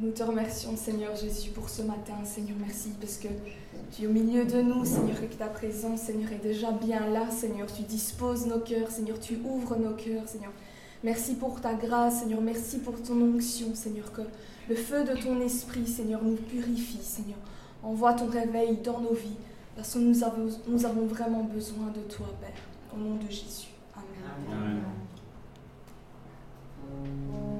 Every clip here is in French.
Nous te remercions, Seigneur Jésus, pour ce matin. Seigneur, merci parce que tu es au milieu de nous, Seigneur, et que ta présence, Seigneur, est déjà bien là, Seigneur. Tu disposes nos cœurs, Seigneur, tu ouvres nos cœurs, Seigneur. Merci pour ta grâce, Seigneur. Merci pour ton onction, Seigneur. Que le feu de ton esprit, Seigneur, nous purifie, Seigneur. Envoie ton réveil dans nos vies, parce que nous avons, vraiment besoin de toi, Père. Au nom de Jésus. Amen. Amen. Que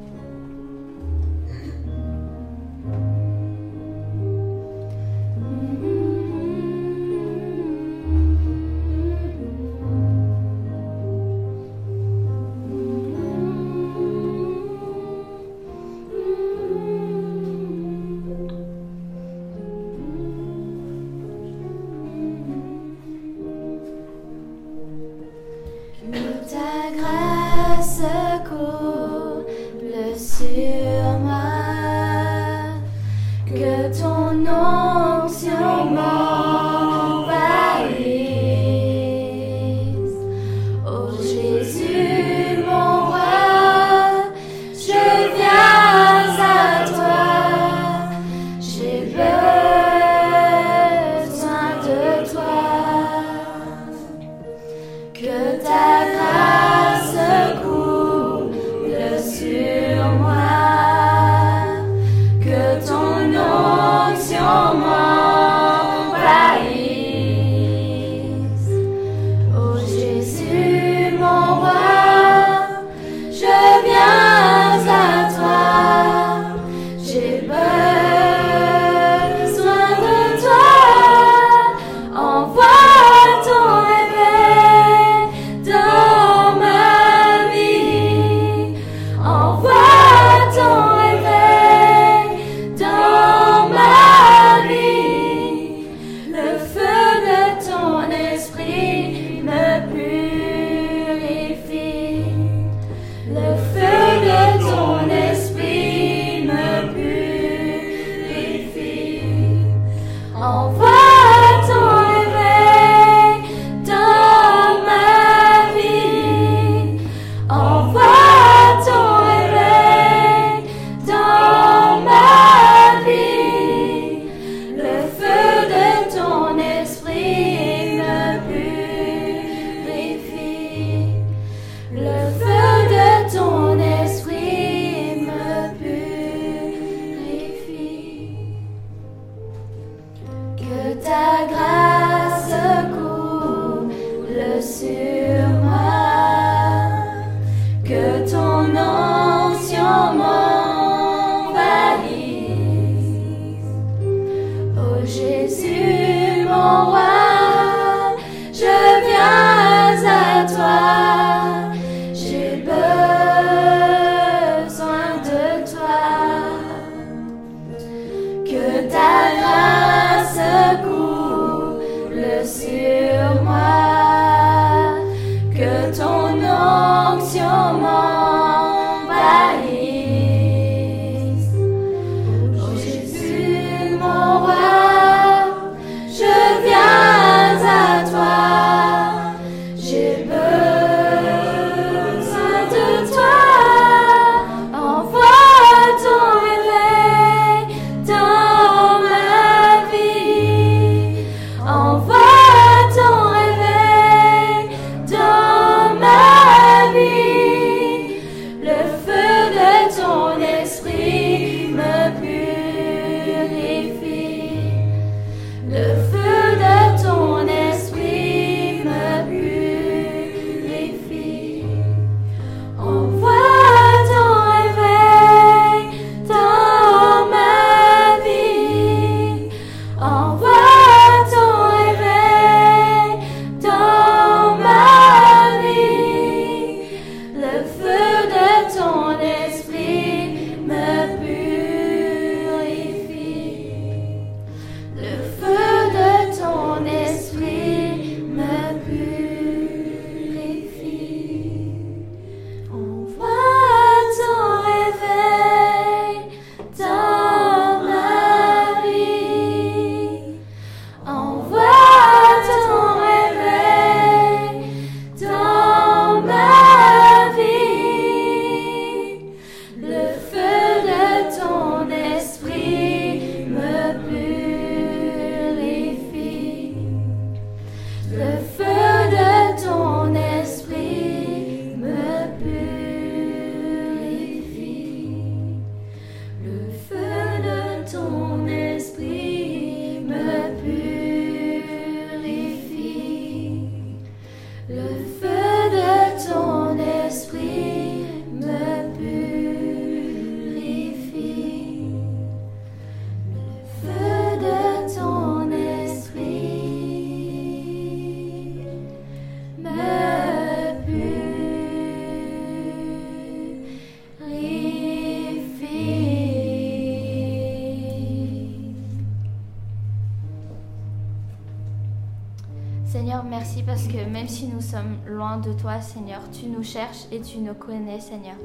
que même si nous sommes loin de toi, Seigneur, tu nous cherches et tu nous connais, Seigneur.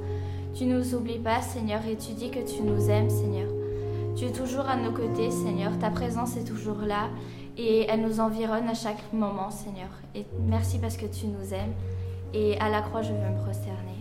Tu nous oublies pas, Seigneur, et tu dis que tu nous aimes, Seigneur. Tu es toujours à nos côtés, Seigneur. Ta présence est toujours là et elle nous environne à chaque moment, Seigneur. Et merci parce que tu nous aimes. Et à la croix, je veux me prosterner.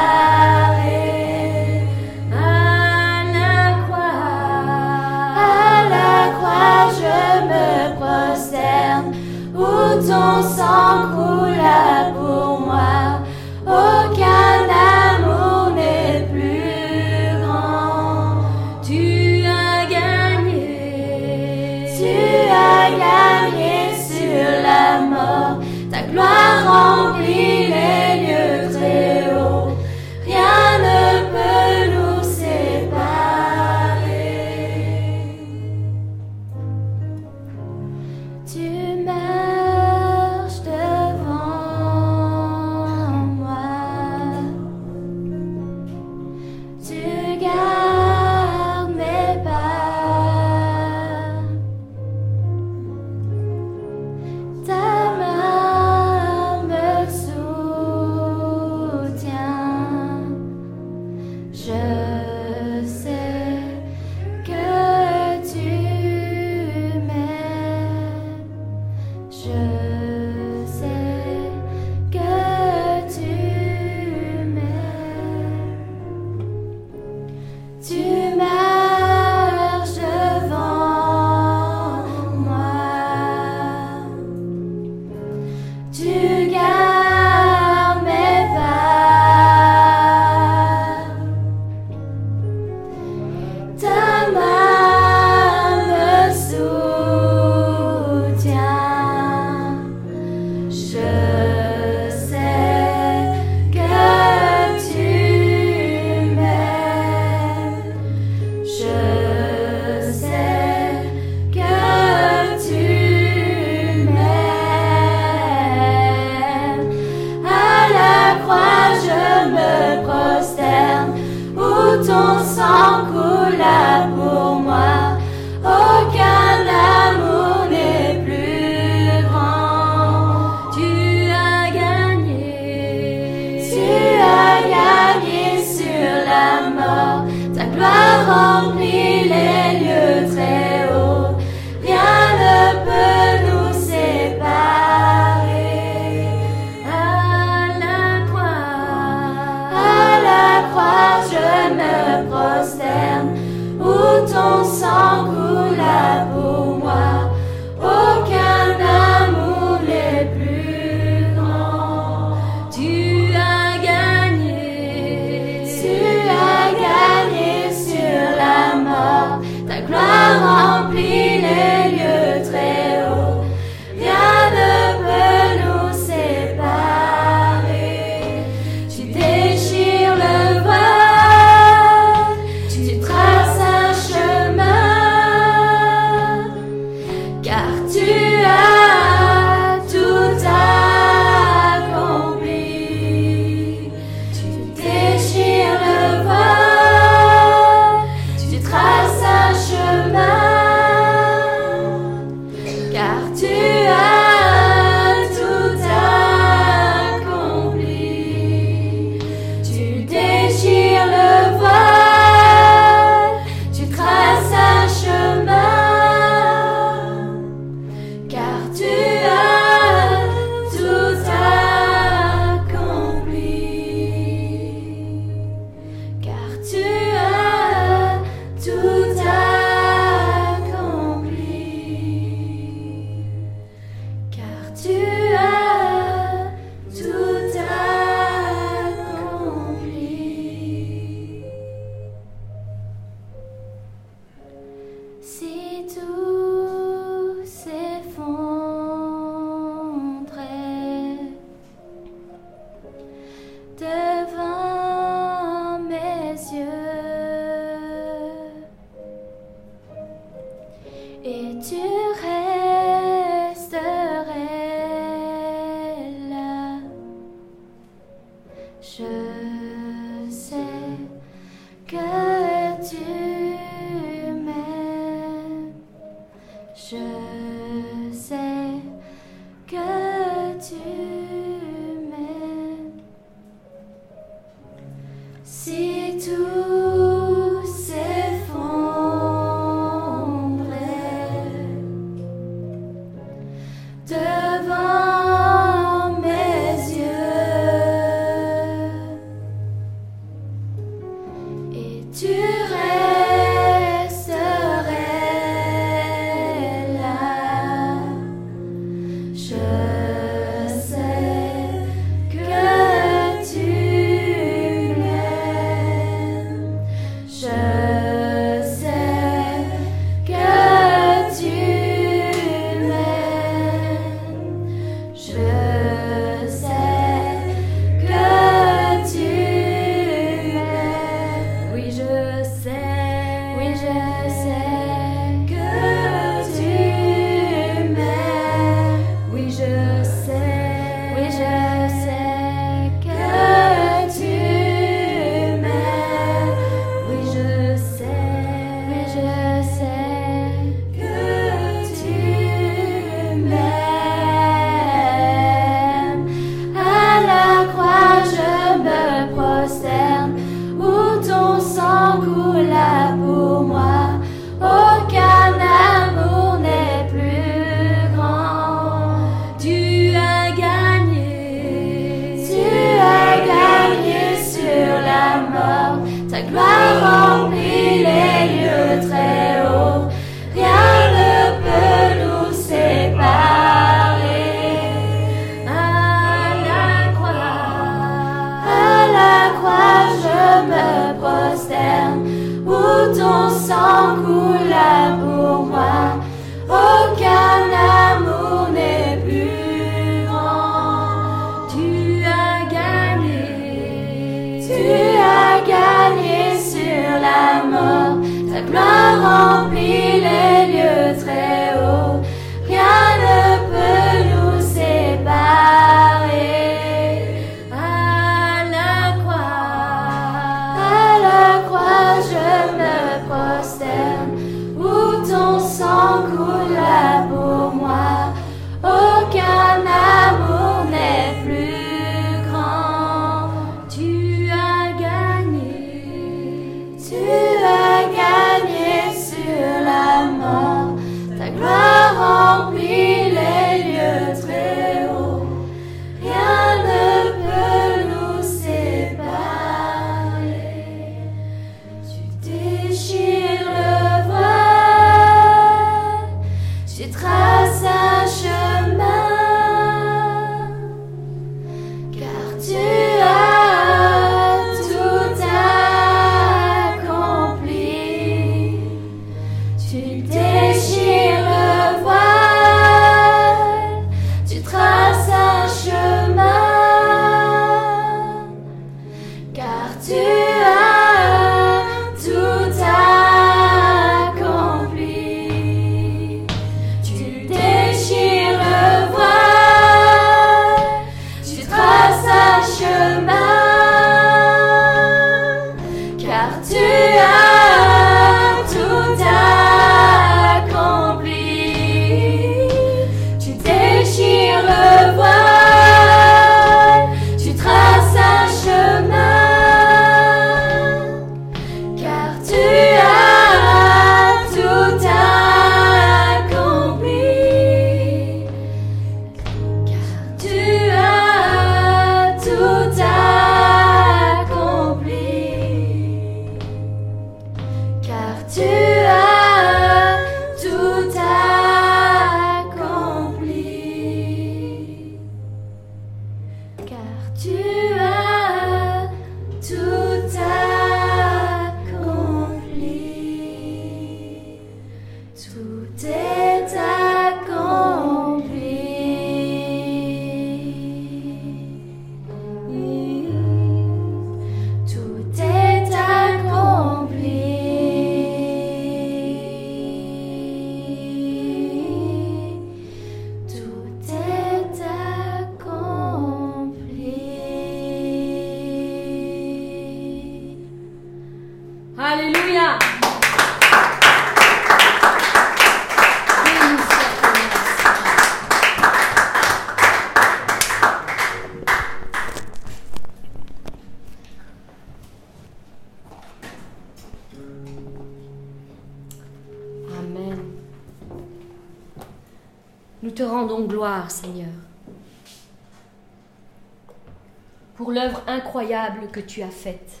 Que tu as faite.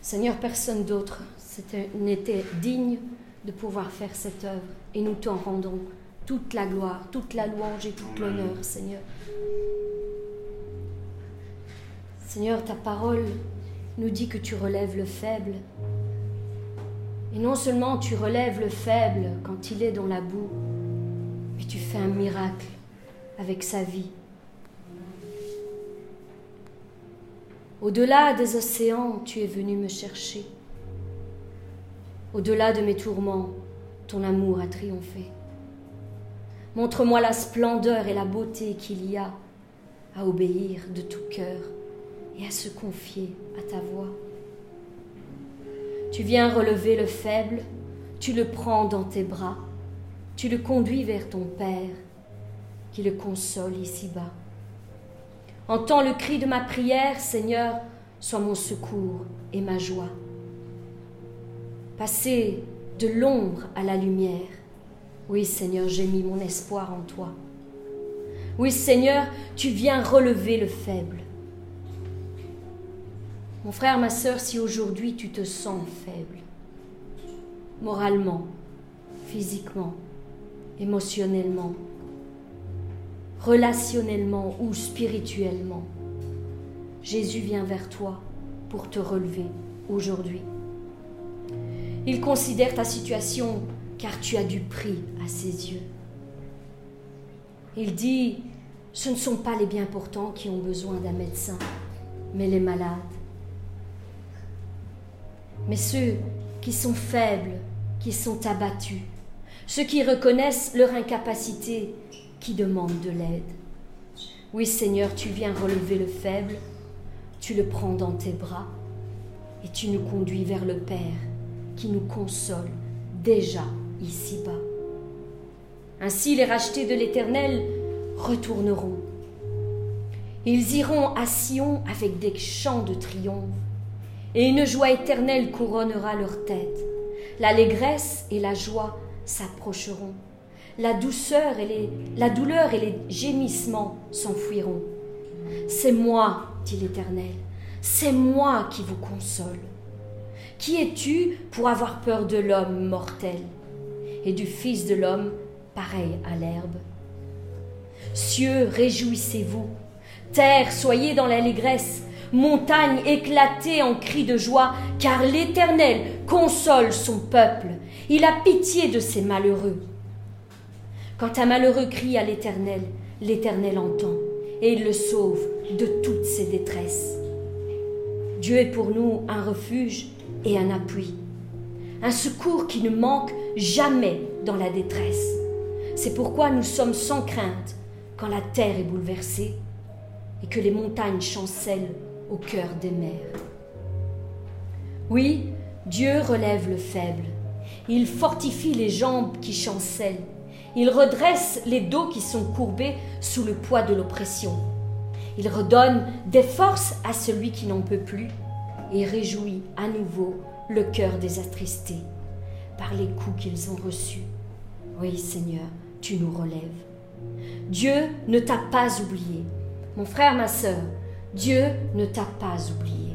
Seigneur, personne d'autre n'était digne de pouvoir faire cette œuvre. Et nous t'en rendons toute la gloire, toute la louange et toute l'honneur, Seigneur. Seigneur, ta parole nous dit que tu relèves le faible. Et non seulement tu relèves le faible quand il est dans la boue, mais tu fais un miracle avec sa vie. Au-delà des océans, tu es venu me chercher. Au-delà de mes tourments, ton amour a triomphé. Montre-moi la splendeur et la beauté qu'il y a à obéir de tout cœur et à se confier à ta voix. Tu viens relever le faible, tu le prends dans tes bras, tu le conduis vers ton Père, qui le console ici-bas. Entends le cri de ma prière, Seigneur, sois mon secours et ma joie. Passer de l'ombre à la lumière. Oui, Seigneur, j'ai mis mon espoir en toi. Oui, Seigneur, tu viens relever le faible. Mon frère, ma sœur, si aujourd'hui tu te sens faible, moralement, physiquement, émotionnellement, relationnellement ou spirituellement, Jésus vient vers toi pour te relever aujourd'hui. Il considère ta situation car tu as du prix à ses yeux. Il dit, ce ne sont pas les bien portants qui ont besoin d'un médecin, mais les malades. Mais ceux qui sont faibles, qui sont abattus, ceux qui reconnaissent leur incapacité, qui demandent de l'aide. Oui Seigneur, tu viens relever le faible, tu le prends dans tes bras et tu nous conduis vers le Père qui nous console déjà ici-bas. Ainsi les rachetés de l'Éternel retourneront. Ils iront à Sion avec des chants de triomphe, et une joie éternelle couronnera leur tête. L'allégresse et la joie s'approcheront. La douceur et la douleur et les gémissements s'enfuiront. C'est moi, dit l'Éternel, c'est moi qui vous console. Qui es-tu pour avoir peur de l'homme mortel et du Fils de l'homme pareil à l'herbe? Cieux, réjouissez-vous. Terre, soyez dans l'allégresse. Montagne, éclatez en cris de joie, car l'Éternel console son peuple. Il a pitié de ses malheureux. Quand un malheureux crie à l'Éternel, l'Éternel entend et il le sauve de toutes ses détresses. Dieu est pour nous un refuge et un appui, un secours qui ne manque jamais dans la détresse. C'est pourquoi nous sommes sans crainte quand la terre est bouleversée et que les montagnes chancellent au cœur des mers. Oui, Dieu relève le faible, il fortifie les jambes qui chancellent, il redresse les dos qui sont courbés sous le poids de l'oppression. Il redonne des forces à celui qui n'en peut plus et réjouit à nouveau le cœur des attristés par les coups qu'ils ont reçus. Oui, Seigneur, tu nous relèves. Dieu ne t'a pas oublié. Mon frère, ma sœur, Dieu ne t'a pas oublié.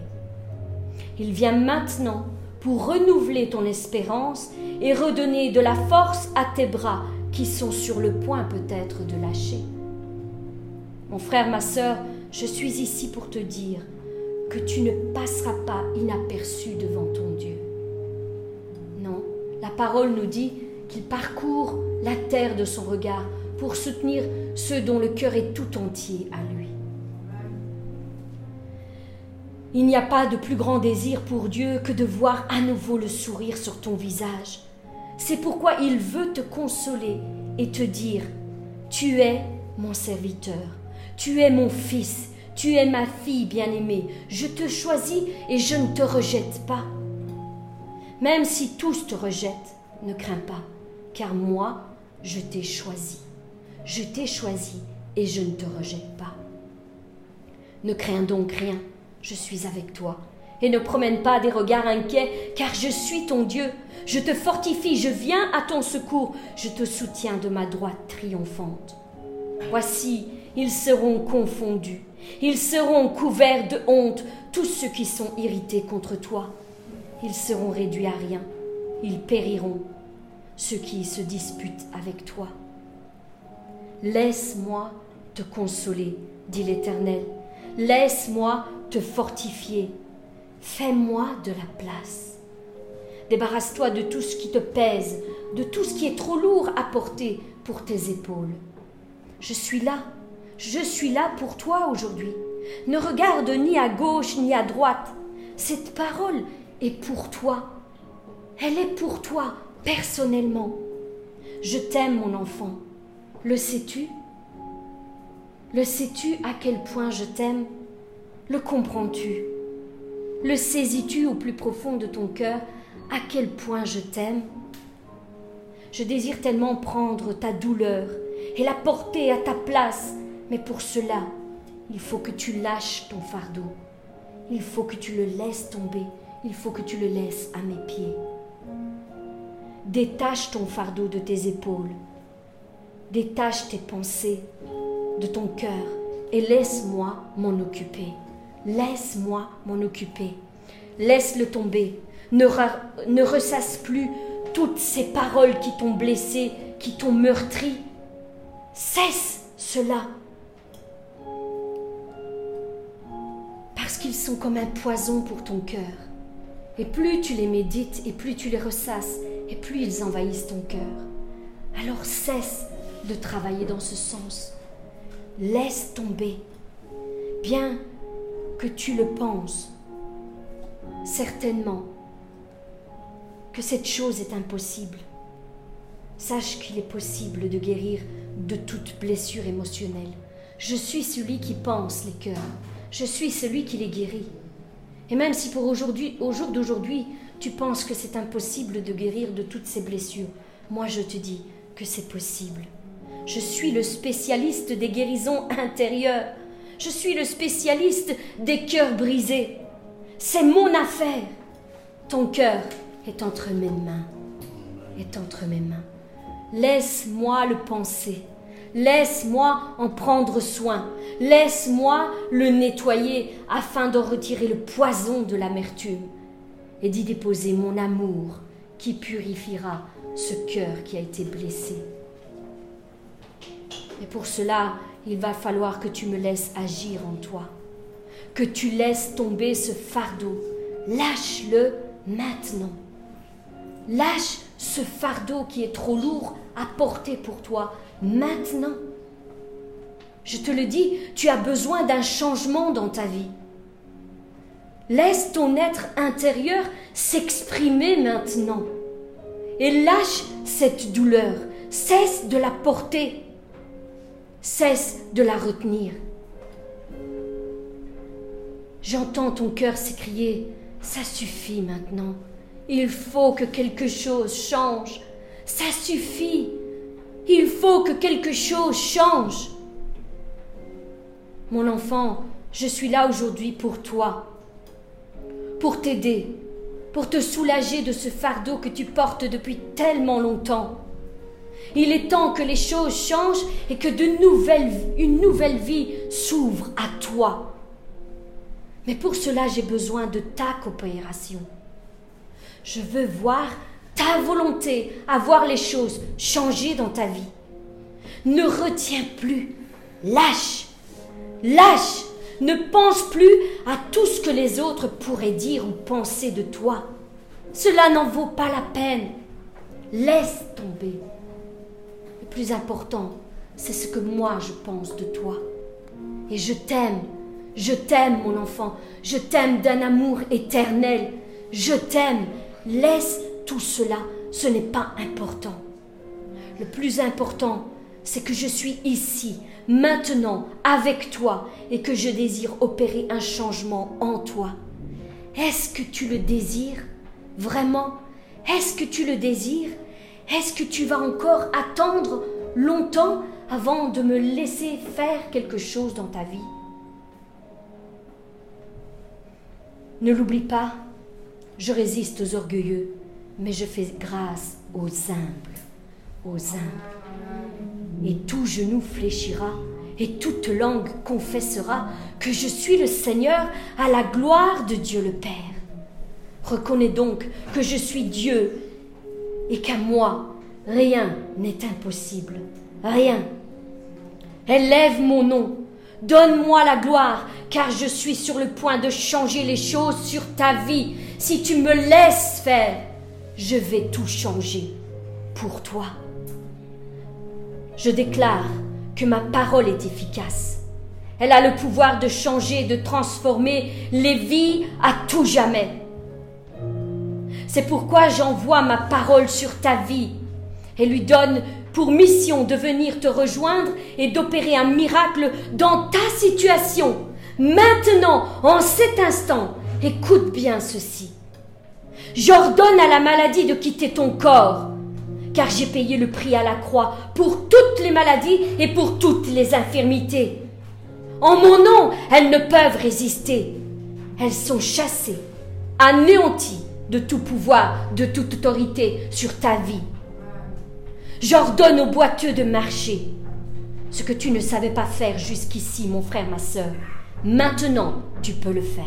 Il vient maintenant pour renouveler ton espérance et redonner de la force à tes bras qui sont sur le point peut-être de lâcher. Mon frère, ma sœur, je suis ici pour te dire que tu ne passeras pas inaperçu devant ton Dieu. Non, la parole nous dit qu'il parcourt la terre de son regard pour soutenir ceux dont le cœur est tout entier à lui. Il n'y a pas de plus grand désir pour Dieu que de voir à nouveau le sourire sur ton visage. C'est pourquoi il veut te consoler et te dire, tu es mon serviteur, tu es mon fils, tu es ma fille bien-aimée, je te choisis et je ne te rejette pas. Même si tous te rejettent, ne crains pas, car moi, je t'ai choisi. Je t'ai choisi et je ne te rejette pas. Ne crains donc rien, je suis avec toi. Et ne promène pas des regards inquiets, car je suis ton Dieu. Je te fortifie, je viens à ton secours, je te soutiens de ma droite triomphante. Voici, ils seront confondus, ils seront couverts de honte, tous ceux qui sont irrités contre toi. Ils seront réduits à rien, ils périront, ceux qui se disputent avec toi. Laisse-moi te consoler, dit l'Éternel. Laisse-moi te fortifier. Fais-moi de la place. Débarrasse-toi de tout ce qui te pèse, de tout ce qui est trop lourd à porter pour tes épaules. Je suis là, je suis là pour toi aujourd'hui. Ne regarde ni à gauche ni à droite. Cette parole est pour toi. Elle est pour toi, personnellement. Je t'aime, mon enfant. Le sais-tu? Le sais-tu à quel point je t'aime? Le comprends-tu? Le saisis-tu au plus profond de ton cœur? À quel point je t'aime Je désire tellement prendre ta douleur et la porter à ta place mais pour cela, il faut que tu lâches ton fardeau. Il faut que tu le laisses tomber. Il faut que tu le laisses à mes pieds. Détache ton fardeau de tes épaules. Détache tes pensées de ton cœur et laisse-moi m'en occuper. Laisse-moi m'en occuper. Laisse-le tomber. Ne, ressasse plus toutes ces paroles qui t'ont blessé, qui t'ont meurtri. Cesse cela qu'ils sont comme un poison pour ton cœur. Et plus tu les médites et plus tu les ressasses, et plus ils envahissent ton cœur. Alors cesse de travailler dans ce sens. Laisse tomber. Bien que tu le penses, certainement que cette chose est impossible. Sache qu'il est possible de guérir de toute blessure émotionnelle. Je suis celui qui pense les cœurs. Je suis celui qui les guérit. Et même si pour aujourd'hui, au jour d'aujourd'hui, tu penses que c'est impossible de guérir de toutes ces blessures, moi je te dis que c'est possible. Je suis le spécialiste des guérisons intérieures. Je suis le spécialiste des cœurs brisés. C'est mon affaire. Ton cœur est entre mes mains. Est entre mes mains. Laisse-moi le penser. Laisse-moi en prendre soin. Laisse-moi le nettoyer afin d'en retirer le poison de l'amertume et d'y déposer mon amour qui purifiera ce cœur qui a été blessé. Et pour cela, il va falloir que tu me laisses agir en toi, que tu laisses tomber ce fardeau. Lâche-le maintenant. Lâche ce fardeau qui est trop lourd à porter pour toi maintenant. Je te le dis, tu as besoin d'un changement dans ta vie. Laisse ton être intérieur s'exprimer maintenant. Et lâche cette douleur. Cesse de la porter. Cesse de la retenir. J'entends ton cœur s'écrier, ça suffit maintenant. Il faut que quelque chose change. Ça suffit. Il faut que quelque chose change. Mon enfant, je suis là aujourd'hui pour toi, pour t'aider, pour te soulager de ce fardeau que tu portes depuis tellement longtemps. Il est temps que les choses changent et que de nouvelles, une nouvelle vie s'ouvre à toi. Mais pour cela, j'ai besoin de ta coopération. Je veux voir ta volonté à voir les choses changer dans ta vie. Ne retiens plus, lâche, lâche, ne pense plus à tout ce que les autres pourraient dire ou penser de toi. Cela n'en vaut pas la peine. Laisse tomber. Le plus important, c'est ce que moi je pense de toi. Et je t'aime, je t'aime mon enfant, je t'aime d'un amour éternel. Je t'aime, laisse tout cela, ce n'est pas important. Le plus important, c'est que je suis ici, maintenant, avec toi, et que je désire opérer un changement en toi. Est-ce que tu le désires Vraiment? Est-ce que tu le désires? Est-ce que tu vas encore attendre longtemps avant de me laisser faire quelque chose dans ta vie? Ne l'oublie pas, je résiste aux orgueilleux mais je fais grâce aux humbles, aux humbles. Et tout genou fléchira, et toute langue confessera que je suis le Seigneur à la gloire de Dieu le Père. Reconnais donc que je suis Dieu et qu'à moi, rien n'est impossible. Rien. Élève mon nom, donne-moi la gloire, car je suis sur le point de changer les choses sur ta vie si tu me laisses faire je vais tout changer pour toi. Je déclare que ma parole est efficace. Elle a le pouvoir de changer, de transformer les vies à tout jamais. C'est pourquoi j'envoie ma parole sur ta vie et lui donne pour mission de venir te rejoindre et d'opérer un miracle dans ta situation. Maintenant, en cet instant, écoute bien ceci. J'ordonne à la maladie de quitter ton corps, car j'ai payé le prix à la croix pour toutes les maladies et pour toutes les infirmités. En mon nom, elles ne peuvent résister. Elles sont chassées, anéanties de tout pouvoir, de toute autorité sur ta vie. J'ordonne aux boiteux de marcher. Ce que tu ne savais pas faire jusqu'ici, mon frère, ma sœur, maintenant tu peux le faire.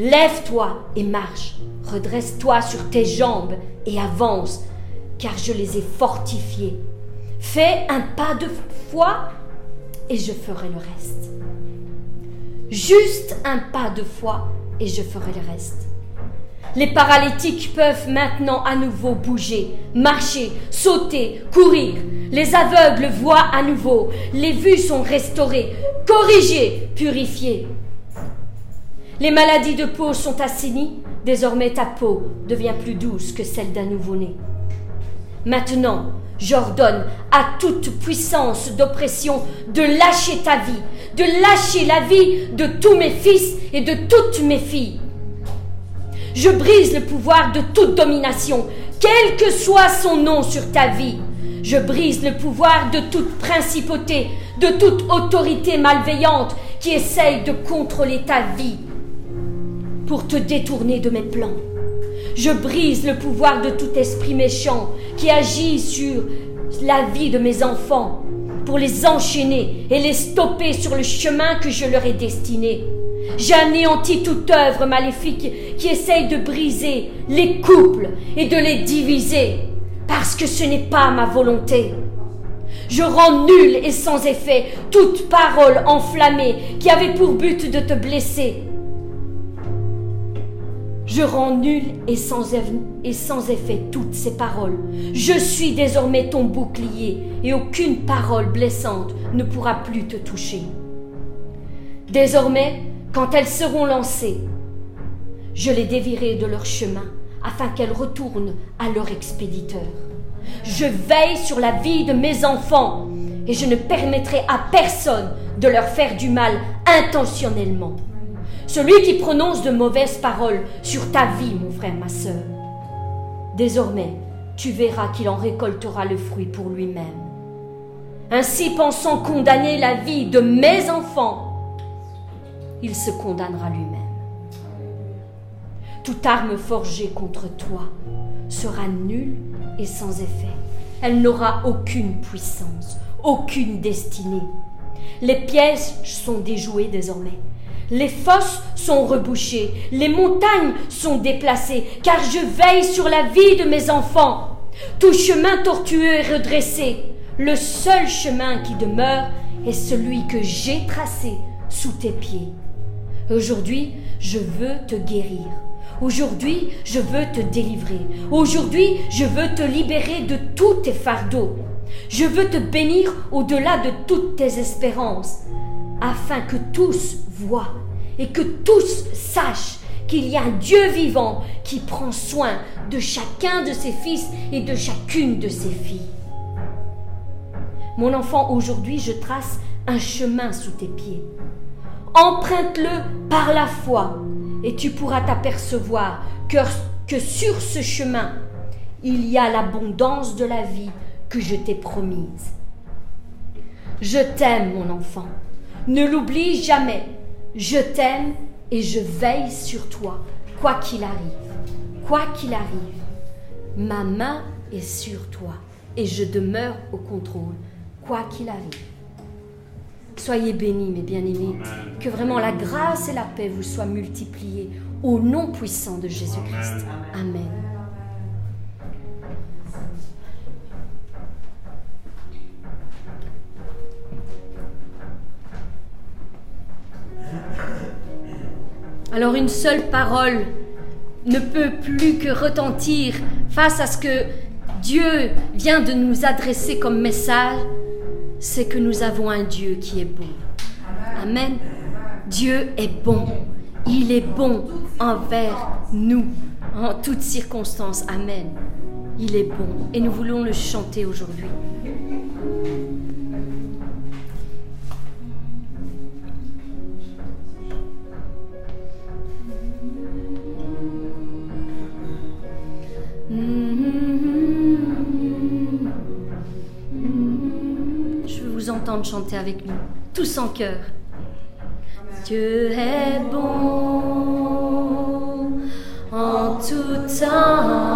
Lève-toi et marche. Redresse-toi sur tes jambes et avance, car je les ai fortifiés. Fais un pas de foi et je ferai le reste. Juste un pas de foi et je ferai le reste. Les paralytiques peuvent maintenant à nouveau bouger, marcher, sauter, courir. Les aveugles voient à nouveau. Les vues sont restaurées, corrigées, purifiées. Les maladies de peau sont assainies. Désormais ta peau devient plus douce que celle d'un nouveau-né. Maintenant, j'ordonne à toute puissance d'oppression de lâcher ta vie, de lâcher la vie de tous mes fils et de toutes mes filles. Je brise le pouvoir de toute domination, quel que soit son nom sur ta vie. Je brise le pouvoir de toute principauté, de toute autorité malveillante qui essaye de contrôler ta vie pour te détourner de mes plans. Je brise le pouvoir de tout esprit méchant qui agit sur la vie de mes enfants pour les enchaîner et les stopper sur le chemin que je leur ai destiné. J'anéantis toute œuvre maléfique qui essaye de briser les couples et de les diviser, parce que ce n'est pas ma volonté. Je rends nulle et sans effet toute parole enflammée qui avait pour but de te blesser. Je rends nulle et sans, et sans effet toutes ces paroles. Je suis désormais ton bouclier et aucune parole blessante ne pourra plus te toucher. Désormais, quand elles seront lancées, je les dévierai de leur chemin afin qu'elles retournent à leur expéditeur. Je veille sur la vie de mes enfants et je ne permettrai à personne de leur faire du mal intentionnellement. Celui qui prononce de mauvaises paroles sur ta vie, mon frère, ma sœur, désormais, tu verras qu'il en récoltera le fruit pour lui-même. Ainsi pensant condamner la vie de mes enfants, il se condamnera lui-même. Toute arme forgée contre toi sera nulle et sans effet. Elle n'aura aucune puissance, aucune destinée. Les pièges sont déjoués désormais. Les fosses sont rebouchées, les montagnes sont déplacées, car je veille sur la vie de mes enfants. Tout chemin tortueux est redressé. Le seul chemin qui demeure est celui que j'ai tracé sous tes pieds. Aujourd'hui, je veux te guérir. Aujourd'hui, je veux te délivrer. Aujourd'hui, je veux te libérer de tous tes fardeaux. Je veux te bénir au-delà de toutes tes espérances, afin que tous voient et que tous sachent qu'il y a un Dieu vivant qui prend soin de chacun de ses fils et de chacune de ses filles. Mon enfant, aujourd'hui, je trace un chemin sous tes pieds. Emprunte-le par la foi et tu pourras t'apercevoir que, que sur ce chemin, il y a l'abondance de la vie que je t'ai promise. Je t'aime, mon enfant. Ne l'oublie jamais. Je t'aime et je veille sur toi, quoi qu'il arrive. Quoi qu'il arrive, ma main est sur toi et je demeure au contrôle, quoi qu'il arrive. Soyez bénis, mes bien-aimés. Que vraiment la grâce et la paix vous soient multipliées au nom puissant de Jésus-Christ. Amen. Alors une seule parole ne peut plus que retentir face à ce que Dieu vient de nous adresser comme message c'est que nous avons un Dieu qui est bon. Amen. Dieu est bon. Il est bon envers nous en toutes circonstances. Amen. Il est bon. Et nous voulons le chanter aujourd'hui. Chanter avec nous, tous en cœur. Dieu est bon en tout temps.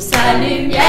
Nuit,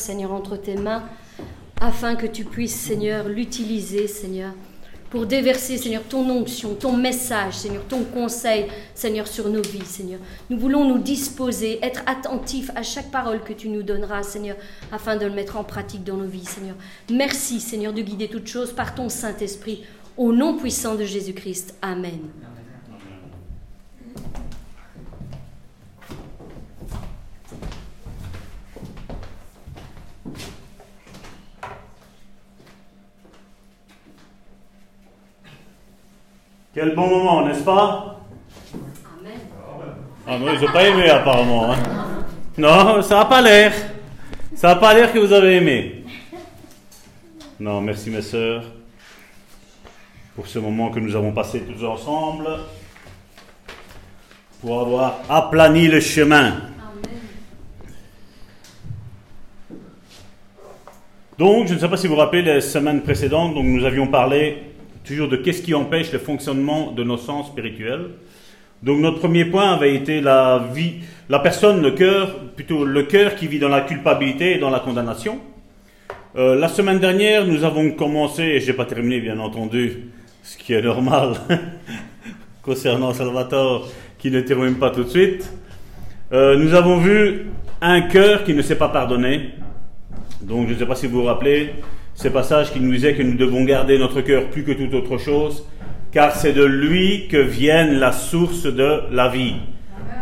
Seigneur, entre tes mains, afin que tu puisses, Seigneur, l'utiliser, Seigneur, pour déverser, Seigneur, ton onction, ton message, Seigneur, ton conseil, Seigneur, sur nos vies, Seigneur. Nous voulons nous disposer, être attentifs à chaque parole que tu nous donneras, Seigneur, afin de le mettre en pratique dans nos vies, Seigneur. Merci, Seigneur, de guider toutes choses par ton Saint-Esprit, au nom puissant de Jésus-Christ. Amen. Quel bon moment, n'est-ce pas? Amen. Ah, moi, j'ai pas aimé apparemment. hein. Non, ça n'a pas l'air. Ça n'a pas l'air que vous avez aimé. Non, merci mes sœurs pour ce moment que nous avons passé tous ensemble, pour avoir aplani le chemin. Donc, je ne sais pas si vous vous rappelez les semaines précédentes, donc nous avions parlé toujours de qu'est-ce qui empêche le fonctionnement de nos sens spirituels. Donc notre premier point avait été la vie, la personne, le cœur, plutôt le cœur qui vit dans la culpabilité et dans la condamnation. Euh, la semaine dernière, nous avons commencé, et je n'ai pas terminé bien entendu, ce qui est normal concernant Salvatore, qui ne termine pas tout de suite. Euh, nous avons vu un cœur qui ne s'est pas pardonné. Donc je ne sais pas si vous vous rappelez, ces passages qui nous disaient que nous devons garder notre cœur plus que toute autre chose, car c'est de lui que vienne la source de la vie.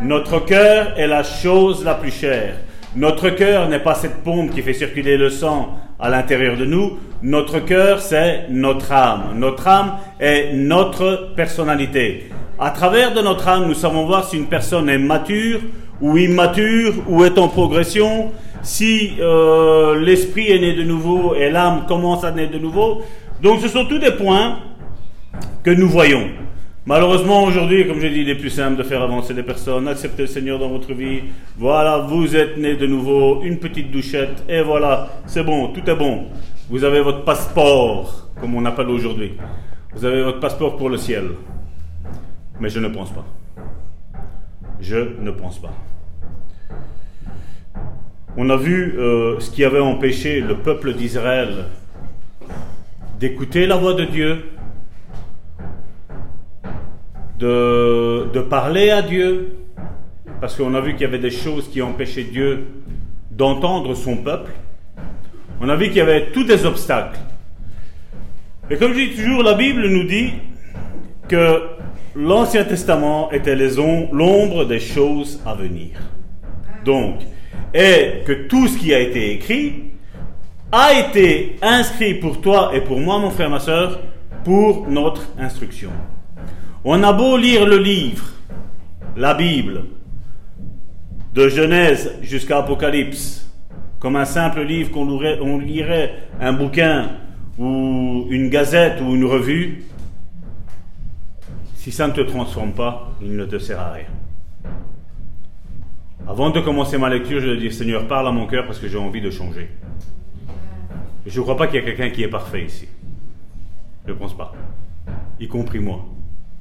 Notre cœur est la chose la plus chère. Notre cœur n'est pas cette pompe qui fait circuler le sang à l'intérieur de nous. Notre cœur, c'est notre âme. Notre âme est notre personnalité. À travers de notre âme, nous savons voir si une personne est mature ou immature ou est en progression, si euh, l'esprit est né de nouveau et l'âme commence à naître de nouveau. Donc ce sont tous des points que nous voyons. Malheureusement, aujourd'hui, comme j'ai dit, il est plus simple de faire avancer les personnes, accepter le Seigneur dans votre vie. Voilà, vous êtes né de nouveau, une petite douchette, et voilà, c'est bon, tout est bon. Vous avez votre passeport, comme on appelle aujourd'hui. Vous avez votre passeport pour le ciel. Mais je ne pense pas. Je ne pense pas. On a vu euh, ce qui avait empêché le peuple d'Israël d'écouter la voix de Dieu, de, de parler à Dieu, parce qu'on a vu qu'il y avait des choses qui empêchaient Dieu d'entendre son peuple. On a vu qu'il y avait tous des obstacles. Et comme je dis toujours, la Bible nous dit que l'Ancien Testament était l'ombre des choses à venir. Donc, et que tout ce qui a été écrit a été inscrit pour toi et pour moi, mon frère, ma soeur, pour notre instruction. On a beau lire le livre, la Bible, de Genèse jusqu'à Apocalypse, comme un simple livre qu'on lirait, un bouquin ou une gazette ou une revue, si ça ne te transforme pas, il ne te sert à rien. Avant de commencer ma lecture, je dire Seigneur, parle à mon cœur parce que j'ai envie de changer. Je ne crois pas qu'il y ait quelqu'un qui est parfait ici. Je ne pense pas. Y compris moi.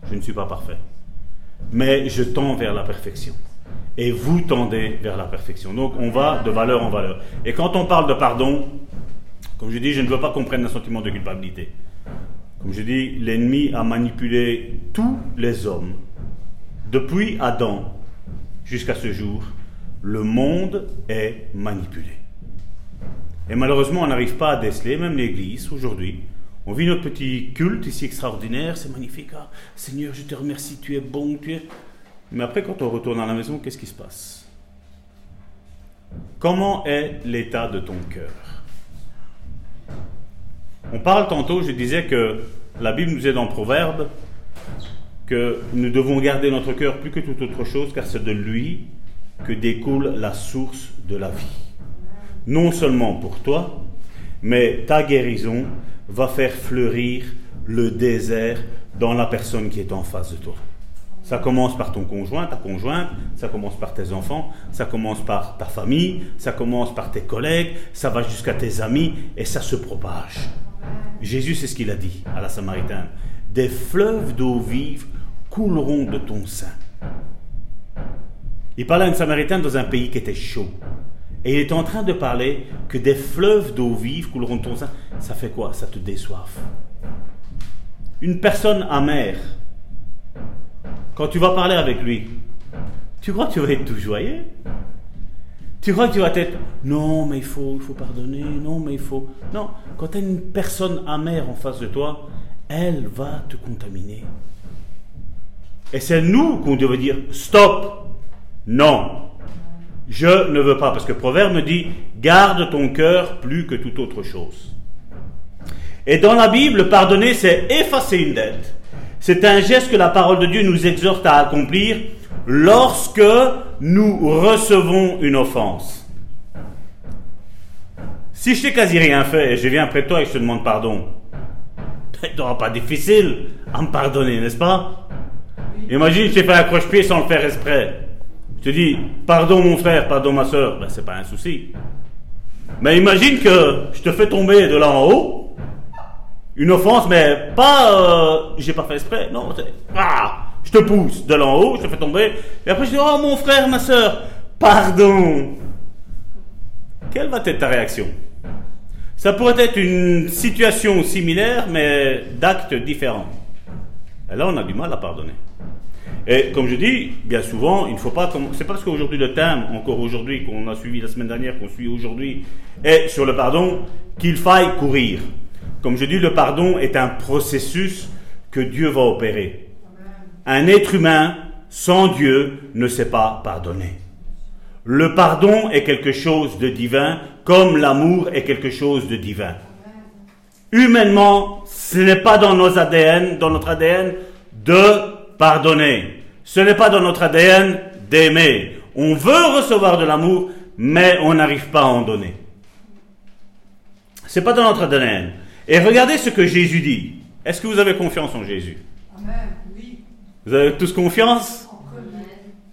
Je ne suis pas parfait. Mais je tends vers la perfection. Et vous tendez vers la perfection. Donc on va de valeur en valeur. Et quand on parle de pardon, comme je dis, je ne veux pas qu'on prenne un sentiment de culpabilité. Comme je dis, l'ennemi a manipulé tous les hommes, depuis Adam jusqu'à ce jour. Le monde est manipulé. Et malheureusement, on n'arrive pas à déceler, même l'Église aujourd'hui, on vit notre petit culte ici extraordinaire, c'est magnifique. Ah, Seigneur, je te remercie, tu es bon, tu es. Mais après, quand on retourne à la maison, qu'est-ce qui se passe? Comment est l'état de ton cœur? On parle tantôt, je disais que la Bible nous dit dans Proverbe que nous devons garder notre cœur plus que toute autre chose, car c'est de lui que découle la source de la vie. Non seulement pour toi, mais ta guérison va faire fleurir le désert dans la personne qui est en face de toi. Ça commence par ton conjoint, ta conjointe, ça commence par tes enfants, ça commence par ta famille, ça commence par tes collègues, ça va jusqu'à tes amis et ça se propage. Jésus, c'est ce qu'il a dit à la Samaritaine. Des fleuves d'eau vive couleront de ton sein. Il parlait à une Samaritaine dans un pays qui était chaud. Et il est en train de parler que des fleuves d'eau vive couleront ton sein. Ça fait quoi? Ça te déçoive. Une personne amère, quand tu vas parler avec lui, tu crois que tu vas être tout joyeux? Tu crois que tu vas être non, mais il faut, il faut pardonner, non, mais il faut. Non, quand tu as une personne amère en face de toi, elle va te contaminer. Et c'est nous qu'on devrait dire stop, non, je ne veux pas, parce que Proverbe me dit, garde ton cœur plus que toute autre chose. Et dans la Bible, pardonner, c'est effacer une dette. C'est un geste que la parole de Dieu nous exhorte à accomplir lorsque nous recevons une offense. Si je t'ai quasi rien fait et je viens près de toi et je te demande pardon, ce n'aura pas difficile à me pardonner, n'est-ce pas? Imagine, je t'ai fait un croche-pied sans le faire exprès. Je te dis, pardon mon frère, pardon ma soeur, ben, c'est pas un souci. Mais imagine que je te fais tomber de là en haut, une offense, mais pas, euh, j'ai pas fait exprès, non, ah, je te pousse de là en haut, je te fais tomber, et après je dis, oh mon frère, ma soeur, pardon. Quelle va être ta réaction? Ça pourrait être une situation similaire, mais d'actes différents. Et là, on a du mal à pardonner. Et comme je dis, bien souvent, il ne faut pas. C'est parce qu'aujourd'hui le thème, encore aujourd'hui, qu'on a suivi la semaine dernière, qu'on suit aujourd'hui, est sur le pardon, qu'il faille courir. Comme je dis, le pardon est un processus que Dieu va opérer. Un être humain sans Dieu ne sait pas pardonner. Le pardon est quelque chose de divin, comme l'amour est quelque chose de divin. Humainement, ce n'est pas dans nos ADN, dans notre ADN, de pardonner. Ce n'est pas dans notre ADN d'aimer. On veut recevoir de l'amour, mais on n'arrive pas à en donner. C'est pas dans notre ADN. Et regardez ce que Jésus dit. Est-ce que vous avez confiance en Jésus? Amen. Oui. Vous avez tous confiance?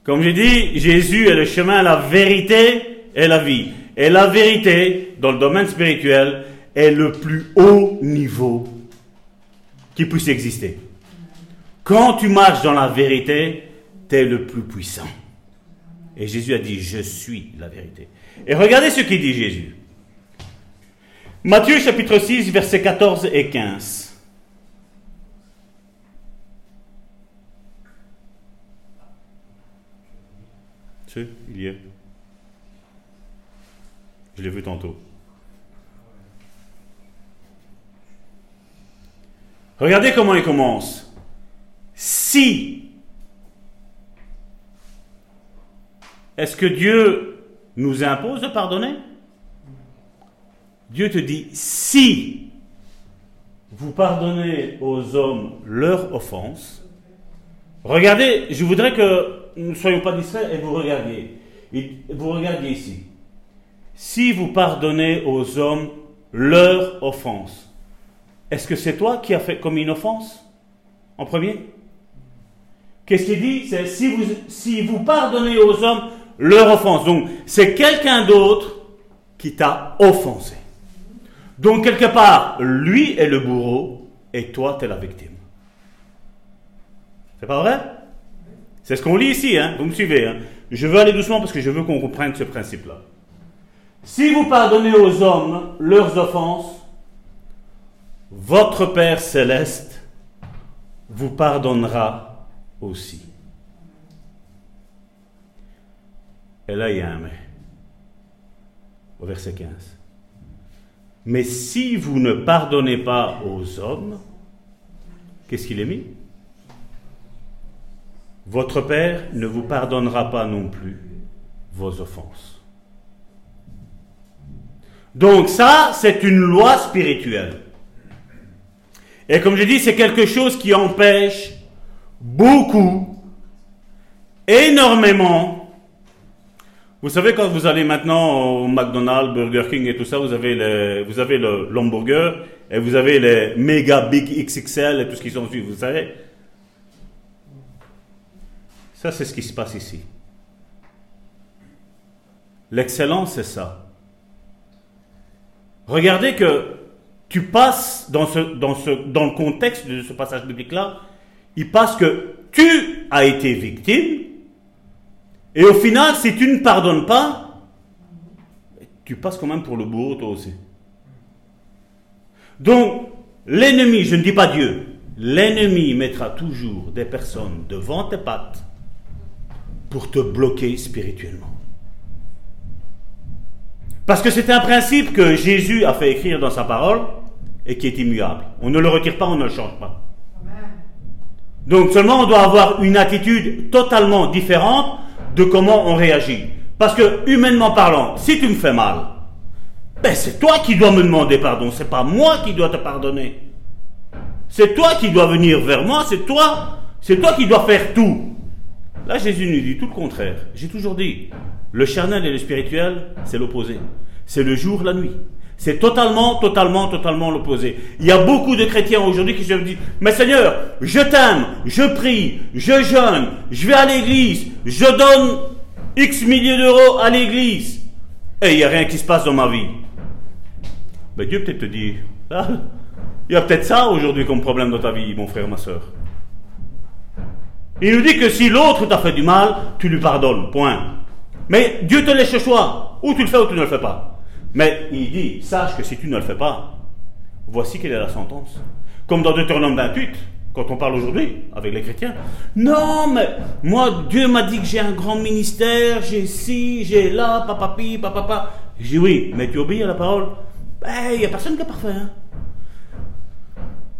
Comme j'ai dit, Jésus est le chemin, la vérité et la vie. Et la vérité, dans le domaine spirituel, est le plus haut niveau qui puisse exister. Quand tu marches dans la vérité, tu es le plus puissant. Et Jésus a dit, je suis la vérité. Et regardez ce qu'il dit Jésus. Matthieu chapitre 6, versets 14 et 15. Tu il y est. Je l'ai vu tantôt. Regardez comment il commence si. Est-ce que Dieu nous impose de pardonner? Dieu te dit, si vous pardonnez aux hommes leurs offenses, regardez, je voudrais que nous ne soyons pas distraits et vous regardiez. Vous regardiez ici. Si vous pardonnez aux hommes leurs offenses, est-ce que c'est toi qui as fait une offense en premier? Qu'est-ce qu'il dit? C'est si vous, si vous pardonnez aux hommes leur offense. Donc, c'est quelqu'un d'autre qui t'a offensé. Donc, quelque part, lui est le bourreau et toi, tu es la victime. C'est pas vrai? C'est ce qu'on lit ici, hein vous me suivez. Hein je veux aller doucement parce que je veux qu'on comprenne ce principe-là. Si vous pardonnez aux hommes leurs offenses, votre Père céleste vous pardonnera aussi. Et là, il y a un mais. Au verset 15. Mais si vous ne pardonnez pas aux hommes, qu'est-ce qu'il est mis? Votre Père ne vous pardonnera pas non plus vos offenses. Donc ça, c'est une loi spirituelle. Et comme je dis, c'est quelque chose qui empêche beaucoup, énormément. Vous savez, quand vous allez maintenant au McDonald's, Burger King et tout ça, vous avez, le, l'hamburger et vous avez les méga big XXL et tout ce qui sont suivi, vous savez. Ça, c'est ce qui se passe ici. L'excellence, c'est ça. Regardez que tu passes dans, ce, dans, ce, dans le contexte de ce passage biblique-là, il passe que tu as été victime, et au final, si tu ne pardonnes pas, tu passes quand même pour le bourreau toi aussi. Donc, l'ennemi, je ne dis pas Dieu, l'ennemi mettra toujours des personnes devant tes pattes pour te bloquer spirituellement. Parce que c'est un principe que Jésus a fait écrire dans sa parole et qui est immuable. On ne le retire pas, on ne le change pas. Donc seulement on doit avoir une attitude totalement différente de comment on réagit. Parce que humainement parlant, si tu me fais mal, ben c'est toi qui dois me demander pardon, c'est pas moi qui dois te pardonner. C'est toi qui dois venir vers moi, c'est toi, c'est toi qui dois faire tout. Là Jésus nous dit tout le contraire. J'ai toujours dit, le charnel et le spirituel, c'est l'opposé. C'est le jour, la nuit. C'est totalement, totalement, totalement l'opposé. Il y a beaucoup de chrétiens aujourd'hui qui se disent, mais Seigneur, je t'aime, je prie, je jeûne, je vais à l'église, je donne X milliers d'euros à l'église, et il n'y a rien qui se passe dans ma vie. Mais Dieu peut-être te dit, ah, il y a peut-être ça aujourd'hui comme problème dans ta vie, mon frère, ma soeur. Il nous dit que si l'autre t'a fait du mal, tu lui pardonnes, point. Mais Dieu te laisse le choix, ou tu le fais ou tu ne le fais pas. Mais il dit, sache que si tu ne le fais pas, voici quelle est la sentence. Comme dans Deutéronome 28, quand on parle aujourd'hui avec les chrétiens. Non, mais moi, Dieu m'a dit que j'ai un grand ministère, j'ai ci, j'ai là, papapi, papa. Je dis oui, mais tu obéis à la parole. Ben, il n'y a personne qui est parfait. Hein.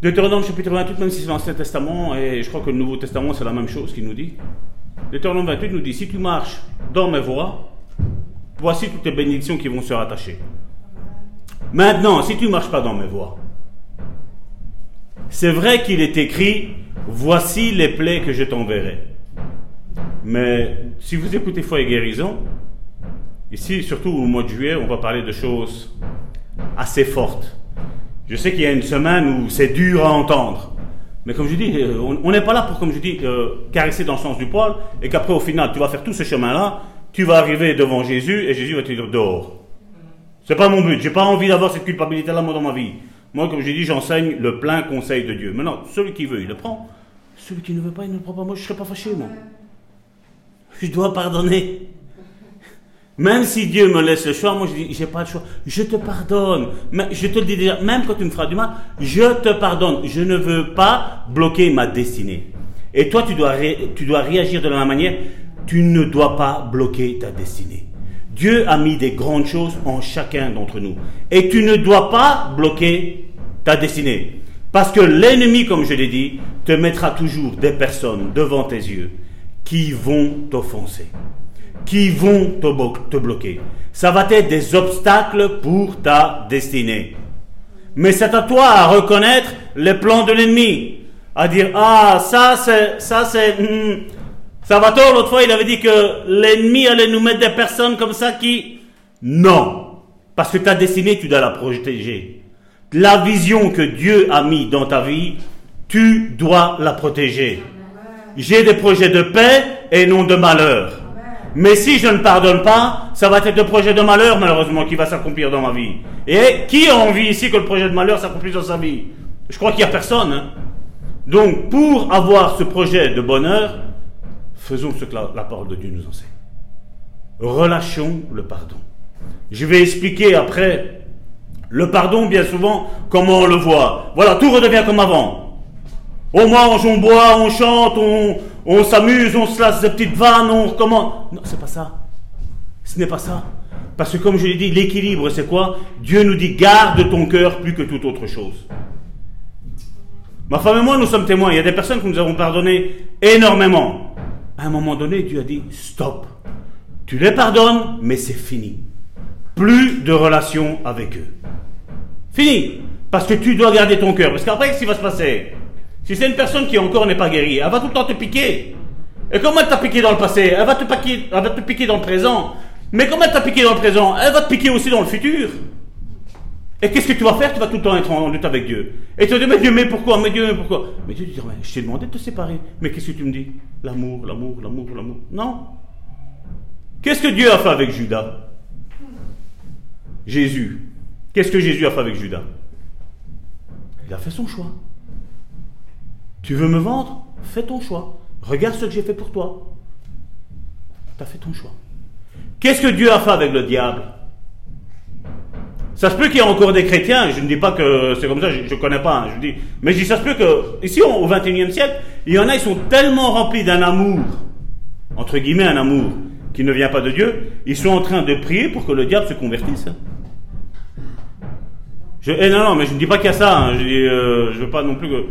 Deutéronome chapitre 28, même si c'est l'Ancien Testament, et je crois que le Nouveau Testament, c'est la même chose qu'il nous dit. Deutéronome 28 nous dit, si tu marches dans mes voies, voici toutes les bénédictions qui vont se rattacher. Maintenant, si tu ne marches pas dans mes voies, c'est vrai qu'il est écrit, voici les plaies que je t'enverrai. Mais si vous écoutez Foi et Guérison, ici, surtout au mois de juillet, on va parler de choses assez fortes. Je sais qu'il y a une semaine où c'est dur à entendre. Mais comme je dis, euh, on n'est pas là pour, comme je dis, euh, caresser dans le sens du poil, et qu'après, au final, tu vas faire tout ce chemin-là, tu vas arriver devant Jésus, et Jésus va te dire dehors. C'est pas mon but. J'ai pas envie d'avoir cette culpabilité-là, moi, dans ma vie. Moi, comme j'ai dit, j'enseigne le plein conseil de Dieu. Maintenant, celui qui veut, il le prend. Celui qui ne veut pas, il ne le prend pas. Moi, je ne serai pas fâché, moi. Je dois pardonner. Même si Dieu me laisse le choix, moi je dis, j'ai pas le choix. Je te pardonne. Je te le dis déjà, même quand tu me feras du mal, je te pardonne. Je ne veux pas bloquer ma destinée. Et toi, tu dois, tu dois réagir de la même manière. Tu ne dois pas bloquer ta destinée. Dieu a mis des grandes choses en chacun d'entre nous. Et tu ne dois pas bloquer ta destinée. Parce que l'ennemi, comme je l'ai dit, te mettra toujours des personnes devant tes yeux qui vont t'offenser, qui vont te bloquer. Ça va être des obstacles pour ta destinée. Mais c'est à toi à reconnaître les plans de l'ennemi, à dire ah ça c'est ça c'est hmm, Salvatore, l'autre fois, il avait dit que l'ennemi allait nous mettre des personnes comme ça qui... Non. Parce que ta destinée, tu dois la protéger. La vision que Dieu a mis dans ta vie, tu dois la protéger. J'ai des projets de paix et non de malheur. Mais si je ne pardonne pas, ça va être des projets de malheur, malheureusement, qui va s'accomplir dans ma vie. Et qui a envie ici que le projet de malheur s'accomplisse dans sa vie? Je crois qu'il n'y a personne. Hein. Donc, pour avoir ce projet de bonheur, Faisons ce que la, parole de Dieu nous enseigne. Relâchons le pardon. Je vais expliquer après le pardon, bien souvent, comment on le voit. Voilà, tout redevient comme avant. On mange, on boit, on chante, on, s'amuse, on se lasse des petites vannes, on recommence. Non, c'est pas ça. Ce n'est pas ça. Parce que comme je l'ai dit, l'équilibre, c'est quoi? Dieu nous dit garde ton cœur plus que toute autre chose. Ma femme et moi, nous sommes témoins. Il y a des personnes que nous avons pardonné énormément à un moment donné, Dieu a dit, stop. Tu les pardonnes, mais c'est fini. Plus de relation avec eux. Fini. Parce que tu dois garder ton cœur. Parce qu'après, qu'est-ce qui va se passer? Si c'est une personne qui encore n'est pas guérie, elle va tout le temps te piquer. Et comment elle t'a piqué dans le passé? Elle va, te piquer, elle va te piquer dans le présent. Mais comment elle t'a piqué dans le présent? Elle va te piquer aussi dans le futur. Et qu'est-ce que tu vas faire? Tu vas tout le temps être en lutte avec Dieu. Et tu vas dire, mais Dieu, mais pourquoi? Mais Dieu, mais pourquoi? Mais Dieu te dit, je t'ai demandé de te séparer. Mais qu'est-ce que tu me dis? L'amour, l'amour, l'amour, l'amour. Non. Qu'est-ce que Dieu a fait avec Judas? Jésus. Qu'est-ce que Jésus a fait avec Judas? Il a fait son choix. Tu veux me vendre? Fais ton choix. Regarde ce que j'ai fait pour toi. Tu as fait ton choix. Qu'est-ce que Dieu a fait avec le diable? Ça se peut qu'il y ait encore des chrétiens, je ne dis pas que c'est comme ça, je ne connais pas, hein, je dis, mais je dis, ça se peut que, ici, au XXIe siècle, il y en a, ils sont tellement remplis d'un amour, entre guillemets, un amour qui ne vient pas de Dieu, ils sont en train de prier pour que le diable se convertisse. Je, eh non, non, mais je ne dis pas qu'il y a ça, hein, je ne euh, je veux pas non plus que.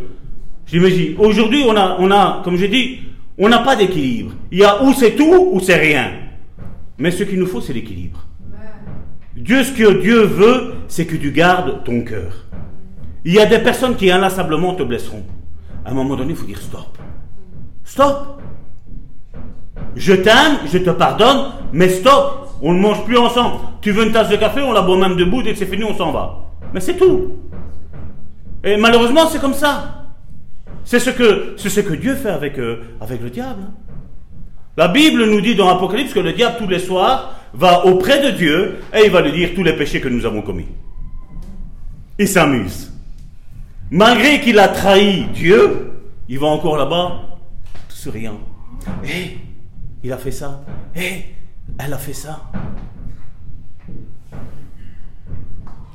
J'imagine. Aujourd'hui, on a, on a, comme je dis, on n'a pas d'équilibre. Il y a où c'est tout, ou c'est rien. Mais ce qu'il nous faut, c'est l'équilibre. Dieu, ce que Dieu veut, c'est que tu gardes ton cœur. Il y a des personnes qui inlassablement te blesseront. À un moment donné, il faut dire stop. Stop. Je t'aime, je te pardonne, mais stop. On ne mange plus ensemble. Tu veux une tasse de café, on la boit même debout, dès que c'est fini, on s'en va. Mais c'est tout. Et malheureusement, c'est comme ça. C'est ce que, Dieu fait avec, euh, avec le diable. La Bible nous dit dans l'Apocalypse que le diable, tous les soirs, va auprès de Dieu et il va lui dire tous les péchés que nous avons commis. Il s'amuse. Malgré qu'il a trahi Dieu, il va encore là-bas, tout souriant. Hé, eh, il a fait ça. Hé, eh, elle a fait ça.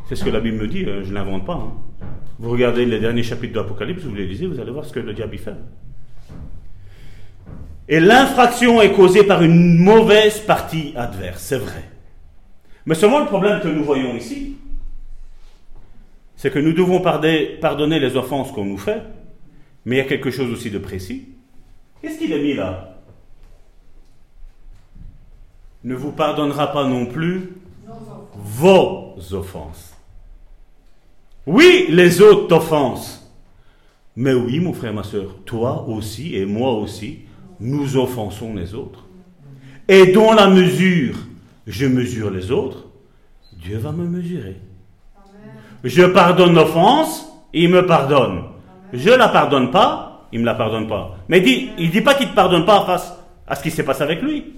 C'est ce que la Bible me dit, euh, je ne l'invente pas. Hein. Vous regardez les derniers chapitres de l'Apocalypse, vous les lisez, vous allez voir ce que le diable fait. Et l'infraction est causée par une mauvaise partie adverse, c'est vrai. Mais seulement le problème que nous voyons ici, c'est que nous devons pardonner les offenses qu'on nous fait, mais il y a quelque chose aussi de précis. Qu'est-ce qu'il a mis là? Ne vous pardonnera pas non plus vos offenses. Oui, les autres t'offensent. Mais oui, mon frère, ma soeur, toi aussi et moi aussi, nous offensons les autres. Et dans la mesure, je mesure les autres, Dieu va me mesurer. Je pardonne l'offense, il me pardonne. Je la pardonne pas, il me la pardonne pas. Mais il dit, dit pas qu'il te pardonne pas face à ce qui s'est passé avec lui.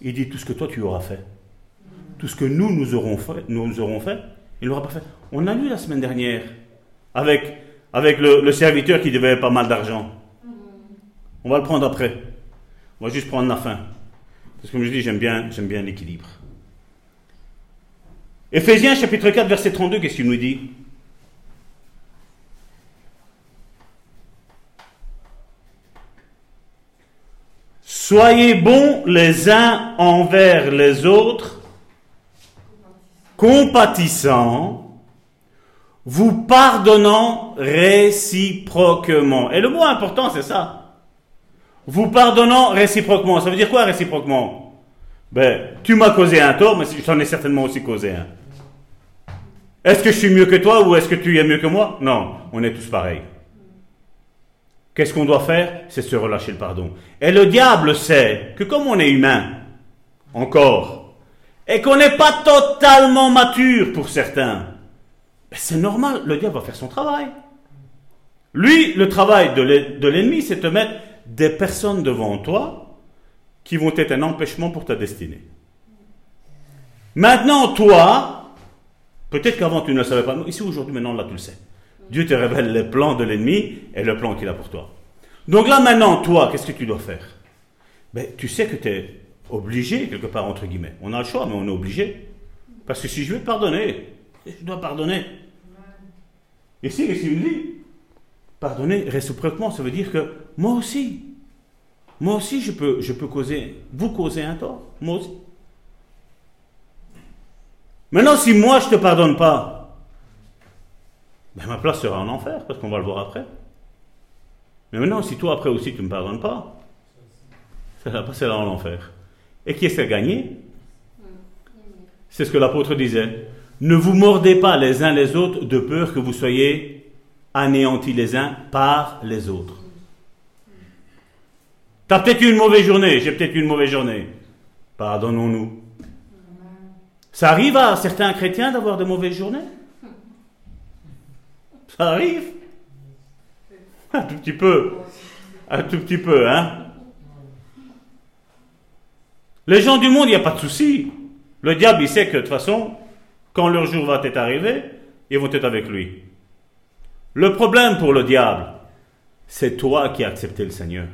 Il dit tout ce que toi tu auras fait, tout ce que nous nous aurons fait, nous aurons fait, l'aura pas fait. On a lu la semaine dernière avec le serviteur qui devait pas mal d'argent. On va le prendre après. On va juste prendre la fin. Parce que comme je dis, j'aime bien, j'aime bien l'équilibre. Éphésiens chapitre 4, verset 32, qu'est-ce qu'il nous dit? Soyez bons les uns envers les autres, compatissants, vous pardonnant réciproquement. Et le mot important, c'est ça. Vous pardonnant réciproquement. Ça veut dire quoi réciproquement? Ben, tu m'as causé un tort, mais je t'en ai certainement aussi causé un. Est-ce que je suis mieux que toi ou est-ce que tu es mieux que moi? Non, on est tous pareils. Qu'est-ce qu'on doit faire? C'est se relâcher le pardon. Et le diable sait que comme on est humain, encore, et qu'on n'est pas totalement mature pour certains, ben c'est normal, le diable va faire son travail. Lui, le travail de l'ennemi, c'est de mettre des personnes devant toi qui vont être un empêchement pour ta destinée. Maintenant, toi, Peut-être qu'avant tu ne le savais pas. Ici aujourd'hui, maintenant, là tu le sais. Dieu te révèle les plans de l'ennemi et le plan qu'il a pour toi. Donc là maintenant, toi, qu'est-ce que tu dois faire? Ben, Tu sais que tu es obligé, quelque part, entre guillemets. On a le choix, mais on est obligé. Parce que si je veux pardonner, je dois pardonner. Ici, qu'est-ce qu'il me dit Pardonner réciproquement, ça veut dire que moi aussi, moi aussi, je peux, je peux causer, vous causer un tort. Moi aussi. Maintenant, si moi je ne te pardonne pas, ben, ma place sera en enfer, parce qu'on va le voir après. Mais maintenant, si toi après aussi tu ne me pardonnes pas, ça va passer là en enfer. Et qui est-ce qui a C'est ce que l'apôtre disait. Ne vous mordez pas les uns les autres de peur que vous soyez anéantis les uns par les autres. Tu as peut-être eu une mauvaise journée, j'ai peut-être eu une mauvaise journée. Pardonnons-nous. Ça arrive à certains chrétiens d'avoir de mauvaises journées? Ça arrive? Un tout petit peu. Un tout petit peu, hein? Les gens du monde, il n'y a pas de souci. Le diable, il sait que de toute façon, quand leur jour va être arrivé, ils vont être avec lui. Le problème pour le diable, c'est toi qui as accepté le Seigneur.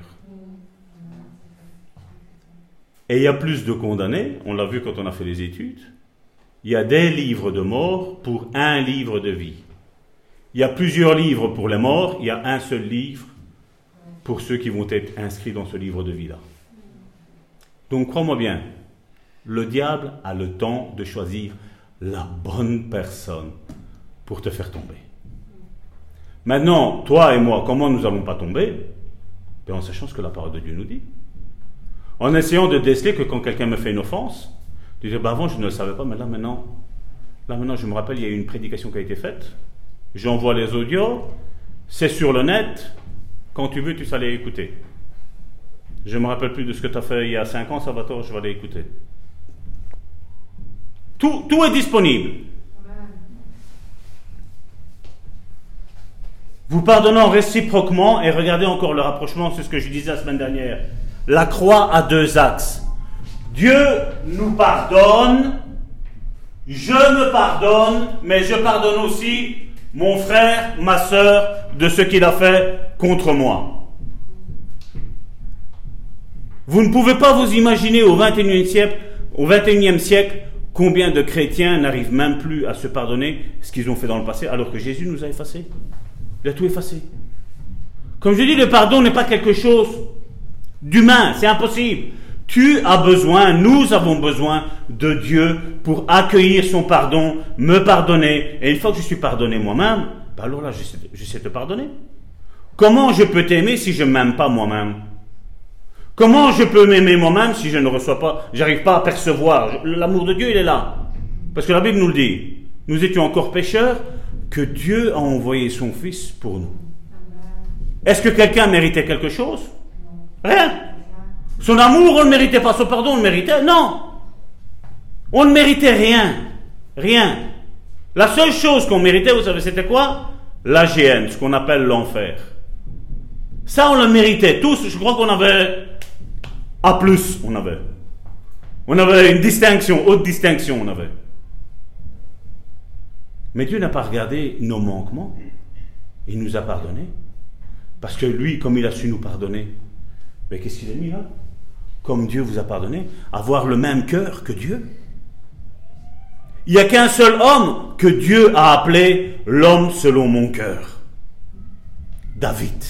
Et il y a plus de condamnés, on l'a vu quand on a fait les études, il y a des livres de mort pour un livre de vie. Il y a plusieurs livres pour les morts, il y a un seul livre pour ceux qui vont être inscrits dans ce livre de vie-là. Donc crois-moi bien, le diable a le temps de choisir la bonne personne pour te faire tomber. Maintenant, toi et moi, comment nous n'allons pas tomber? Ben, En sachant ce que la parole de Dieu nous dit. En essayant de déceler que quand quelqu'un me fait une offense, tu dis, bah avant, je ne le savais pas, mais là, maintenant, là, maintenant, je me rappelle, il y a eu une prédication qui a été faite. J'envoie les audios, c'est sur le net. Quand tu veux, tu sais aller écouter. Je ne me rappelle plus de ce que tu as fait il y a 5 ans, Salvatore, je vais aller écouter. Tout, tout est disponible. Vous pardonnant réciproquement, et regardez encore le rapprochement, c'est ce que je disais la semaine dernière. La croix a deux axes. Dieu nous pardonne, je me pardonne, mais je pardonne aussi mon frère, ma soeur, de ce qu'il a fait contre moi. Vous ne pouvez pas vous imaginer au 21e siècle, au 21e siècle Combien de chrétiens n'arrivent même plus à se pardonner ce qu'ils ont fait dans le passé alors que Jésus nous a effacés Il a tout effacé. Comme je dis, le pardon n'est pas quelque chose d'humain, c'est impossible. Tu as besoin, nous avons besoin de Dieu pour accueillir son pardon, me pardonner. Et une fois que je suis pardonné moi-même, ben alors là, je sais, je sais te pardonner. Comment je peux t'aimer si je ne m'aime pas moi-même? Comment je peux m'aimer moi-même si je ne reçois pas, j'arrive pas à percevoir? L'amour de Dieu, il est là. Parce que la Bible nous le dit. Nous étions encore pécheurs que Dieu a envoyé son Fils pour nous. Est-ce que quelqu'un méritait quelque chose? Rien. Son amour, on ne méritait pas. Son pardon, on le méritait Non. On ne méritait rien. Rien. La seule chose qu'on méritait, vous savez, c'était quoi? La GN, ce qu'on appelle l'enfer. Ça, on le méritait tous. Je crois qu'on avait a plus, on avait. On avait une distinction, haute distinction, on avait. Mais Dieu n'a pas regardé nos manquements. Il nous a pardonné. Parce que lui, comme il a su nous pardonner, mais qu'est-ce qu'il a mis là? Comme Dieu vous a pardonné, avoir le même cœur que Dieu. Il n'y a qu'un seul homme que Dieu a appelé l'homme selon mon cœur. David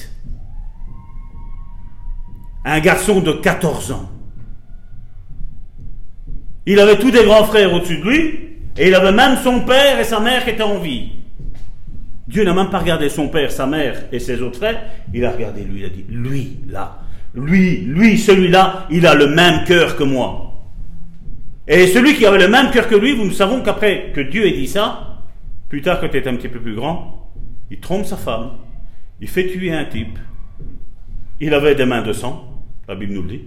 un garçon de 14 ans. Il avait tous des grands frères au-dessus de lui, et il avait même son père et sa mère qui étaient en vie. Dieu n'a même pas regardé son père, sa mère et ses autres frères, il a regardé lui, il a dit, lui, là, lui, lui, celui-là, il a le même cœur que moi. Et celui qui avait le même cœur que lui, nous savons qu'après que Dieu ait dit ça, plus tard quand il est un petit peu plus grand, il trompe sa femme, il fait tuer un type, il avait des mains de sang, la Bible nous le dit.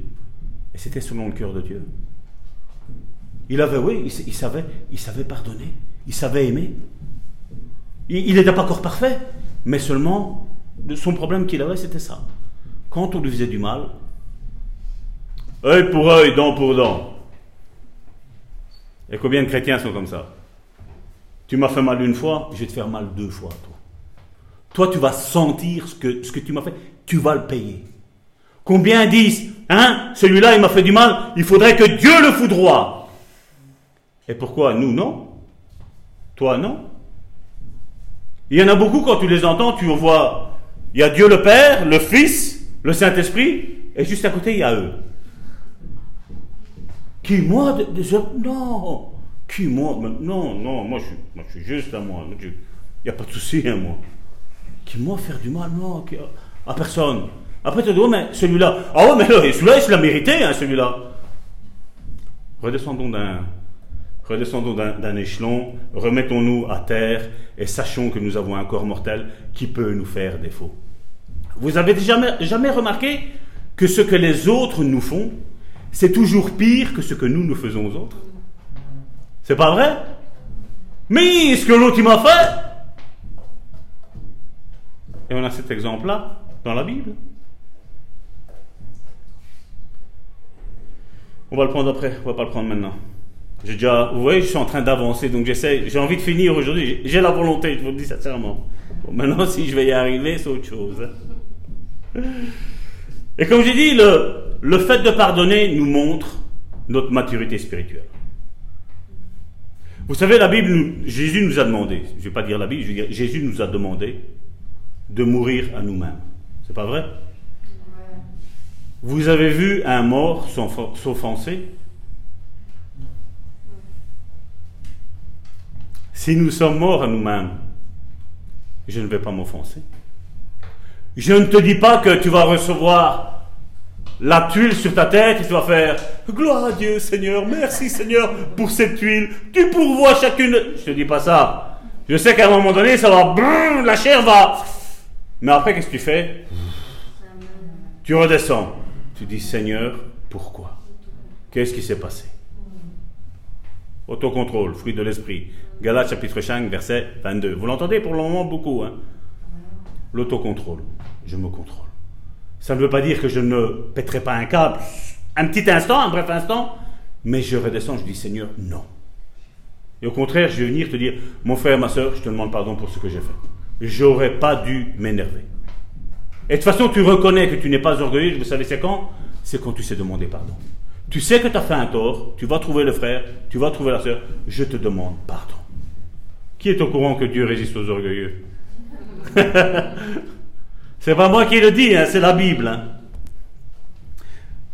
Et c'était selon le cœur de Dieu. Il avait, oui, il, savait, il savait pardonner, il savait aimer. Il n'était pas encore parfait, mais seulement son problème qu'il avait, c'était ça. Quand on lui faisait du mal, œil pour œil, dent pour dent. Et combien de chrétiens sont comme ça? Tu m'as fait mal une fois, je vais te faire mal deux fois, toi. Toi, tu vas sentir ce que, ce que tu m'as fait, tu vas le payer. Combien disent, hein, celui-là il m'a fait du mal, il faudrait que Dieu le foudroie. Et pourquoi nous non? Toi non? Il y en a beaucoup quand tu les entends, tu vois, il y a Dieu le Père, le Fils, le Saint-Esprit, et juste à côté il y a eux. Qui moi de, Non Qui moi Non, non, moi je, suis juste à moi. Il n'y a pas de souci à moi. Qui moi faire du mal? Non, à personne. Après, tu dis, oh, mais celui-là, ah oh, mais celui-là, il se l'a mérité, hein, celui-là. Redescendons d'un, redescendons d'un échelon, remettons-nous à terre et sachons que nous avons un corps mortel qui peut nous faire défaut. Vous avez jamais, jamais remarqué que ce que les autres nous font, c'est toujours pire que ce que nous nous faisons aux autres? C'est pas vrai? Mais ce que l'autre m'a fait Et on a cet exemple-là dans la Bible. On va le prendre après, on va pas le prendre maintenant. J'ai déjà, vous voyez, je suis en train d'avancer, donc j'essaie, j'ai envie de finir aujourd'hui, j'ai la volonté, je vous le dis sincèrement. maintenant, si je vais y arriver, c'est autre chose. Et comme j'ai dit, le, le fait de pardonner nous montre notre maturité spirituelle. Vous savez, la Bible, Jésus nous a demandé, je ne vais pas dire la Bible, je vais dire, Jésus nous a demandé de mourir à nous-mêmes. C'est pas vrai? Vous avez vu un mort s'offenser? Si nous sommes morts à nous-mêmes, je ne vais pas m'offenser. Je ne te dis pas que tu vas recevoir la tuile sur ta tête et tu vas faire Gloire à Dieu Seigneur, merci Seigneur pour cette tuile, tu pourvois chacune. Je te dis pas ça. Je sais qu'à un moment donné, ça va, la chair va. Mais après, qu'est-ce que tu fais? Tu redescends. Tu dis Seigneur, pourquoi? Qu'est-ce qui s'est passé? Autocontrôle, fruit de l'esprit. Galates chapitre 5, verset 22. Vous l'entendez pour le moment beaucoup. Hein L'autocontrôle. Je me contrôle. Ça ne veut pas dire que je ne pèterai pas un câble un petit instant, un bref instant, mais je redescends, je dis Seigneur, non. Et au contraire, je vais venir te dire, mon frère, ma soeur, je te demande pardon pour ce que j'ai fait. J'aurais pas dû m'énerver. Et de toute façon, tu reconnais que tu n'es pas orgueilleux, vous savez c'est quand? C'est quand tu sais demander pardon. Tu sais que tu as fait un tort, tu vas trouver le frère, tu vas trouver la sœur, je te demande pardon. Qui est au courant que Dieu résiste aux orgueilleux C'est pas moi qui le dis, hein, c'est la Bible. Hein.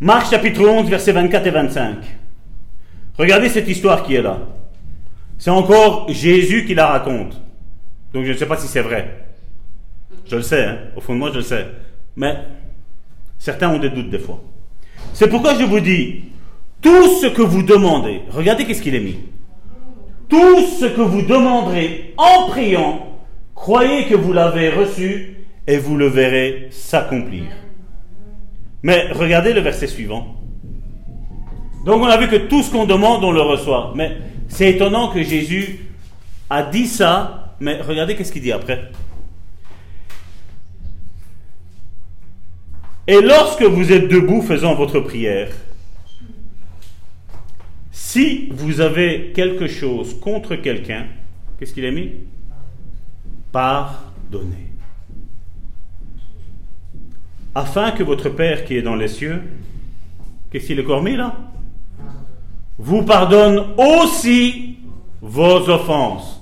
Marc chapitre 11, versets 24 et 25. Regardez cette histoire qui est là. C'est encore Jésus qui la raconte. Donc je ne sais pas si c'est vrai. Je le sais, hein. au fond de moi je le sais. Mais certains ont des doutes des fois. C'est pourquoi je vous dis, tout ce que vous demandez, regardez qu'est-ce qu'il est mis. Tout ce que vous demanderez en priant, croyez que vous l'avez reçu et vous le verrez s'accomplir. Mais regardez le verset suivant. Donc on a vu que tout ce qu'on demande, on le reçoit. Mais c'est étonnant que Jésus a dit ça, mais regardez qu'est-ce qu'il dit après. Et lorsque vous êtes debout faisant votre prière, si vous avez quelque chose contre quelqu'un, qu'est-ce qu'il a mis? Pardonnez. Afin que votre Père qui est dans les cieux, qu'est-ce qu'il est encore mis là? Vous pardonne aussi vos offenses.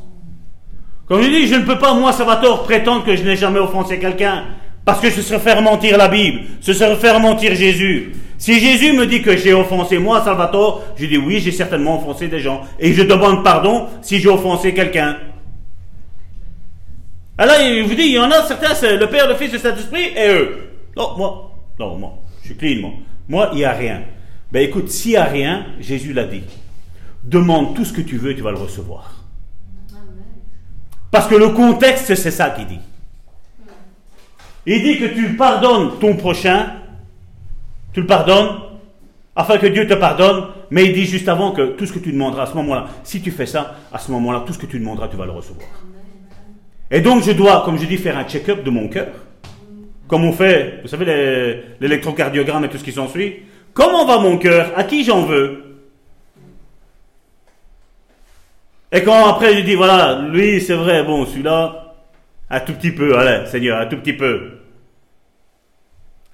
Comme je dis, je ne peux pas, moi, Salvatore, prétendre que je n'ai jamais offensé quelqu'un. Parce que ce serait faire mentir la Bible, ce serait faire mentir Jésus. Si Jésus me dit que j'ai offensé moi, Salvatore, je dis oui, j'ai certainement offensé des gens. Et je demande pardon si j'ai offensé quelqu'un. Alors, il vous dit, il y en a certains, c'est le Père, le Fils, le Saint-Esprit, et eux. Non, moi, non, moi, je suis clean, moi. Moi, il n'y a rien. Ben écoute, s'il n'y a rien, Jésus l'a dit. Demande tout ce que tu veux, tu vas le recevoir. Parce que le contexte, c'est ça qu'il dit. Il dit que tu pardonnes ton prochain, tu le pardonnes, afin que Dieu te pardonne, mais il dit juste avant que tout ce que tu demanderas à ce moment-là, si tu fais ça, à ce moment-là, tout ce que tu demanderas, tu vas le recevoir. Et donc je dois, comme je dis, faire un check-up de mon cœur, comme on fait, vous savez, l'électrocardiogramme et tout ce qui s'ensuit. Comment va mon cœur? À qui j'en veux? Et quand après je dis, voilà, lui c'est vrai, bon, celui-là, un tout petit peu, allez, Seigneur, un tout petit peu.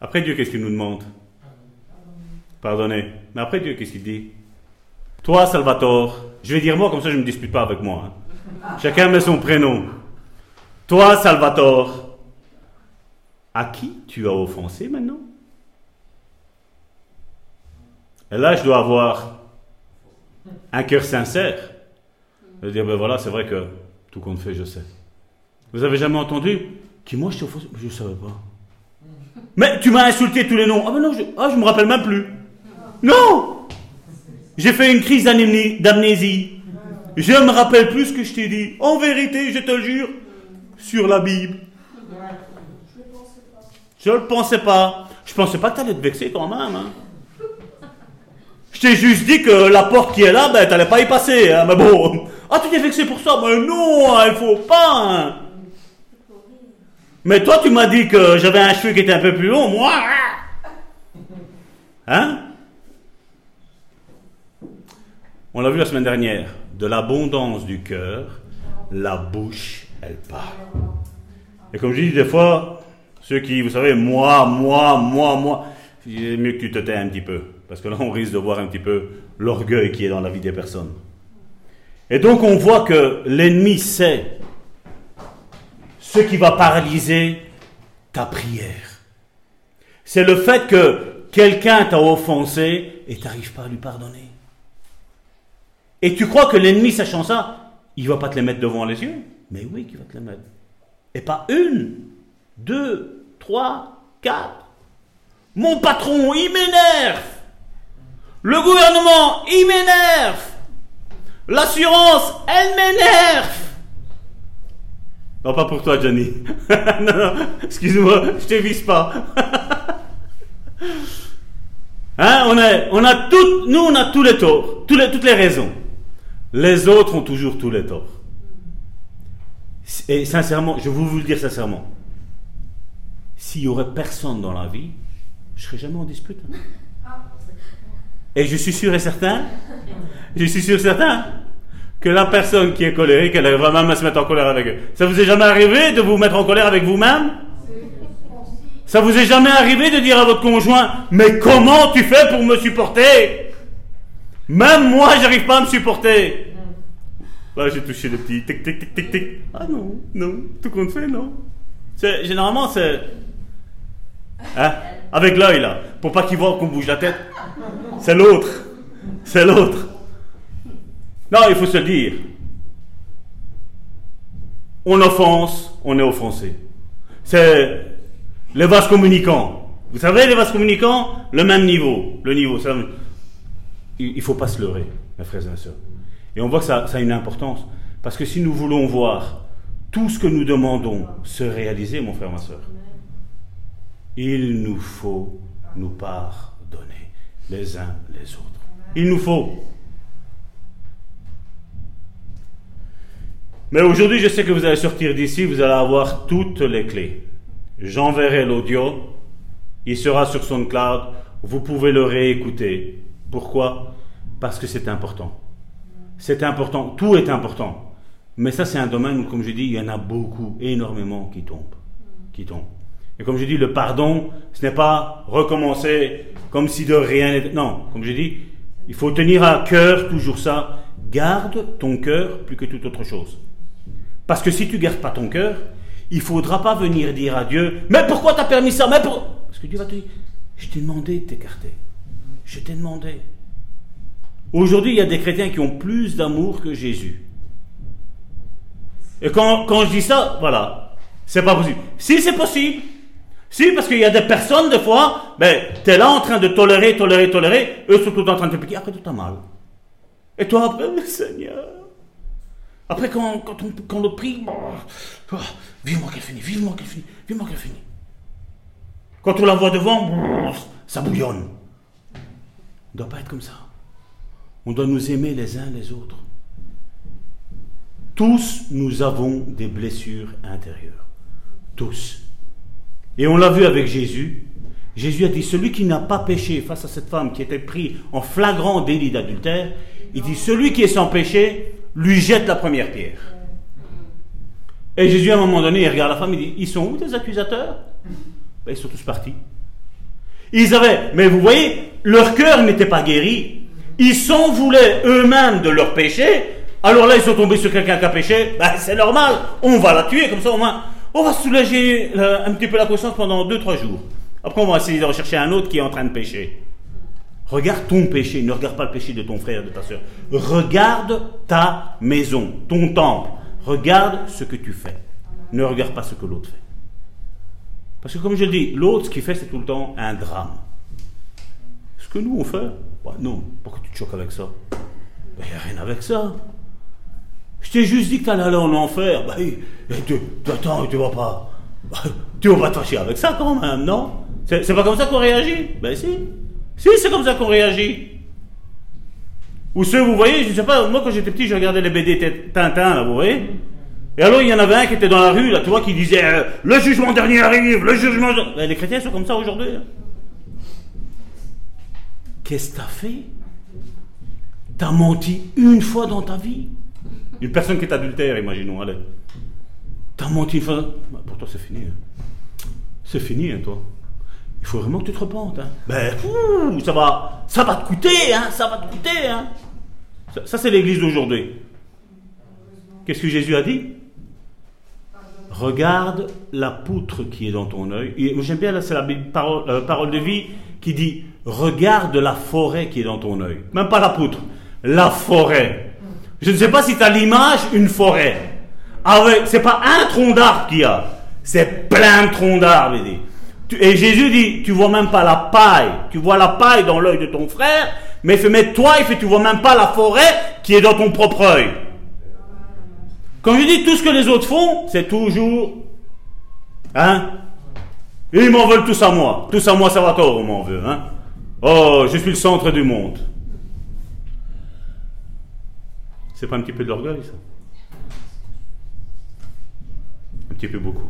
Après Dieu, qu'est-ce qu'il nous demande? Pardonnez. Mais après Dieu, qu'est-ce qu'il dit? Toi, Salvatore, je vais dire moi, comme ça je ne me dispute pas avec moi. Hein. Chacun met son prénom. Toi, Salvatore, à qui tu as offensé maintenant? Et là, je dois avoir un cœur sincère. De dire, ben voilà, c'est vrai que tout compte fait, je sais. Vous avez jamais entendu Qui moi je t'ai offensé? Je ne savais pas. Mais tu m'as insulté tous les noms. Ah ben non, je, ah, me rappelle même plus. Non J'ai fait une crise d'amnésie. Je me rappelle plus ce que je t'ai dit. En vérité, je te jure, sur la Bible. Je ne le pensais pas. Je pensais pas que tu allais te vexer quand même. Hein. Je t'ai juste dit que la porte qui est là, ben, tu n'allais pas y passer. Hein. Mais bon, ah, tu t'es vexé pour ça? Mais non, il faut pas. Hein. Mais toi, tu m'as dit que j'avais un cheveu qui était un peu plus long, moi. Hein? On l'a vu la semaine dernière. De l'abondance du cœur, la bouche, elle parle. Et comme je dis des fois, ceux qui, vous savez, moi, moi, moi, moi, il est mieux que tu te tais un petit peu. Parce que là, on risque de voir un petit peu l'orgueil qui est dans la vie des personnes. Et donc, on voit que l'ennemi sait ce qui va paralyser ta prière. C'est le fait que quelqu'un t'a offensé et tu n'arrives pas à lui pardonner. Et tu crois que l'ennemi, sachant ça, il va pas te les mettre devant les yeux? Mais oui, qu'il va te les mettre. Et pas une, deux, trois, quatre. Mon patron, il m'énerve. Le gouvernement, il m'énerve. L'assurance, elle m'énerve. Non, pas pour toi, Johnny. non, non, excuse-moi, je te vise pas. hein, on a, on a nous, on a tous les torts, tous les, toutes les raisons. Les autres ont toujours tous les torts. Et sincèrement, je veux vous le dire sincèrement, s'il y aurait personne dans la vie, je serais jamais en dispute. Et je suis sûr et certain, je suis sûr et certain que la personne qui est colérique, elle va même se mettre en colère avec eux. Ça vous est jamais arrivé de vous mettre en colère avec vous-même? Ça vous est jamais arrivé de dire à votre conjoint, mais comment tu fais pour me supporter? Même moi, j'arrive pas à me supporter. Là, j'ai touché le petit tic tic tic tic tic. Ah non, non, tout compte fait, non. C'est, généralement, c'est. Hein? Avec l'œil, là, pour pas qu'il voit qu'on bouge la tête. C'est l'autre. C'est l'autre. Non, il faut se le dire. On offense, on est offensé. C'est les vases communicants. Vous savez, les vases communicants, le même niveau. Le niveau, ça, il ne faut pas se leurrer, mes frères et sœurs. Et on voit que ça, a une importance. Parce que si nous voulons voir tout ce que nous demandons se réaliser, mon frère, ma soeur, il nous faut nous pardonner les uns les autres. Il nous faut. Mais aujourd'hui, je sais que vous allez sortir d'ici, vous allez avoir toutes les clés. J'enverrai l'audio, il sera sur SoundCloud, vous pouvez le réécouter. Pourquoi? Parce que c'est important. C'est important, tout est important. Mais ça, c'est un domaine où, comme je dis, il y en a beaucoup, énormément qui tombent. Qui tombent. Et comme je dis, le pardon, ce n'est pas recommencer comme si de rien n'était. Non, comme je dis, il faut tenir à cœur toujours ça. Garde ton cœur plus que toute autre chose. Parce que si tu gardes pas ton cœur, il faudra pas venir dire à Dieu, mais pourquoi tu as permis ça? Parce que Dieu va te dire, je t'ai demandé de t'écarter. Je t'ai demandé. Aujourd'hui, il y a des chrétiens qui ont plus d'amour que Jésus. Et quand, je dis ça, voilà, c'est pas possible. Si c'est possible, si, parce qu'il y a des personnes, des fois, ben, tu es là en train de tolérer, tolérer, tolérer, eux sont tout en train de te piquer, après tout a mal. Et toi, après, mais Seigneur. Après, quand, quand, on, on prie, oh, vivement qu'elle finisse, vivement qu'elle finisse, vivement qu'elle finisse. Quand on la voit devant, ça bouillonne. On ne doit pas être comme ça. On doit nous aimer les uns les autres. Tous, nous avons des blessures intérieures. Tous. Et on l'a vu avec Jésus. Jésus a dit, celui qui n'a pas péché face à cette femme qui était prise en flagrant délit d'adultère, il dit, celui qui est sans péché, lui jette la première pierre. Et Jésus, à un moment donné, il regarde la femme, il dit, ils sont où tes accusateurs? Ben, Ils sont tous partis. Ils avaient, mais vous voyez, leur cœur n'était pas guéri. Ils s'en voulaient eux-mêmes de leur péché. Alors là, ils sont tombés sur quelqu'un qui a péché. Ben, c'est normal. On va la tuer, comme ça au moins on va soulager euh, un petit peu la conscience pendant 2-3 jours. Après, on va essayer de rechercher un autre qui est en train de pécher. Regarde ton péché, ne regarde pas le péché de ton frère, de ta soeur. Regarde ta maison, ton temple. Regarde ce que tu fais. Ne regarde pas ce que l'autre fait. Parce que comme je le dis, l'autre, ce qu'il fait, c'est tout le temps un drame. Que nous, on fait, bah non, pourquoi tu te choques avec ça? Il bah, n'y a rien avec ça. Je t'ai juste dit que aller en enfer. Bah, et, tu, attends, tu vas pas. Tu vas pas chier avec ça quand même, non? C'est pas comme ça qu'on réagit? Ben si. Si, c'est comme ça qu'on réagit. Ou ceux, vous voyez, je sais pas, moi quand j'étais petit, je regardais les BD Tintin, là, vous voyez Et alors il y en avait un qui était dans la rue, là, tu vois, qui disait euh, Le jugement dernier arrive, le jugement. Les chrétiens sont comme ça aujourd'hui. Hein. Qu'est-ce que t'as fait? T'as menti une fois dans ta vie? Une personne qui est adultère, imaginons, allez. T'as menti une fois. Bah, pour toi, c'est fini. Hein. C'est fini, hein, toi. Il faut vraiment que tu te repentes. Hein. Ben, ça va, ça va te coûter, hein, ça va te coûter. Hein. Ça, c'est l'église d'aujourd'hui. Qu'est-ce que Jésus a dit? Regarde la poutre qui est dans ton œil. J'aime bien, là, c'est la parole, euh, parole de vie qui dit Regarde la forêt qui est dans ton œil. Même pas la poutre, la forêt. Je ne sais pas si tu as l'image, une forêt. Ah ouais, c'est pas un tronc d'arbre qu'il y a, c'est plein de troncs d'arbres. Et Jésus dit, tu vois même pas la paille, tu vois la paille dans l'œil de ton frère, mais fait mettre toi, il fait, tu vois même pas la forêt qui est dans ton propre œil. Comme je dis, tout ce que les autres font, c'est toujours, hein, ils m'en veulent tous à moi, tous à moi, ça va tort, on m'en veut, hein? Oh, je suis le centre du monde. C'est pas un petit peu de l'orgueil, ça? Un petit peu beaucoup.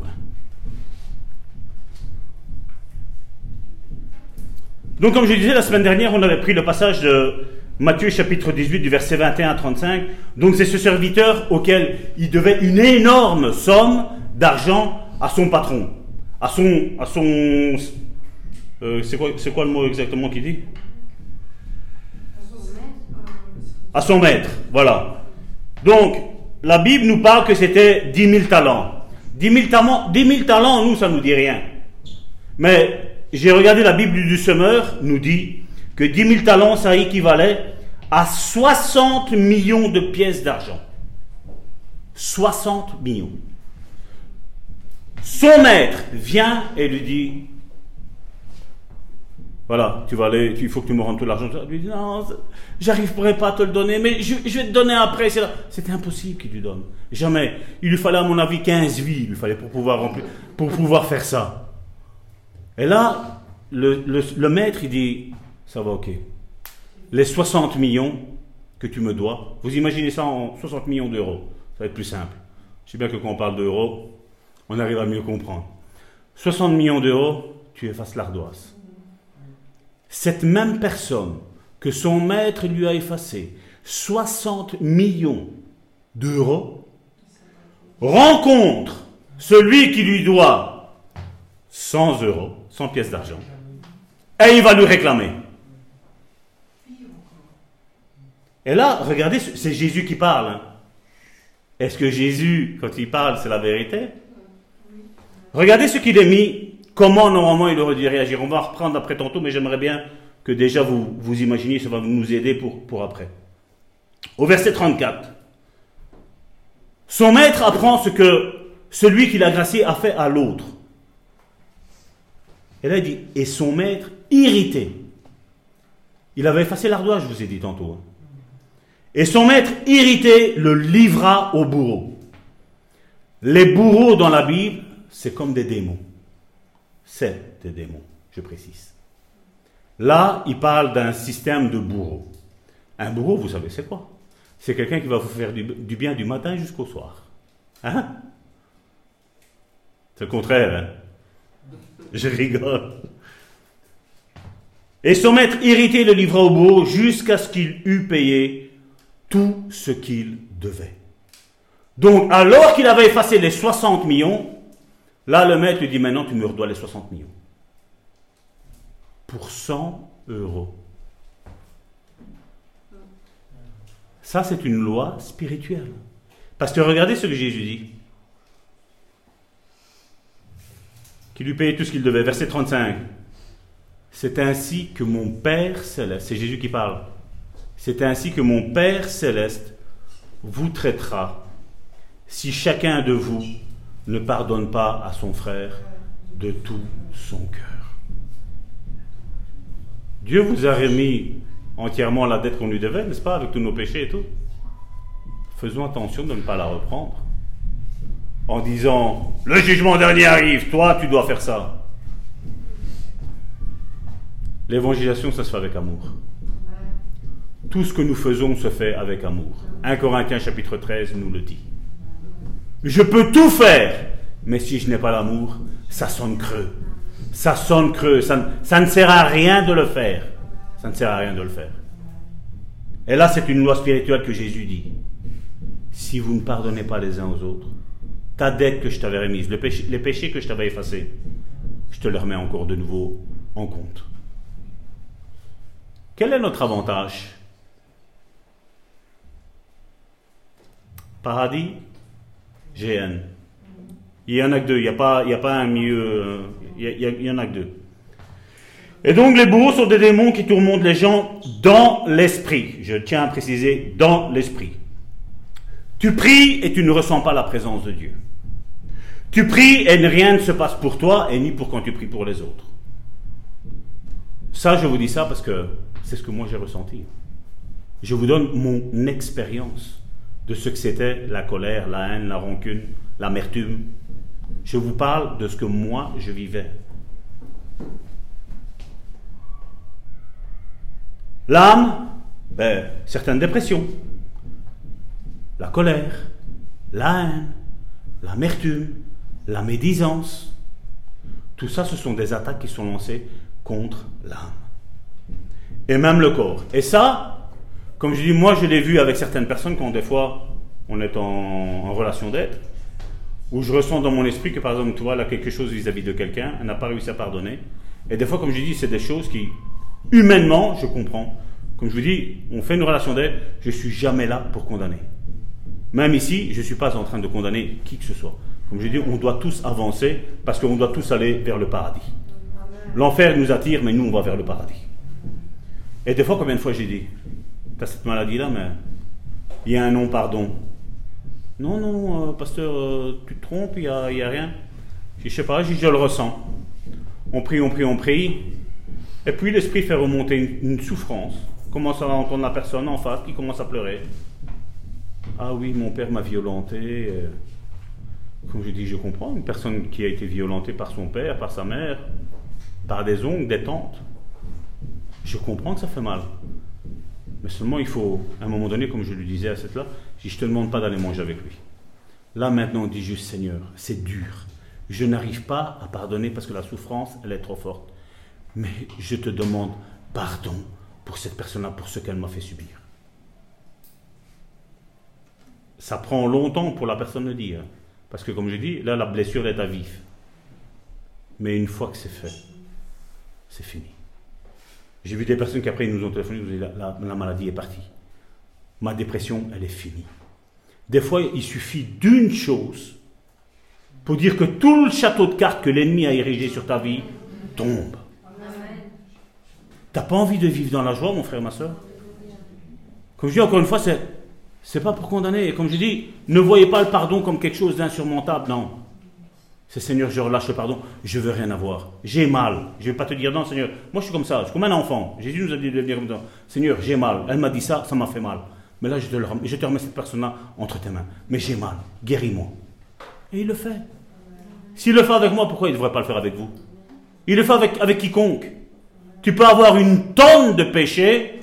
Donc, comme je disais la semaine dernière, on avait pris le passage de Matthieu chapitre 18 du verset 21 à 35. Donc, c'est ce serviteur auquel il devait une énorme somme d'argent à son patron. À son euh, c'est, quoi, le mot exactement qu'il dit? À son maître. Voilà. Donc, la Bible nous parle que c'était 10 000 talents. 10 000 talents, 10 talents, nous, ça ne nous dit rien. Mais j'ai regardé la Bible du semeur, nous dit que 10 000 talents, ça équivalait à 60 millions de pièces d'argent. 60 millions. Son maître vient et lui dit, voilà, tu vas aller, il faut que tu me rendes tout l'argent. Il lui dit, non, j'arriverai pas à te le donner, mais je, vais te donner après. C'était impossible qu'il lui donne. Jamais. Il lui fallait, à mon avis, 15 vies, il lui fallait pour pouvoir remplir, pour pouvoir faire ça. Et là, le, le maître, il dit, ça va ok. Les 60 millions que tu me dois, vous imaginez ça en 60 millions d'euros. Ça va être plus simple. Je sais bien que quand on parle d'euros, on arrive à mieux comprendre. 60 millions d'euros, tu effaces l'ardoise cette même personne que son maître lui a effacé 60 millions d'euros rencontre celui qui lui doit 100 euros, 100 pièces d'argent, et il va lui réclamer. Et là, regardez, c'est Jésus qui parle. Hein. Est-ce que Jésus, quand il parle, c'est la vérité? Regardez ce qu'il est mis Comment normalement il aurait dû réagir On va reprendre après tantôt, mais j'aimerais bien que déjà vous, vous imaginiez, ça va nous aider pour, pour après. Au verset 34, son maître apprend ce que celui qui l'a gracié a fait à l'autre. Et là il dit, et son maître irrité. Il avait effacé l'ardoise, je vous ai dit tantôt. Hein. Et son maître irrité le livra au bourreau. Les bourreaux dans la Bible, c'est comme des démons c'est des démons, je précise. Là, il parle d'un système de bourreau. Un bourreau, vous savez, c'est quoi? C'est quelqu'un qui va vous faire du, bien du matin jusqu'au soir. Hein? C'est le contraire, hein? Je rigole. Et son maître irrité le livra au bourreau jusqu'à ce qu'il eût payé tout ce qu'il devait. Donc, alors qu'il avait effacé les 60 millions, Là, le maître lui dit maintenant, tu me redois les 60 millions. Pour 100 euros. Ça, c'est une loi spirituelle. Parce que regardez ce que Jésus dit. Qu'il lui payait tout ce qu'il devait. Verset 35. C'est ainsi que mon Père céleste, c'est Jésus qui parle, c'est ainsi que mon Père céleste vous traitera si chacun de vous ne pardonne pas à son frère de tout son cœur. Dieu vous a remis entièrement la dette qu'on lui devait, n'est-ce pas, avec tous nos péchés et tout. Faisons attention de ne pas la reprendre. En disant, le jugement dernier arrive, toi tu dois faire ça. L'évangélisation, ça se fait avec amour. Tout ce que nous faisons se fait avec amour. 1 Corinthiens chapitre 13 nous le dit. Je peux tout faire, mais si je n'ai pas l'amour, ça sonne creux. Ça sonne creux. Ça, ne sert à rien de le faire. Ça ne sert à rien de le faire. Et là, c'est une loi spirituelle que Jésus dit. Si vous ne pardonnez pas les uns aux autres, ta dette que je t'avais remise, les péchés que je t'avais effacés, je te les remets encore de nouveau en compte. Quel est notre avantage? Paradis GN. Il y en a que deux, il n'y a, pas, a pas un mieux. Il y, en a que deux. Et donc les bourreaux sont des démons qui tourmentent les gens dans l'esprit. Je tiens à préciser, dans l'esprit. Tu pries et tu ne ressens pas la présence de Dieu. Tu pries et rien ne se passe pour toi et ni pour quand tu pries pour les autres. Ça, je vous dis ça parce que c'est ce que moi j'ai ressenti. Je vous donne mon expérience de ce que c'était la colère, la haine, la rancune, l'amertume. Je vous parle de ce que moi je vivais. L'âme, ben, certaines dépressions, la colère, la haine, l'amertume, la médisance, tout ça, ce sont des attaques qui sont lancées contre l'âme. Et même le corps. Et ça, comme je dis, moi je l'ai vu avec certaines personnes quand des fois on est en, relation d'aide, où je ressens dans mon esprit que par exemple, tu vois, là quelque chose vis-à-vis de quelqu'un, elle n'a pas réussi à pardonner. Et des fois, comme je dis, c'est des choses qui, humainement, je comprends. Comme je vous dis, on fait une relation d'aide, je ne suis jamais là pour condamner. Même ici, je ne suis pas en train de condamner qui que ce soit. Comme je dis, on doit tous avancer parce qu'on doit tous aller vers le paradis. L'enfer nous attire, mais nous, on va vers le paradis. Et des fois, combien de fois j'ai dit Cette maladie-là, mais il y a un non-pardon. Non, non, euh, pasteur, euh, tu te trompes, il n'y a, a, rien. Je ne sais pas, je, je le ressens. On prie, on prie, on prie. Et puis l'esprit fait remonter une, souffrance. Commence à entendre la personne en face qui commence à pleurer? Ah oui, mon père m'a violenté. Euh, comme je dis, je comprends. Une personne qui a été violentée par son père, par sa mère, par des oncles, des tantes. Je comprends que ça fait mal. Mais seulement, il faut, à un moment donné, comme je lui disais à cette là, je ne te demande pas d'aller manger avec lui. Là, maintenant, on dit juste, Seigneur, c'est dur. Je n'arrive pas à pardonner parce que la souffrance, elle est trop forte. Mais je te demande pardon pour cette personne-là, pour ce qu'elle m'a fait subir. Ça prend longtemps pour la personne de dire. Parce que, comme je dis, là, la blessure est à vif. Mais une fois que c'est fait, c'est fini. J'ai vu des personnes qui après nous ont téléphoné, nous ont dit la, la maladie est partie. Ma dépression, elle est finie. Des fois, il suffit d'une chose pour dire que tout le château de cartes que l'ennemi a érigé sur ta vie tombe. T'as pas envie de vivre dans la joie, mon frère, ma soeur? Comme je dis encore une fois, c'est, c'est pas pour condamner. Et comme je dis, ne voyez pas le pardon comme quelque chose d'insurmontable, non. Seigneur, je relâche le pardon, je veux rien avoir. J'ai mal. Je ne vais pas te dire non, Seigneur. Moi, je suis comme ça, je suis comme un enfant. Jésus nous a dit de dire comme ça. Seigneur, j'ai mal. Elle m'a dit ça, ça m'a fait mal. Mais là, je te, je te remets cette personne-là entre tes mains. Mais j'ai mal. Guéris-moi. Et il le fait. S'il le fait avec moi, pourquoi il ne devrait pas le faire avec vous? Il le fait avec, avec quiconque. Tu peux avoir une tonne de péchés,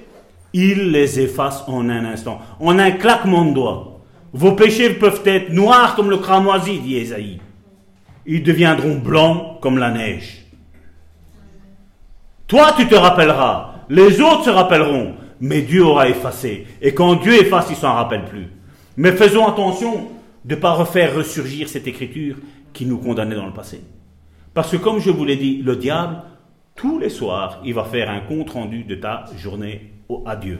il les efface en un instant, en un claquement de doigts. Vos péchés peuvent être noirs comme le cramoisi, dit Esaïe ils deviendront blancs comme la neige. Toi, tu te rappelleras, les autres se rappelleront, mais Dieu aura effacé. Et quand Dieu efface, il s'en rappelle plus. Mais faisons attention de ne pas refaire ressurgir cette écriture qui nous condamnait dans le passé. Parce que comme je vous l'ai dit, le diable, tous les soirs, il va faire un compte-rendu de ta journée à Dieu.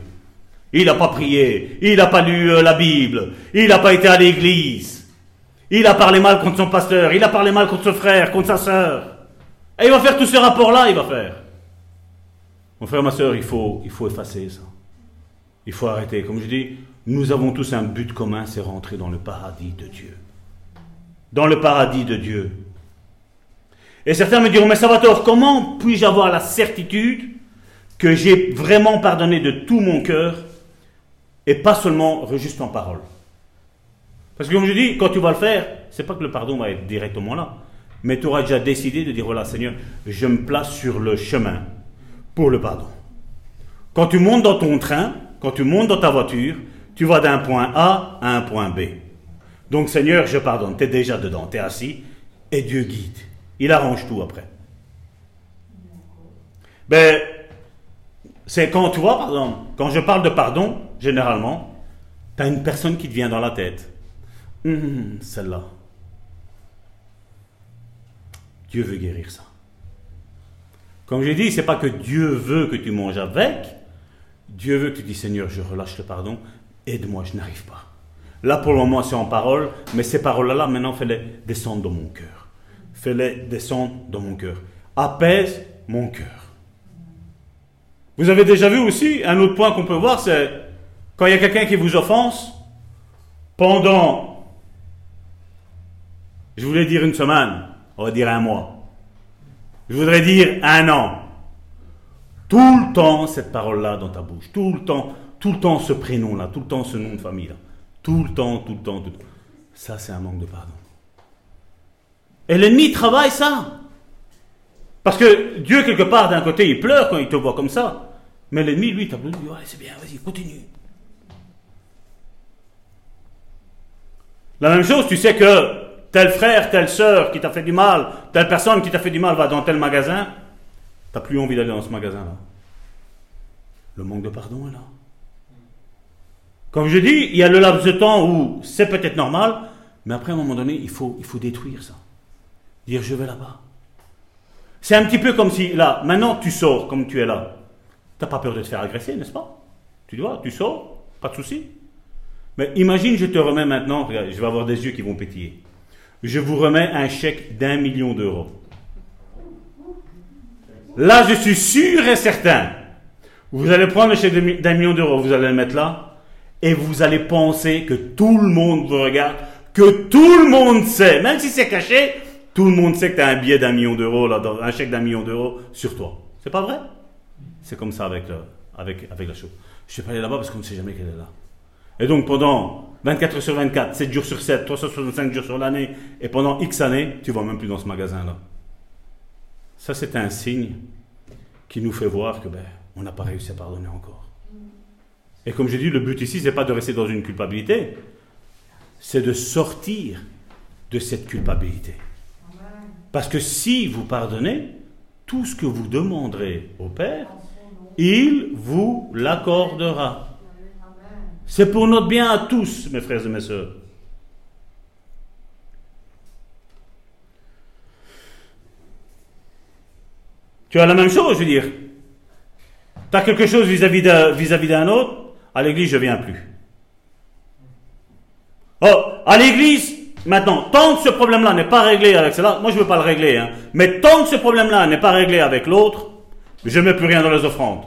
Il n'a pas prié, il n'a pas lu euh, la Bible, il n'a pas été à l'église, il a parlé mal contre son pasteur, il a parlé mal contre son frère, contre sa sœur. Et il va faire tous ces rapports-là, il va faire. Mon frère, ma soeur, il faut, il faut effacer ça. Il faut arrêter. Comme je dis, nous avons tous un but commun, c'est rentrer dans le paradis de Dieu. Dans le paradis de Dieu. Et certains me diront, mais Salvatore, comment puis-je avoir la certitude que j'ai vraiment pardonné de tout mon cœur et pas seulement juste en parole? Parce que comme je dis, quand tu vas le faire, c'est pas que le pardon va être directement là. Mais tu auras déjà décidé de dire, voilà Seigneur, je me place sur le chemin pour le pardon. Quand tu montes dans ton train, quand tu montes dans ta voiture, tu vas d'un point A à un point B. Donc Seigneur, je pardonne, tu es déjà dedans, tu es assis, et Dieu guide. Il arrange tout après. Ben, c'est quand tu vois, pardon, quand je parle de pardon, généralement, tu as une personne qui te vient dans la tête. Hum, celle-là. Dieu veut guérir ça. Comme j'ai dit, c'est pas que Dieu veut que tu manges avec. Dieu veut que tu dis Seigneur, je relâche le pardon, aide-moi, je n'arrive pas. Là pour le moment c'est en parole, mais ces paroles-là, maintenant fais-les descendre dans mon cœur. Fais-les descendre dans mon cœur. Apaise mon cœur. Vous avez déjà vu aussi un autre point qu'on peut voir, c'est quand il y a quelqu'un qui vous offense, pendant je voulais dire une semaine, on va dire un mois. Je voudrais dire un an. Tout le temps, cette parole-là dans ta bouche. Tout le temps, tout le temps, ce prénom-là. Tout le temps, ce nom de famille-là. Tout le temps, tout le temps, tout le temps. Ça, c'est un manque de pardon. Et l'ennemi travaille ça. Parce que Dieu, quelque part, d'un côté, il pleure quand il te voit comme ça. Mais l'ennemi, lui, il dit, ouais, c'est bien, vas-y, continue. La même chose, tu sais que tel frère, telle sœur qui t'a fait du mal, telle personne qui t'a fait du mal va dans tel magasin, t'as plus envie d'aller dans ce magasin-là. Le manque de pardon est là. Comme je dis, il y a le laps de temps où c'est peut-être normal, mais après, à un moment donné, il faut, il faut détruire ça. Dire, je vais là-bas. C'est un petit peu comme si, là, maintenant tu sors comme tu es là. T'as pas peur de te faire agresser, n'est-ce pas? Tu dois, tu sors, pas de souci. Mais imagine, je te remets maintenant, je vais avoir des yeux qui vont pétiller. Je vous remets un chèque d'un million d'euros. Là, je suis sûr et certain. Vous allez prendre le chèque d'un million d'euros, vous allez le mettre là, et vous allez penser que tout le monde vous regarde, que tout le monde sait, même si c'est caché, tout le monde sait que tu as un billet d'un million d'euros, là, un chèque d'un million d'euros sur toi. C'est pas vrai? C'est comme ça avec, le, avec, avec la chose. Je ne suis pas allé là-bas parce qu'on ne sait jamais qu'elle est là. Et donc pendant 24 heures sur 24, 7 jours sur 7, 365 jours sur l'année, et pendant X années, tu ne vas même plus dans ce magasin-là. Ça, c'est un signe qui nous fait voir que ben, on n'a pas réussi à pardonner encore. Et comme je dis, le but ici, ce n'est pas de rester dans une culpabilité, c'est de sortir de cette culpabilité. Parce que si vous pardonnez, tout ce que vous demanderez au Père, il vous l'accordera. C'est pour notre bien à tous, mes frères et mes sœurs. Tu as la même chose, je veux dire. Tu as quelque chose vis-à-vis d'un autre, à l'église, je ne viens plus. Oh, à l'église, Maintenant, tant que ce problème-là n'est pas réglé avec cela, moi je ne veux pas le régler, hein, mais tant que ce problème-là n'est pas réglé avec l'autre, je ne mets plus rien dans les offrandes.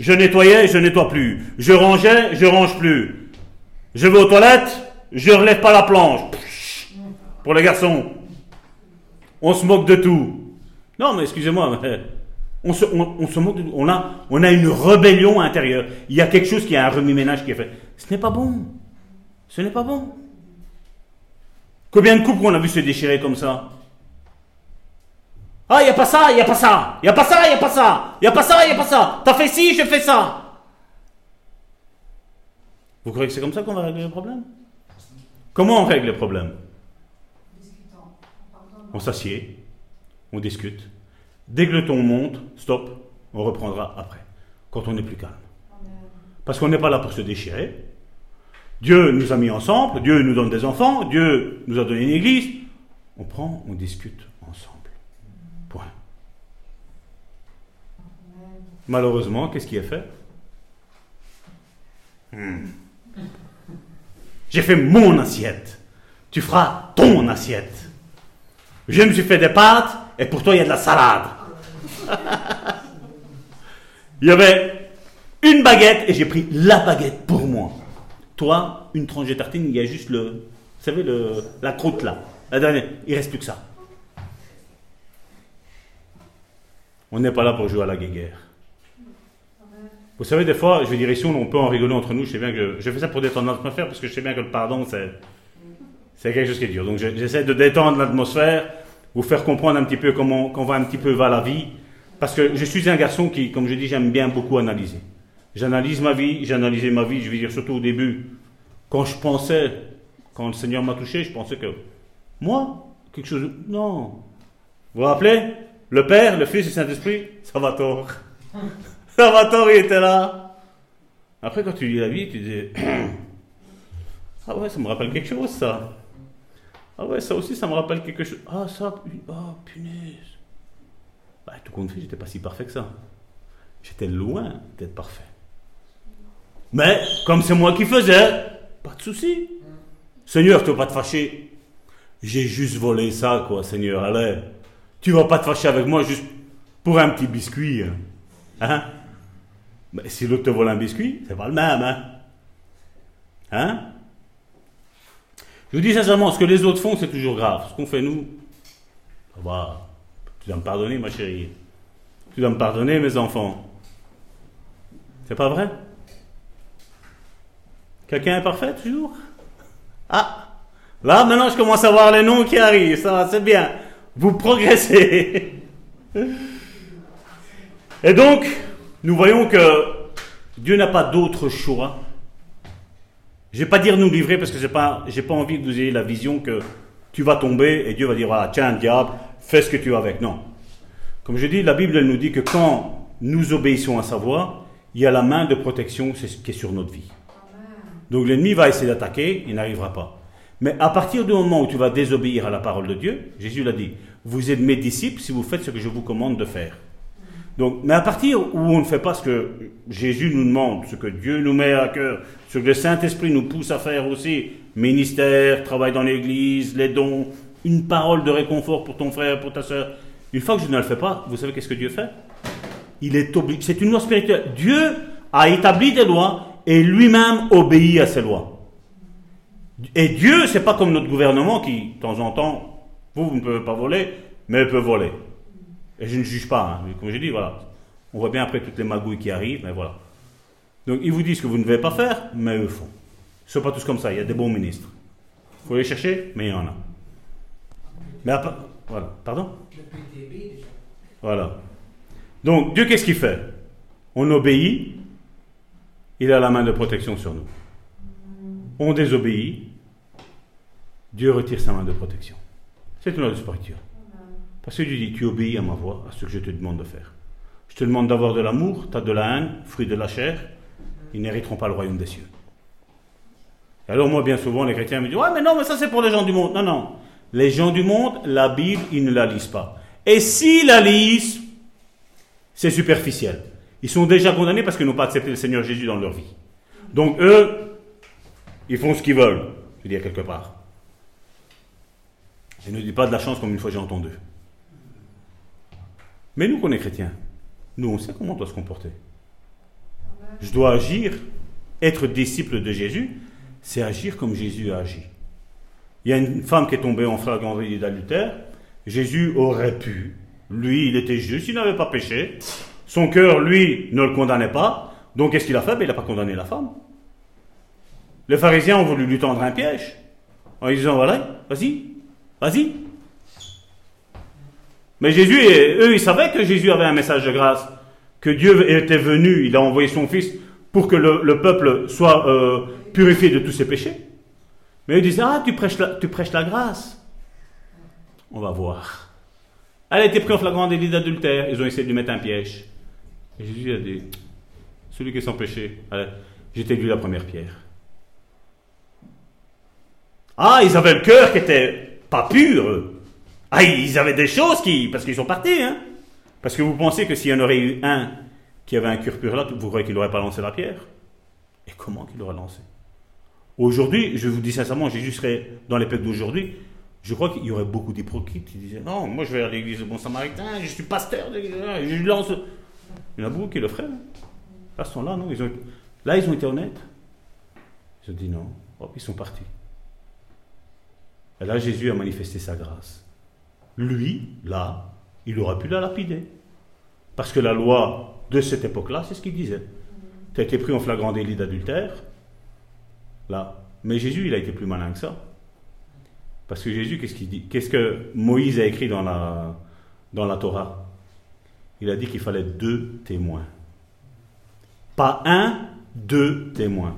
Je nettoyais, je nettoie plus. Je rangeais, je range plus. Je vais aux toilettes, je relève pas la planche. Pour les garçons. On se moque de tout. Non, mais excusez-moi, on se, on, se moque de tout. On a, une rébellion intérieure. Il y a quelque chose qui a un remue-ménage qui est fait. Ce n'est pas bon. Ce n'est pas bon. Combien de couples on a vu se déchirer comme ça? Ah, il n'y a pas ça, il n'y a pas ça, il n'y a pas ça, il n'y a pas ça, il n'y a pas ça, il n'y a pas ça. T'as fait ci, je fais ça. Vous croyez que c'est comme ça qu'on va régler le problème? Comment on règle le problème? On s'assied, on discute. Dès que le ton monte, stop, on reprendra après, quand on est plus calme. Parce qu'on n'est pas là pour se déchirer, Dieu nous a mis ensemble, Dieu nous donne des enfants, Dieu nous a donné une église. On prend, on discute ensemble. Point. Malheureusement, qu'est-ce qui est fait? Hmm. J'ai fait mon assiette. Tu feras ton assiette. Je me suis fait des pâtes et pour toi il y a de la salade. il y avait une baguette et j'ai pris la baguette pour moi. Toi, une tranche de tartine, il y a juste le, la croûte là. La dernière, il reste plus que ça. On n'est pas là pour jouer à la guéguerre. Vous savez, des fois, je veux dire, ici, on peut en rigoler entre nous. Je sais bien que je fais ça pour détendre l'atmosphère parce que je sais bien que le pardon, c'est, quelque chose qui est dur. Donc, j'essaie de détendre l'atmosphère, vous faire comprendre un petit peu comment, qu'on va un petit peu vers la vie. Parce que je suis un garçon qui, comme je dis, j'aime bien beaucoup analyser. J'analyse ma vie, j'analysais ma vie, je veux dire surtout au début, quand je pensais, quand le Seigneur m'a touché, je pensais que moi, quelque chose. Non. Vous vous rappelez? Le Père, le Fils et le Saint-Esprit, ça va tort. Était là. Après, quand tu lis la vie, tu dis Ah ouais, ça me rappelle quelque chose, ça. Ah ouais, ça aussi, ça me rappelle quelque chose. Ah, ça, ah, punaise. Bah, tout compte fait, j'étais pas si parfait que ça. J'étais loin d'être parfait. Mais comme c'est moi qui faisais, pas de souci. Seigneur, tu vas pas te fâcher? J'ai juste volé ça, quoi, Seigneur. Allez, tu vas pas te fâcher avec moi juste pour un petit biscuit. Hein? Mais si l'autre te vole un biscuit, c'est pas le même, hein? Hein? Je vous dis sincèrement, ce que les autres font, c'est toujours grave. Ce qu'on fait nous. Tu dois me pardonner, ma chérie. Tu dois me pardonner, mes enfants. C'est pas vrai? Quelqu'un est parfait toujours? Ah Là, maintenant, je commence à voir les noms qui arrivent. Ça c'est bien. Vous progressez. Et donc, nous voyons que Dieu n'a pas d'autre choix. Je ne vais pas dire nous livrer parce que je n'ai pas, pas envie que vous ayez la vision que tu vas tomber et Dieu va dire ah, tiens, diable, fais ce que tu as avec. Non. Comme je dis, la Bible elle nous dit que quand nous obéissons à sa voix, il y a la main de protection qui est sur notre vie. Donc l'ennemi va essayer d'attaquer, il n'arrivera pas. Mais à partir du moment où tu vas désobéir à la parole de Dieu, Jésus l'a dit, vous êtes mes disciples si vous faites ce que je vous commande de faire. Donc, mais à partir où on ne fait pas ce que Jésus nous demande, ce que Dieu nous met à cœur, ce que le Saint-Esprit nous pousse à faire aussi, ministère, travail dans l'Église, les dons, une parole de réconfort pour ton frère, pour ta soeur, une fois que je ne le fais pas, vous savez qu'est-ce que Dieu fait? Il est obligé. C'est une loi spirituelle. Dieu a établi des lois et lui-même obéit à ces lois. Et Dieu, c'est pas comme notre gouvernement qui, de temps en temps, vous, vous ne pouvez pas voler, mais peut voler. Et je ne juge pas, hein. comme j'ai dit, voilà. On voit bien après toutes les magouilles qui arrivent, mais voilà. Donc ils vous disent que vous ne devez pas faire, mais eux font. Ils ne sont pas tous comme ça, il y a des bons ministres. Il faut les chercher, mais il y en a. Mais voilà, pardon? Voilà. Donc Dieu, qu'est-ce qu'il fait? On obéit, il a la main de protection sur nous. On désobéit, Dieu retire sa main de protection. C'est une loi spirituelle. Parce que Dieu dit, tu obéis à ma voix, à ce que je te demande de faire. Je te demande d'avoir de l'amour, tu as de la haine, fruit de la chair, ils n'hériteront pas le royaume des cieux. Alors moi, bien souvent, les chrétiens me disent, ouais, mais non, mais ça c'est pour les gens du monde. Non, non. Les gens du monde, la Bible, ils ne la lisent pas. Et s'ils la lisent, c'est superficiel. Ils sont déjà condamnés parce qu'ils n'ont pas accepté le Seigneur Jésus dans leur vie. Donc eux, ils font ce qu'ils veulent, je veux dire quelque part. Je ne dis pas de la chance comme une fois j'ai entendu. Mais nous qu'on est chrétiens, nous on sait comment on doit se comporter. Je dois agir, être disciple de Jésus, c'est agir comme Jésus a agi. Il y a une femme qui est tombée en flagrant d'adultère. Jésus aurait pu. Lui, il était juste, il n'avait pas péché. Son cœur, lui, ne le condamnait pas. Donc, qu'est-ce qu'il a fait? Ben, Il n'a pas condamné la femme. Les pharisiens ont voulu lui tendre un piège en disant Voilà, vas-y, vas-y. Mais Jésus, eux, ils savaient que Jésus avait un message de grâce, que Dieu était venu, il a envoyé son Fils pour que le, peuple soit euh, purifié de tous ses péchés. Mais ils disaient, ah, tu prêches, la, tu prêches la grâce. On va voir. Elle a été prise en flagrant délit d'adultère. Ils ont essayé de lui mettre un piège. Et Jésus a dit, celui qui est sans péché, j'étais la première pierre. Ah, ils avaient le cœur qui était pas pur. Ah, ils avaient des choses qui... Parce qu'ils sont partis, hein. Parce que vous pensez que s'il y en aurait eu un qui avait un cœur pur là, vous croyez qu'il n'aurait pas lancé la pierre? Et comment qu'il l'aurait lancé? Aujourd'hui, je vous dis sincèrement, Jésus serait dans les peuples d'aujourd'hui. Je crois qu'il y aurait beaucoup d'hypocrites qui disaient Non, moi je vais à l'église de Bon Samaritain, je suis pasteur, je lance. Il y en a beaucoup qui le feraient. Hein. À ce temps-là, non. Ils ont... Là, ils ont été honnêtes. Ils ont dit non. Hop, ils sont partis. Et là, Jésus a manifesté sa grâce. Lui, là, il aurait pu la lapider. Parce que la loi de cette époque-là, c'est ce qu'il disait. Tu as été pris en flagrant délit d'adultère, là. Mais Jésus, il a été plus malin que ça. Parce que Jésus, qu'est-ce qu'il dit? Qu'est-ce que Moïse a écrit dans la, dans la Torah? Il a dit qu'il fallait deux témoins. Pas un, deux témoins.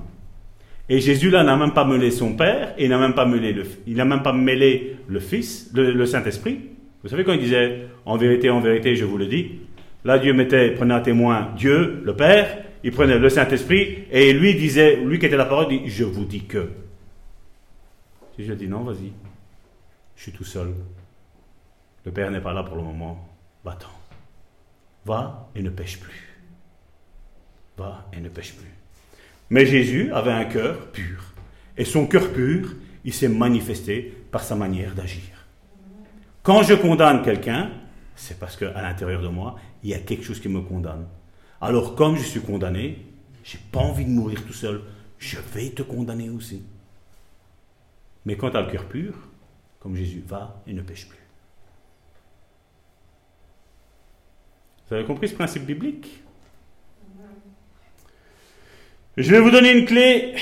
Et Jésus, là, n'a même pas mêlé son Père, et n'a même pas mêlé le, il n'a même pas mêlé le Fils, le, Saint-Esprit. Vous savez quand il disait, en vérité, en vérité, je vous le dis, là, Dieu mettait, prenait un témoin Dieu, le Père, il prenait le Saint-Esprit et lui disait, lui qui était la parole, dit Je vous dis que. Jésus a dit Non, vas-y, je suis tout seul. Le Père n'est pas là pour le moment. Va-t'en. Va et ne pêche plus. Va et ne pêche plus. Mais Jésus avait un cœur pur. Et son cœur pur, il s'est manifesté par sa manière d'agir. Quand je condamne quelqu'un, c'est parce qu'à l'intérieur de moi, il y a quelque chose qui me condamne. Alors comme je suis condamné, j'ai pas envie de mourir tout seul. Je vais te condamner aussi. Mais quand tu as le cœur pur, comme Jésus, va et ne pêche plus. Vous avez compris ce principe biblique? Je vais vous donner une clé.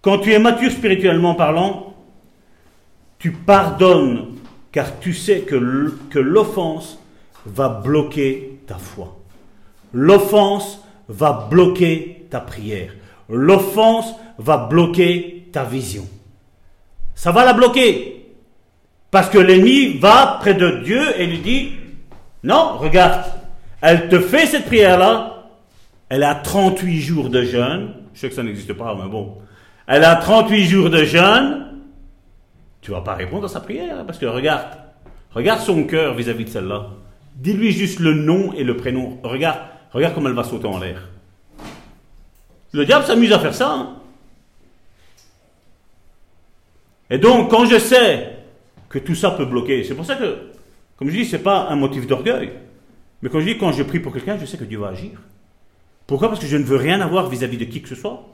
Quand tu es mature spirituellement parlant, tu pardonnes car tu sais que l'offense va bloquer ta foi. L'offense va bloquer ta prière. L'offense va bloquer ta vision. Ça va la bloquer. Parce que l'ennemi va près de Dieu et lui dit, non, regarde, elle te fait cette prière-là, elle a 38 jours de jeûne, je sais que ça n'existe pas, mais bon, elle a 38 jours de jeûne, tu vas pas répondre à sa prière, parce que regarde, regarde son cœur vis-à-vis de celle-là Dis-lui juste le nom et le prénom. Regarde, regarde comme elle va sauter en l'air. Le diable s'amuse à faire ça. Hein. Et donc, quand je sais que tout ça peut bloquer, c'est pour ça que, comme je dis, ce n'est pas un motif d'orgueil. Mais quand je dis, quand je prie pour quelqu'un, je sais que Dieu va agir. Pourquoi? Parce que je ne veux rien avoir vis-à-vis de qui que ce soit.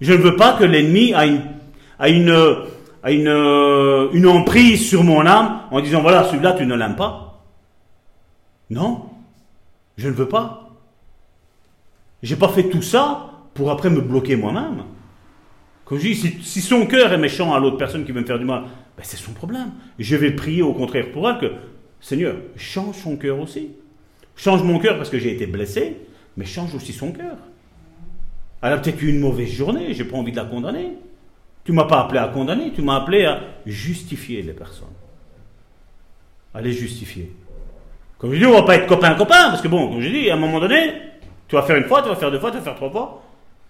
Je ne veux pas que l'ennemi ait une, une, une, une emprise sur mon âme en disant, voilà, celui-là, tu ne l'aimes pas. Non, je ne veux pas. J'ai pas fait tout ça pour après me bloquer moi-même. Quand je dis, si, son cœur est méchant à l'autre personne qui veut me faire du mal, ben c'est son problème. Je vais prier au contraire pour elle que, Seigneur, change son cœur aussi. Change mon cœur parce que j'ai été blessé, mais change aussi son cœur. Elle a peut-être eu une mauvaise journée, j'ai pas envie de la condamner. Tu m'as pas appelé à condamner, tu m'as appelé à justifier les personnes. À les justifier. Comme je dis, on va pas être copain-copain, parce que bon, comme je dis, à un moment donné, tu vas faire une fois, tu vas faire deux fois, tu vas faire trois fois.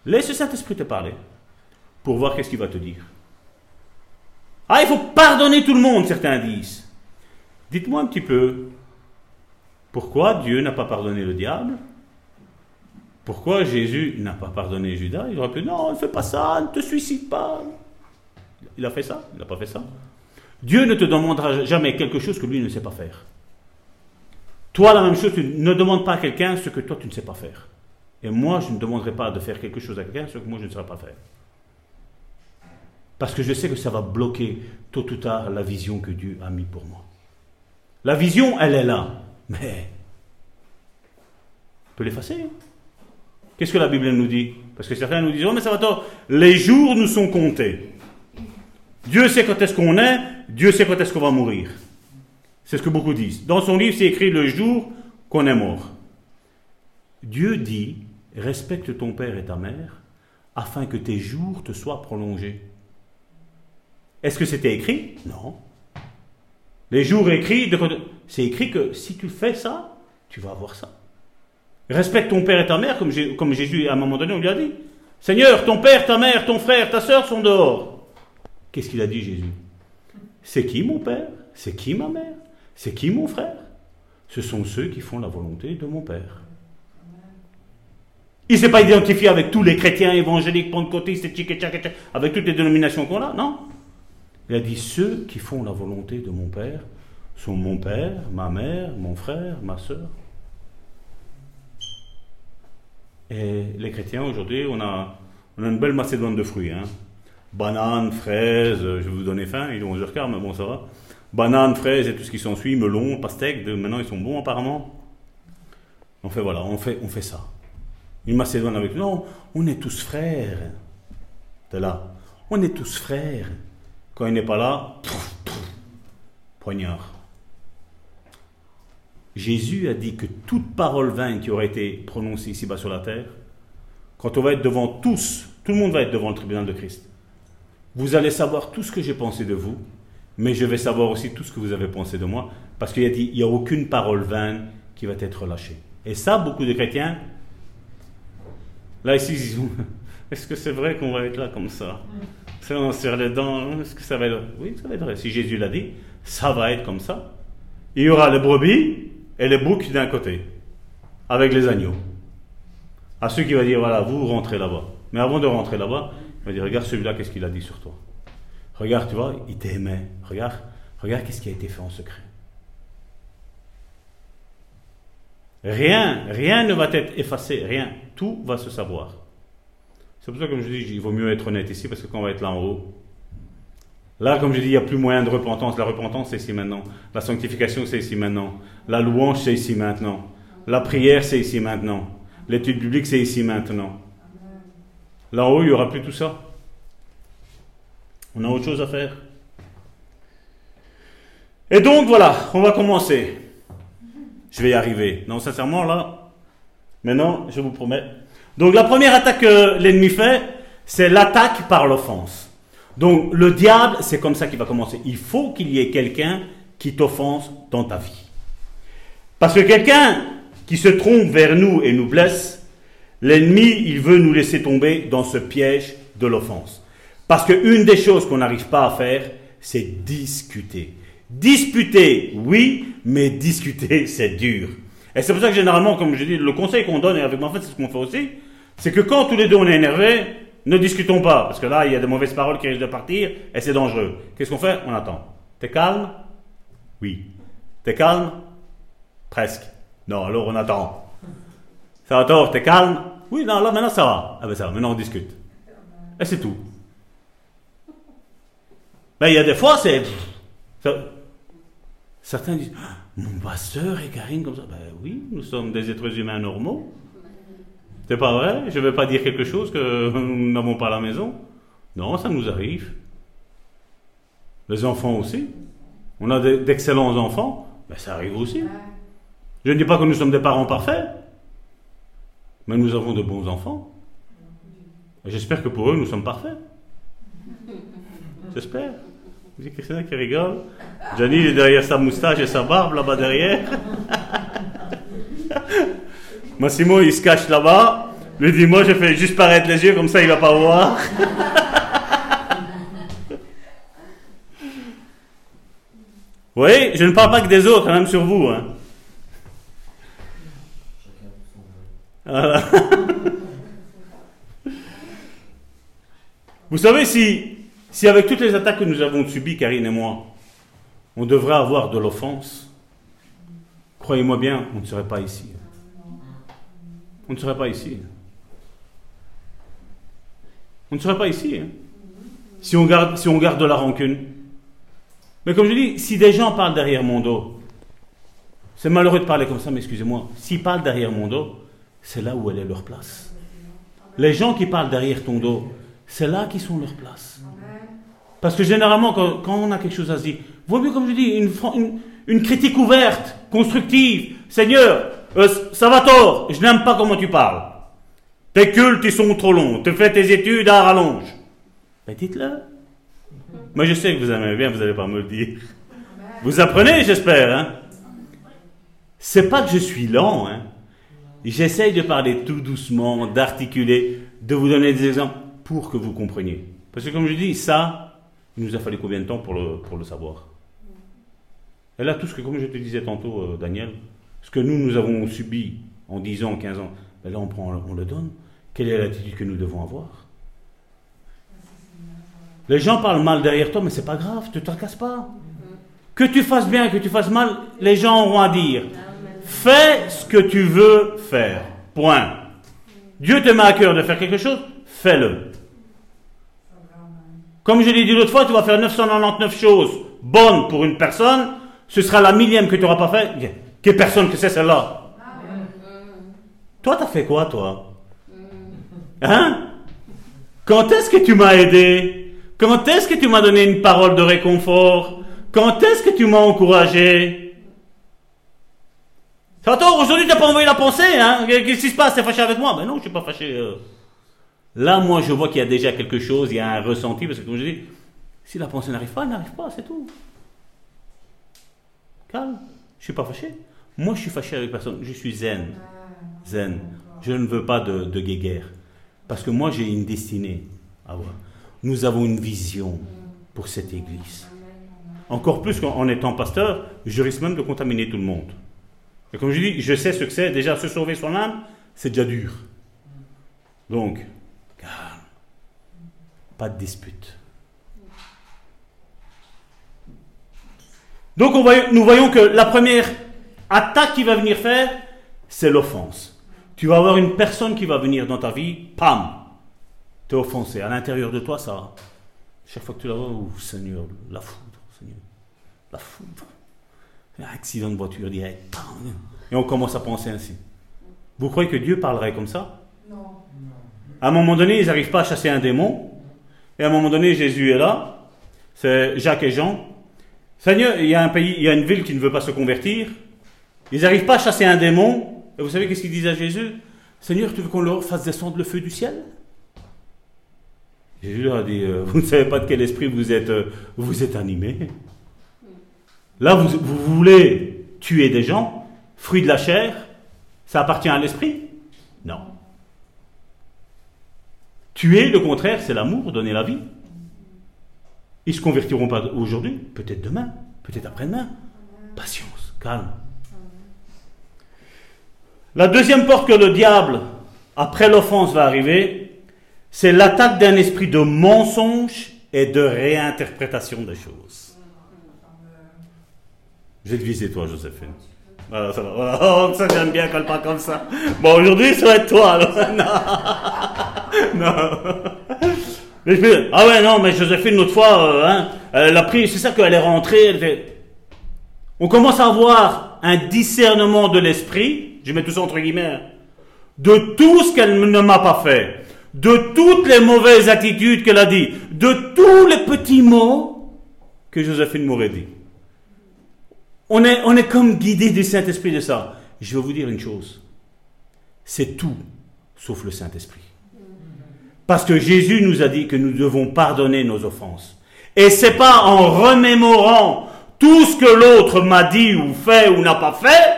Laisse le Saint-Esprit te parler pour voir qu'est-ce qu'il va te dire. Ah, il faut pardonner tout le monde, certains disent. Dites-moi un petit peu, pourquoi Dieu n'a pas pardonné le diable? Pourquoi Jésus n'a pas pardonné Judas? Il aurait pu, non, ne fais pas ça, ne te suicide pas. Il a fait ça? Il n'a pas fait ça? Dieu ne te demandera jamais quelque chose que lui ne sait pas faire. Toi, la même chose, tu ne demandes pas à quelqu'un ce que toi tu ne sais pas faire. Et moi, je ne demanderai pas de faire quelque chose à quelqu'un ce que moi je ne saurais pas faire. Parce que je sais que ça va bloquer tôt ou tard la vision que Dieu a mis pour moi. La vision, elle est là. Mais on peut l'effacer. Qu'est-ce que la Bible nous dit? Parce que certains nous disent, oh mais ça va tort, les jours nous sont comptés. Dieu sait quand est-ce qu'on est, Dieu sait quand est-ce qu'on va mourir. C'est ce que beaucoup disent. Dans son livre, c'est écrit le jour qu'on est mort. Dieu dit, respecte ton père et ta mère, afin que tes jours te soient prolongés. Est-ce que c'était écrit? Non. Les jours écrits, c'est écrit que si tu fais ça, tu vas avoir ça. Respecte ton père et ta mère, comme, Jésus, à un moment donné, on lui a dit. Seigneur, ton père, ta mère, ton frère, ta soeur sont dehors. Qu'est-ce qu'il a dit Jésus? C'est qui mon père? C'est qui ma mère? C'est qui mon frère? Ce sont ceux qui font la volonté de mon père. Il ne s'est pas identifié avec tous les chrétiens évangéliques, pentecôtistes, avec toutes les dénominations qu'on a, non? Il a dit ceux qui font la volonté de mon Père sont mon Père, ma mère, mon frère, ma soeur. Et les chrétiens, aujourd'hui, on a, on a une belle macédoine de fruits. Hein. Bananes, fraises, je vais vous donner faim, ils ont 11h15, mais bon, ça va. Bananes, fraises et tout ce qui s'ensuit, melons, pastèques, maintenant ils sont bons apparemment. On fait voilà, on fait, on fait ça. Une macédoine avec. Non, on est tous frères. T'es là. On est tous frères. Quand il n'est pas là, poignard. Jésus a dit que toute parole vaine qui aurait été prononcée ici-bas sur la terre, quand on va être devant tous, tout le monde va être devant le tribunal de Christ. Vous allez savoir tout ce que j'ai pensé de vous, mais je vais savoir aussi tout ce que vous avez pensé de moi, parce qu'il a dit, il n'y a aucune parole vaine qui va être lâchée. Et ça, beaucoup de chrétiens, là ici, ils est-ce que c'est vrai qu'on va être là comme ça? On serre les dents, est-ce que ça va être Oui, ça va être vrai. Si Jésus l'a dit, ça va être comme ça. Il y aura les brebis et les boucs d'un côté, avec les agneaux. À ceux qui vont dire, voilà, vous rentrez là-bas. Mais avant de rentrer là-bas, il va dire, regarde celui-là, qu'est-ce qu'il a dit sur toi. Regarde, tu vois, il t'aimait. Regarde, regarde qu'est-ce qui a été fait en secret. Rien, rien ne va être effacé, rien. Tout va se savoir. C'est pour ça comme je dis, il vaut mieux être honnête ici, parce que quand on va être là en haut, là, comme je dis, il n'y a plus moyen de repentance. La repentance, c'est ici maintenant. La sanctification, c'est ici maintenant. La louange, c'est ici maintenant. La prière, c'est ici maintenant. L'étude biblique, c'est ici maintenant. Là en haut, il n'y aura plus tout ça. On a autre chose à faire. Et donc, voilà, on va commencer. Je vais y arriver. Non, sincèrement, là, maintenant, je vous promets, donc la première attaque que l'ennemi fait, c'est l'attaque par l'offense. Donc le diable, c'est comme ça qu'il va commencer. Il faut qu'il y ait quelqu'un qui t'offense dans ta vie. Parce que quelqu'un qui se trompe vers nous et nous blesse, l'ennemi, il veut nous laisser tomber dans ce piège de l'offense. Parce qu'une des choses qu'on n'arrive pas à faire, c'est discuter. Disputer, oui, mais discuter, c'est dur. Et c'est pour ça que généralement, comme je dis, le conseil qu'on donne, et avec ma femme, c'est ce qu'on fait aussi, c'est que quand tous les deux on est énervés, ne discutons pas, parce que là, il y a de mauvaises paroles qui risquent de partir, et c'est dangereux. Qu'est-ce qu'on fait? On attend. T'es calme? Oui. T'es calme? Presque. Non, alors on attend. Ça va tort, t'es calme? Oui, non, là maintenant ça va. Ah ben ça va, maintenant on discute. Et c'est tout. Mais il y a des fois, c'est. Certains disent ah, Mon pasteur et Karine comme ça. Ben oui, nous sommes des êtres humains normaux. C'est pas vrai? Je ne vais pas dire quelque chose que nous n'avons pas à la maison. Non, ça nous arrive. Les enfants aussi. On a d'excellents enfants. Ben, ça arrive aussi. Je ne dis pas que nous sommes des parents parfaits. Mais nous avons de bons enfants. J'espère que pour eux, nous sommes parfaits. J'espère. Vous avez Christina qui rigole. Johnny est derrière sa moustache et sa barbe là-bas derrière. Massimo, il se cache là-bas. Lui dit, moi, je fais juste paraître les yeux, comme ça, il va pas voir. oui, je ne parle pas que des autres, même sur vous. Hein. Vous savez, si, si avec toutes les attaques que nous avons subies, Karine et moi, on devrait avoir de l'offense, croyez-moi bien, on ne serait pas ici on ne serait pas ici. On ne serait pas ici. Hein. Si, on garde, si on garde de la rancune. Mais comme je dis, si des gens parlent derrière mon dos, c'est malheureux de parler comme ça, mais excusez-moi, s'ils parlent derrière mon dos, c'est là où elle est leur place. Les gens qui parlent derrière ton dos, c'est là qui sont leur place. Parce que généralement, quand, on a quelque chose à se dire, vaut mieux, comme je dis, une, critique ouverte, constructive. Seigneur, euh, ça va tort, je n'aime pas comment tu parles. Tes cultes, ils sont trop longs. Tu fais tes études à rallonge. Mais dites-le. Moi, je sais que vous aimez bien, vous n'allez pas me le dire. Vous apprenez, j'espère. Hein? C'est pas que je suis lent. Hein? J'essaye de parler tout doucement, d'articuler, de vous donner des exemples pour que vous compreniez. Parce que comme je dis, ça, il nous a fallu combien de temps pour le, savoir? Et là, tout ce que, comme je te disais tantôt, euh, Daniel, ce que nous, nous avons subi en 10 ans, 15 ans, ben là, on, prend, on le donne. Quelle est l'attitude que nous devons avoir? Les gens parlent mal derrière toi, mais c'est pas grave, te tracasses pas. Que tu fasses bien, que tu fasses mal, les gens auront à dire. Fais ce que tu veux faire. Point. Dieu te met à cœur de faire quelque chose, fais-le. Comme je l'ai dit l'autre fois, tu vas faire 999 choses bonnes pour une personne, ce sera la millième que tu n'auras pas fait. Que personne que c'est celle-là. Toi, t'as fait quoi, toi? Hein? Quand est-ce que tu m'as aidé? Quand est-ce que tu m'as donné une parole de réconfort? Quand est-ce que tu m'as encouragé? Attends, aujourd'hui, t'as pas envoyé la pensée, hein? Qu'est-ce qui se passe? T'es fâché avec moi? Ben non, je suis pas fâché. Euh. Là, moi, je vois qu'il y a déjà quelque chose, il y a un ressenti, parce que comme je dis, si la pensée n'arrive pas, elle n'arrive pas, c'est tout. Calme, je suis pas fâché. Moi, je suis fâché avec personne. Je suis zen. Zen. Je ne veux pas de, de guéguerre. Parce que moi, j'ai une destinée à voir. Nous avons une vision pour cette église. Encore plus qu'en étant pasteur, je risque même de contaminer tout le monde. Et comme je dis, je sais ce que c'est. Déjà, se sauver son âme, c'est déjà dur. Donc, calme. Pas de dispute. Donc, on nous voyons que la première attaque qui va venir faire, c'est l'offense. Tu vas avoir une personne qui va venir dans ta vie, pam, t'es offensé. À l'intérieur de toi, ça. Chaque fois que tu la vois, oh, Seigneur, la foudre, Seigneur, la foudre. Accident de voiture direct, et on commence à penser ainsi. Vous croyez que Dieu parlerait comme ça? Non. À un moment donné, ils n'arrivent pas à chasser un démon. Et à un moment donné, Jésus est là. C'est Jacques et Jean. Seigneur, il y a un pays, il y a une ville qui ne veut pas se convertir. Ils n'arrivent pas à chasser un démon. Et vous savez qu'est-ce qu'ils disent à Jésus? Seigneur, tu veux qu'on leur fasse descendre le feu du ciel? Jésus leur a dit, euh, vous ne savez pas de quel esprit vous êtes, euh, vous êtes animé. Là, vous, voulez tuer des gens, fruit de la chair, ça appartient à l'esprit? Non. Tuer, le contraire, c'est l'amour, donner la vie. Ils ne se convertiront pas aujourd'hui, peut-être demain, peut-être après-demain. Patience calme. La deuxième porte que le diable, après l'offense, va arriver, c'est l'attaque d'un esprit de mensonge et de réinterprétation des choses. Je vais te viser, toi, Joséphine. Voilà, ça va. Oh, ça j'aime bien qu'elle parle comme ça. Bon, aujourd'hui, ça va être toi. Non. non. Ah ouais, non, mais Joséphine, l'autre fois, euh, hein, elle a pris, c'est ça qu'elle est rentrée. elle On commence à avoir un discernement de l'esprit, je mets tout ça entre guillemets, de tout ce qu'elle ne m'a pas fait, de toutes les mauvaises attitudes qu'elle a dit, de tous les petits mots que Joséphine m'aurait dit. On est, on est comme guidé du Saint-Esprit de ça. Je vais vous dire une chose. C'est tout sauf le Saint-Esprit. Parce que Jésus nous a dit que nous devons pardonner nos offenses. Et c'est pas en remémorant tout ce que l'autre m'a dit ou fait ou n'a pas fait,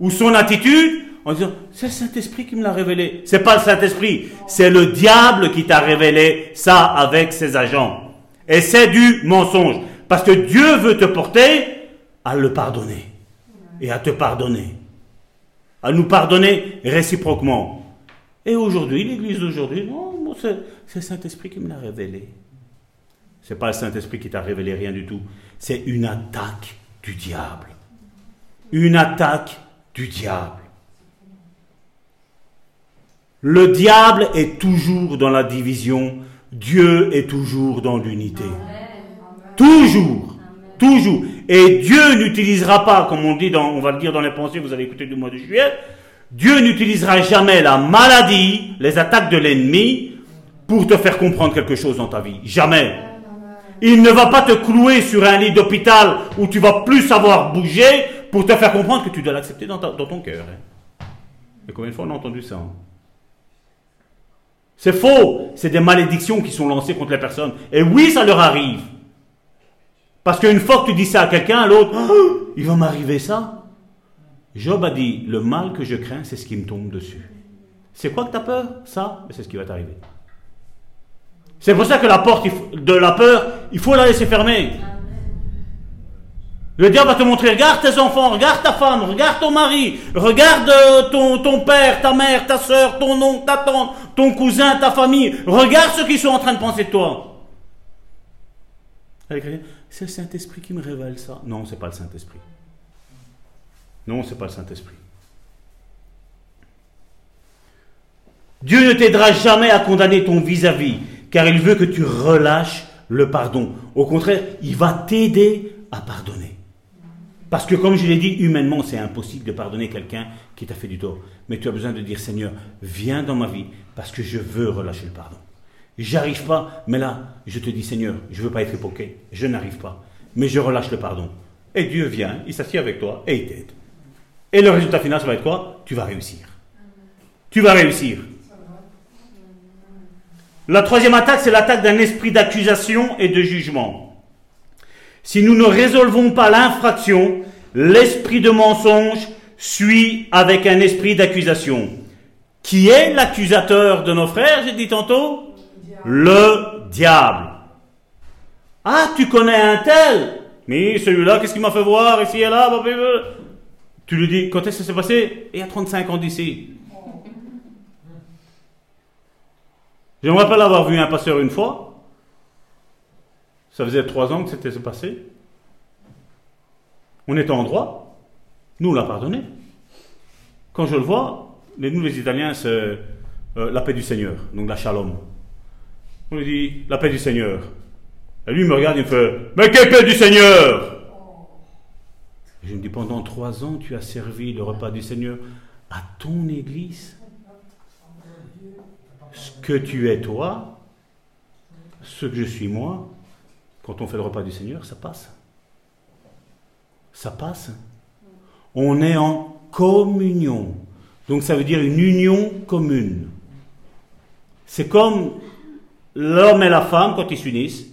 ou son attitude, en disant c'est le Saint-Esprit qui me l'a révélé. C'est pas le Saint-Esprit, c'est le diable qui t'a révélé ça avec ses agents. Et c'est du mensonge. Parce que Dieu veut te porter à le pardonner. Et à te pardonner. À nous pardonner réciproquement. Et aujourd'hui, l'Église d'aujourd'hui, non, c'est c'est le Saint-Esprit qui me l'a révélé. C'est pas le Saint-Esprit qui t'a révélé rien du tout. C'est une attaque du diable. Une attaque du diable. Le diable est toujours dans la division. Dieu est toujours dans l'unité. Toujours. Toujours. Et Dieu n'utilisera pas, comme on dit on va le dire dans les pensées, vous avez écouté du mois de juillet, Dieu n'utilisera jamais la maladie, les attaques de l'ennemi, pour te faire comprendre quelque chose dans ta vie. Jamais. Il ne va pas te clouer sur un lit d'hôpital où tu vas plus savoir bouger pour te faire comprendre que tu dois l'accepter dans, dans ton cœur. hein. Et combien de fois on a entendu ça hein? C'est faux. C'est des malédictions qui sont lancées contre les personnes. Et oui, ça leur arrive. Parce qu'une fois que tu dis ça à quelqu'un, l'autre, Oh, il va m'arriver ça. Job a dit, le mal que je crains, c'est ce qui me tombe dessus. C'est quoi que tu as peur? Ça, c'est ce qui va t'arriver. C'est pour ça que la porte de la peur, il faut la laisser fermer. Le diable va te montrer, regarde tes enfants, regarde ta femme, regarde ton mari, regarde euh, ton, ton père, ta mère, ta soeur, ton oncle, ta tante, ton cousin, ta famille. Regarde ceux qui sont en train de penser de toi. C'est le Saint-Esprit qui me révèle ça. Non, c'est pas le Saint-Esprit. Non, c'est pas le Saint-Esprit. Dieu ne t'aidera jamais à condamner ton vis-à-vis, car il veut que tu relâches le pardon. Au contraire, il va t'aider à pardonner. Parce que comme je l'ai dit, humainement, c'est impossible de pardonner quelqu'un qui t'a fait du tort. Mais tu as besoin de dire, Seigneur, viens dans ma vie, parce que je veux relâcher le pardon. J'arrive pas, mais là, je te dis, Seigneur, je veux pas être hypocrite, je n'arrive pas, mais je relâche le pardon. Et Dieu vient, il s'assied avec toi et il t'aide. Et le résultat final, ça va être quoi? Tu vas réussir. Tu vas réussir. La troisième attaque, c'est l'attaque d'un esprit d'accusation et de jugement. Si nous ne résolvons pas l'infraction, l'esprit de mensonge suit avec un esprit d'accusation. Qui est l'accusateur de nos frères, j'ai dit tantôt Le diable. Ah, tu connais un tel? Mais celui-là, qu'est-ce qu'il m'a fait voir ici et là. Tu lui dis, quand est-ce que ça s'est passé? Il y a 35 ans d'ici. Je me rappelle avoir vu un pasteur une fois. Ça faisait trois ans que c'était passé. On était en droit. Nous, on l'a pardonné. Quand je le vois, nous, les Italiens, c'est euh, la paix du Seigneur, donc la shalom. Lui dit, la paix du Seigneur. Et lui, me regarde, il me fait, mais quelle paix du Seigneur? Et Je me dis, pendant trois ans, tu as servi le repas du Seigneur à ton église ce que tu es toi, ce que je suis moi, quand on fait le repas du Seigneur, ça passe. Ça passe. On est en communion. Donc ça veut dire une union commune. C'est comme l'homme et la femme quand ils s'unissent.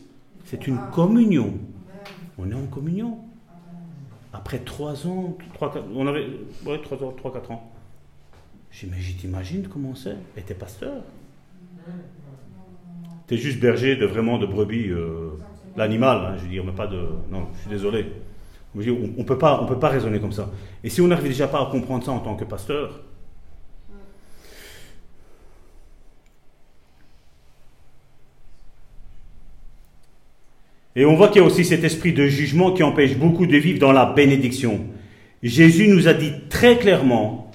C'est une communion. On est en communion. Après trois ans, trois, on avait, ouais, trois ans, trois, quatre ans. J'ai dit, mais je t'imagine comment c'est? Et t'es pasteur? T'es juste berger de vraiment de brebis, euh, l'animal, hein, je veux dire, mais pas de. Non, je suis désolé. On ne peut pas raisonner comme ça. Et si on n'arrive déjà pas à comprendre ça en tant que pasteur, Et on voit qu'il y a aussi cet esprit de jugement qui empêche beaucoup de vivre dans la bénédiction. Jésus nous a dit très clairement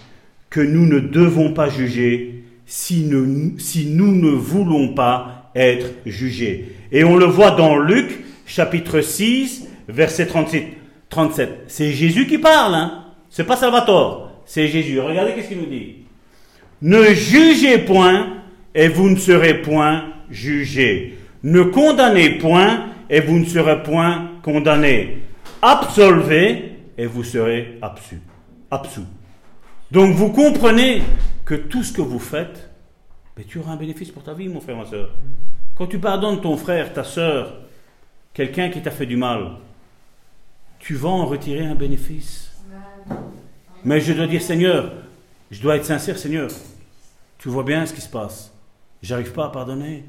que nous ne devons pas juger si nous, si nous ne voulons pas être jugés. Et on le voit dans Luc chapitre 6, verset 37. 37. C'est Jésus qui parle, hein. C'est pas Salvatore, c'est Jésus. Regardez qu'est-ce qu'il nous dit. Ne jugez point et vous ne serez point jugés. Ne condamnez point et vous ne serez point condamnés. Absolvez et vous serez absous. absous. Donc vous comprenez que tout ce que vous faites, mais tu auras un bénéfice pour ta vie, mon frère, ma soeur. Quand tu pardonnes ton frère, ta soeur, quelqu'un qui t'a fait du mal, tu vas en retirer un bénéfice. Mais je dois dire, Seigneur, je dois être sincère, Seigneur. Tu vois bien ce qui se passe. J'arrive pas à pardonner.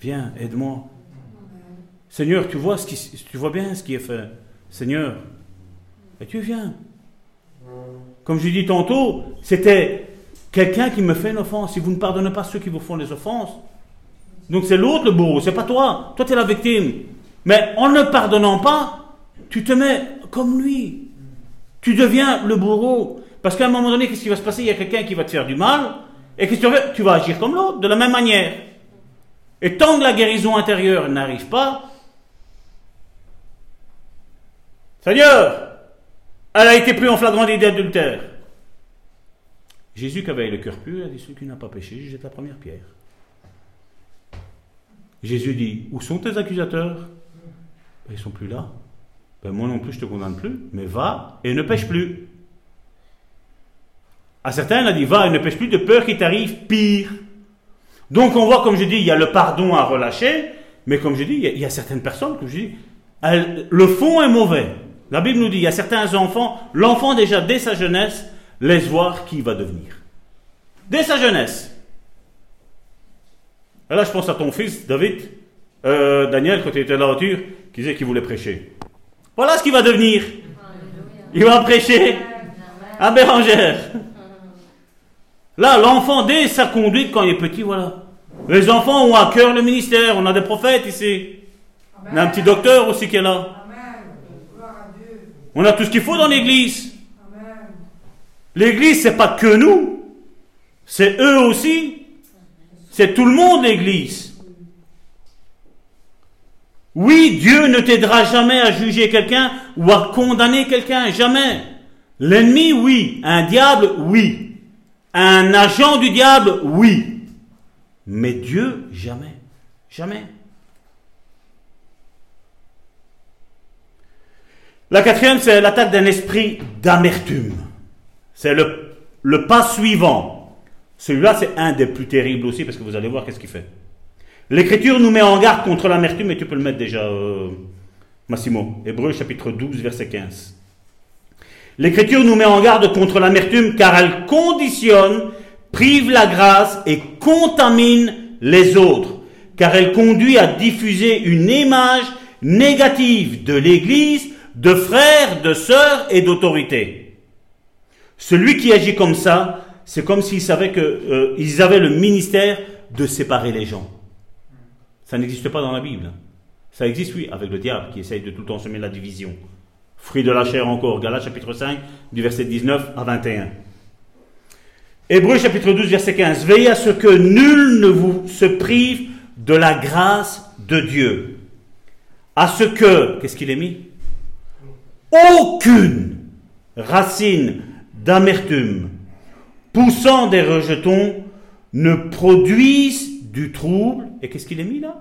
Viens, aide-moi. Seigneur, tu vois, ce qui, tu bien ce qui est fait. Seigneur, et tu viens. Comme je dis tantôt, c'était quelqu'un qui me fait une offense. Si vous ne pardonnez pas ceux qui vous font les offenses, donc c'est l'autre le bourreau, c'est pas toi. Toi, tu es la victime. Mais en ne pardonnant pas, tu te mets comme lui. Tu deviens le bourreau. Parce qu'à un moment donné, qu'est-ce qui va se passer? Il y a quelqu'un qui va te faire du mal, et que Tu vas agir comme l'autre, de la même manière. Et tant que la guérison intérieure n'arrive pas, Seigneur, elle a été prise en flagrant délit d'adultère. Jésus qui avait le cœur pur a dit celui qui n'a pas péché, jette la première pierre. Jésus dit Où sont tes accusateurs? Ben, Ils ne sont plus là. Ben, moi non plus, je ne te condamne plus, mais va et ne pêche plus. À certains, il a dit Va et ne pêche plus de peur qu'il t'arrive pire. Donc on voit, comme je dis, il y a le pardon à relâcher, mais comme je dis, il y a, certaines personnes, comme je dis, le fond est mauvais. La Bible nous dit, il y a certains enfants, l'enfant déjà dès sa jeunesse laisse voir qui va devenir. Dès sa jeunesse. Et là, je pense à ton fils, David, euh, Daniel, quand il était dans la voiture, qui disait qu'il voulait prêcher. Voilà ce qu'il va devenir. Il va prêcher à Bérangère. Là, l'enfant, dès sa conduite, quand il est petit, voilà. Les enfants ont à cœur le ministère. On a des prophètes ici. On a un petit docteur aussi qui est là. On a tout ce qu'il faut dans l'église. L'église, c'est pas que nous. C'est eux aussi. C'est tout le monde, l'église. Oui, Dieu ne t'aidera jamais à juger quelqu'un ou à condamner quelqu'un, jamais. L'ennemi, oui. Un diable, oui. Un agent du diable, oui. Mais Dieu, jamais. Jamais. La quatrième, c'est l'attaque d'un esprit d'amertume. C'est le, pas suivant. Celui-là, c'est un des plus terribles aussi, parce que vous allez voir qu'est-ce qu'il fait. L'Écriture nous met en garde contre l'amertume, et tu peux le mettre déjà, euh, Massimo. Hébreu chapitre 12, verset 15. L'Écriture nous met en garde contre l'amertume, car elle conditionne, prive la grâce et contamine les autres, car elle conduit à diffuser une image négative de l'Église de frères, de sœurs et d'autorité. Celui qui agit comme ça, c'est comme s'il savait qu'ils euh, avaient le ministère de séparer les gens. Ça n'existe pas dans la Bible. Ça existe, oui, avec le diable qui essaye de tout le temps semer la division. Fruit de la chair encore, Galates chapitre 5, du verset 19 à 21. Hébreu chapitre 12, verset 15. Veillez à ce que nul ne vous se prive de la grâce de Dieu. À ce que, qu'est-ce qu'il est mis? Aucune racine d'amertume poussant des rejetons ne produise du trouble. Et qu'est-ce qu'il est mis là?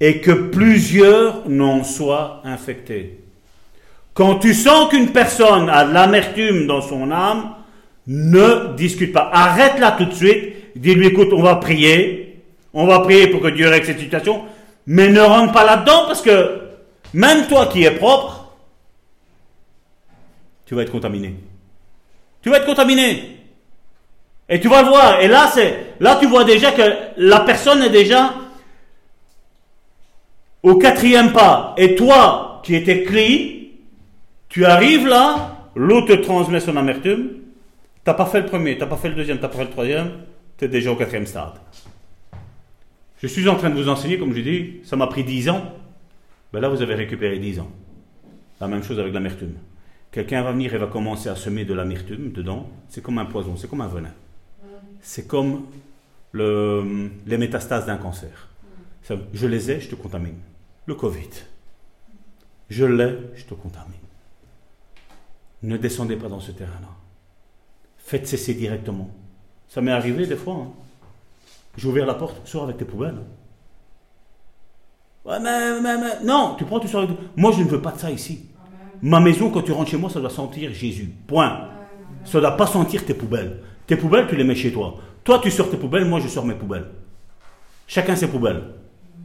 Et que plusieurs n'en soient infectés. Quand tu sens qu'une personne a de l'amertume dans son âme, ne discute pas. Arrête-la tout de suite. Dis-lui, écoute, on va prier. On va prier pour que Dieu règle cette situation. Mais ne rentre pas là-dedans parce que même toi qui es propre, tu vas être contaminé. Tu vas être contaminé. Et tu vas le voir. Et là, c'est, là, tu vois déjà que la personne est déjà au quatrième pas. Et toi, qui était clean, tu arrives là, l'autre te transmet son amertume, t'as pas fait le premier, t'as pas fait le deuxième, t'as pas fait le troisième, tu es déjà au quatrième stade. Je suis en train de vous enseigner, comme je dis, ça m'a pris dix ans. Ben là, vous avez récupéré dix ans. La même chose avec l'amertume. Quelqu'un va venir et va commencer à semer de l'amertume dedans. C'est comme un poison, c'est comme un venin. C'est comme le, les métastases d'un cancer. Je les ai, je te contamine. Le Covid. Je l'ai, je te contamine. Ne descendez pas dans ce terrain-là. Faites cesser directement. Ça m'est arrivé des fois. Hein. J'ai ouvert la porte, sors avec tes poubelles. Ouais, mais, mais, mais, non, tu prends, tu sors avec... Moi, je ne veux pas de ça ici. Ma maison, quand tu rentres chez moi, ça doit sentir Jésus. Point. Ça ne doit pas sentir tes poubelles. Tes poubelles, tu les mets chez toi. Toi, tu sors tes poubelles, moi, je sors mes poubelles. Chacun ses poubelles.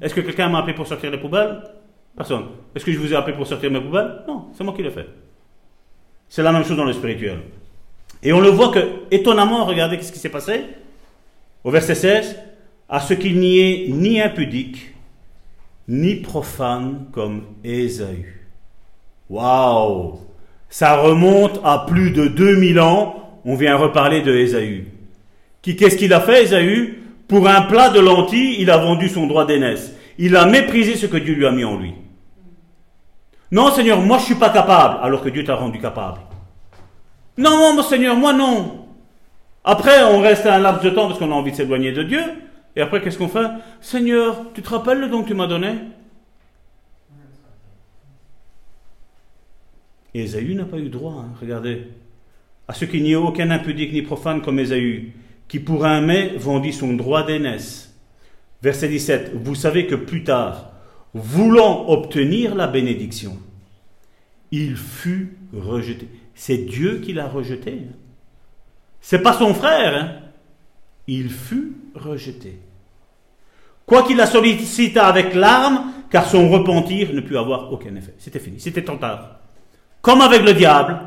Est-ce que quelqu'un m'a appelé pour sortir les poubelles? Personne. Est-ce que je vous ai appelé pour sortir mes poubelles? Non, c'est moi qui l'ai fait. C'est la même chose dans le spirituel. Et on le voit que, étonnamment, regardez ce qui s'est passé. Au verset 16, à ce qu'il n'y ait ni impudique, ni profane comme Ésaü. Waouh Ça remonte à plus de 2000 ans. On vient reparler de Ésaü. Qu'est-ce qu'il a fait, Ésaü? Pour un plat de lentilles, il a vendu son droit d'aînesse. Il a méprisé ce que Dieu lui a mis en lui. Non, Seigneur, moi je suis pas capable, alors que Dieu t'a rendu capable. Non, mon Seigneur, moi non. Après, on reste à un laps de temps parce qu'on a envie de s'éloigner de Dieu. Et après, qu'est-ce qu'on fait? Seigneur, tu te rappelles le don que tu m'as donné? Ésaü n'a pas eu droit, hein, regardez. À ce qu'il n'y ait aucun impudique ni profane comme Ésaü, qui pour un mai vendit son droit d'aînesse. Verset 17. Vous savez que plus tard, voulant obtenir la bénédiction, il fut rejeté. C'est Dieu qui l'a rejeté. C'est pas son frère. Hein. Il fut rejeté. Quoi qu'il la sollicita avec larmes, car son repentir ne put avoir aucun effet. C'était fini. C'était trop tard. Comme avec le diable,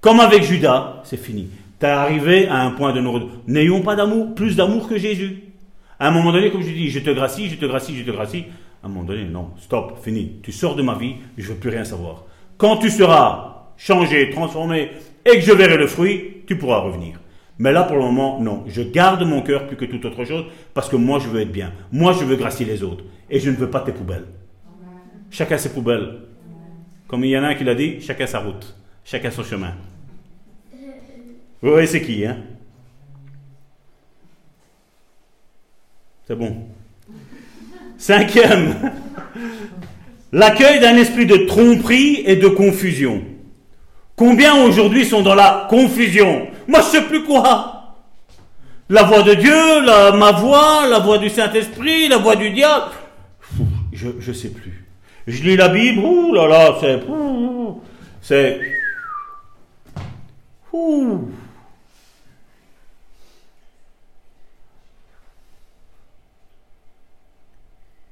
comme avec Judas, c'est fini. Tu es arrivé à un point de non N'ayons pas d'amour, plus d'amour que Jésus. À un moment donné, comme je dis, je te gracie, je te gracie, je te gracie. À un moment donné, non, stop, fini. Tu sors de ma vie, je ne veux plus rien savoir. Quand tu seras changé, transformé, et que je verrai le fruit, tu pourras revenir. Mais là, pour le moment, non. Je garde mon cœur plus que toute autre chose, parce que moi, je veux être bien. Moi, je veux gracier les autres. Et je ne veux pas tes poubelles. Chacun ses poubelles. Comme il y en a un qui l'a dit, chacun sa route. Chacun son chemin. Vous voyez, c'est qui, hein? C'est bon. Cinquième, l'accueil d'un esprit de tromperie et de confusion. Combien aujourd'hui sont dans la confusion? Moi, je sais plus quoi. La voix de Dieu, la, ma voix, la voix du Saint-Esprit, la voix du diable. Je ne sais plus. Je lis la Bible, ouh là là, c'est... C'est...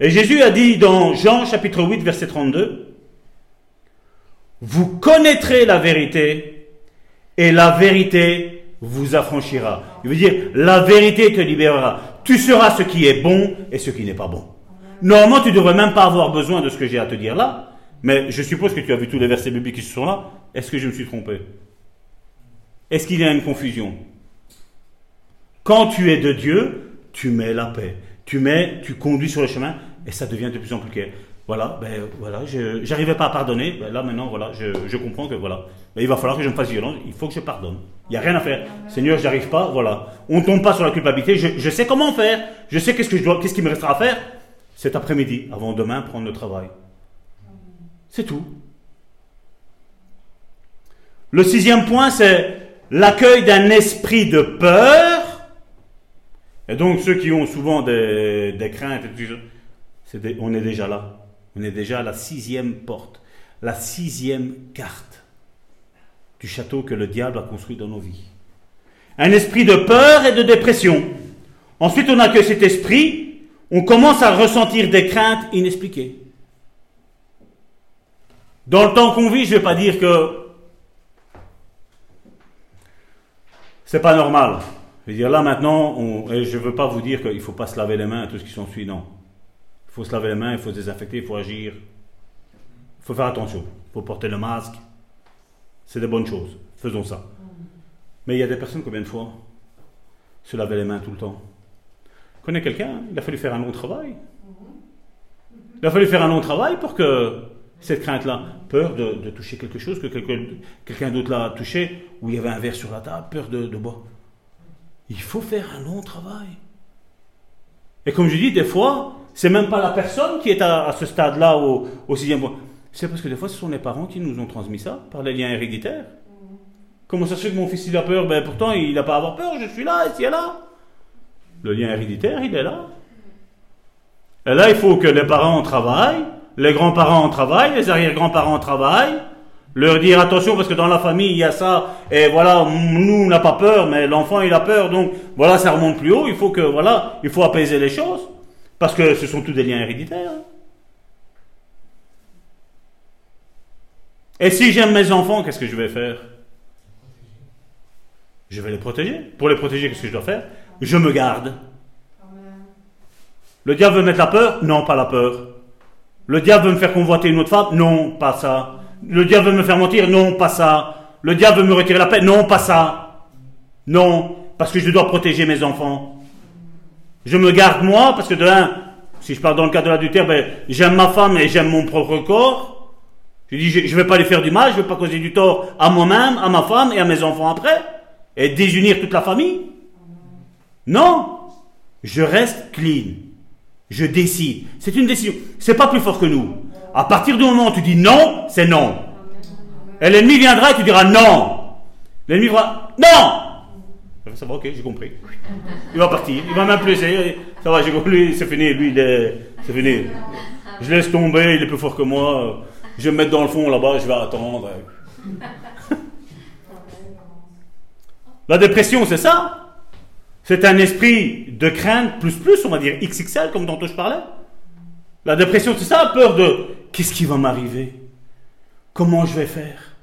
Et Jésus a dit dans Jean chapitre 8 verset 32, Vous connaîtrez la vérité et la vérité vous affranchira. Il veut dire, la vérité te libérera. Tu seras ce qui est bon et ce qui n'est pas bon. Normalement, tu ne devrais même pas avoir besoin de ce que j'ai à te dire là, mais je suppose que tu as vu tous les versets bibliques qui sont là. Est-ce que je me suis trompé? Est-ce qu'il y a une confusion? Quand tu es de Dieu, tu mets la paix. Tu mets, tu conduis sur le chemin et ça devient de plus en plus clair. Voilà, ben voilà, je n'arrivais pas à pardonner. Ben là maintenant, voilà, je, je comprends que voilà, ben, il va falloir que je me fasse violence. Il faut que je pardonne. Il n'y a rien à faire. Seigneur, j'arrive pas. Voilà, on tombe pas sur la culpabilité. Je, je sais comment faire. Je sais qu'est-ce que je dois, qu'est-ce qui me restera à faire cet après-midi, avant demain prendre le travail. C'est tout. Le sixième point, c'est l'accueil d'un esprit de peur. Et donc ceux qui ont souvent des, des craintes, on est déjà là. On est déjà à la sixième porte, la sixième carte du château que le diable a construit dans nos vies. Un esprit de peur et de dépression. Ensuite, on accueille cet esprit, on commence à ressentir des craintes inexpliquées. Dans le temps qu'on vit, je ne vais pas dire que c'est pas normal. Je veux dire, là maintenant, je ne veux pas vous dire qu'il ne faut pas se laver les mains tout ce qui s'ensuit, non. Il faut se laver les mains, il faut se désinfecter, il faut agir. Il faut faire attention. Il faut porter le masque. C'est des bonnes choses. Faisons ça. Mais il y a des personnes, combien de fois, se lavaient les mains tout le temps? Connais quelqu'un, il a fallu faire un long travail. Il a fallu faire un long travail pour que cette crainte-là, peur de, toucher quelque chose que quelqu'un d'autre l'a touché, ou il y avait un verre sur la table, peur de, boire. Il faut faire un long travail. Et comme je dis, des fois, c'est même pas la personne qui est à, ce stade-là au, sixième mois. C'est parce que des fois, ce sont les parents qui nous ont transmis ça par les liens héréditaires. Comment ça se fait que mon fils il a peur? Ben pourtant, il n'a pas à avoir peur, je suis là, ici et là. Le lien héréditaire, il est là. Et là, il faut que les parents travaillent, les grands-parents travaillent, les arrière-grands-parents travaillent, leur dire attention parce que dans la famille il y a ça, et voilà, nous on n'a pas peur, mais l'enfant il a peur, donc voilà, ça remonte plus haut, il faut que, voilà, il faut apaiser les choses, parce que ce sont tous des liens héréditaires. Et si j'aime mes enfants, qu'est-ce que je vais faire? Je vais les protéger. Pour les protéger, qu'est-ce que je dois faire? Je me garde. Le diable veut mettre la peur? Non, pas la peur. Le diable veut me faire convoiter une autre femme? Non, pas ça. Le diable veut me faire mentir? Non, pas ça. Le diable veut me retirer la paix? Non, pas ça. Non, parce que je dois protéger mes enfants. Je me garde moi, parce que de un, si je parle dans le cas de l'adultère, ben, j'aime ma femme et j'aime mon propre corps. Je dis, je ne vais pas lui faire du mal, je ne vais pas causer du tort à moi-même, à ma femme et à mes enfants après, et désunir toute la famille. Non, je reste clean. Je décide. C'est une décision. C'est pas plus fort que nous. À partir du moment où tu dis non, c'est non. Et l'ennemi viendra et tu diras non. L'ennemi va non. Ça va, ok, j'ai compris. Il va partir, il va m'implaiser. Ça va, j'ai compris, c'est fini, lui, c'est fini. Je laisse tomber, il est plus fort que moi. Je vais me mettre dans le fond là-bas, je vais attendre. La dépression, c'est ça? C'est un esprit de crainte plus plus, on va dire XXL, comme tantôt je parlais. La dépression, c'est ça, peur de qu'est-ce qui va m'arriver? Comment je vais faire?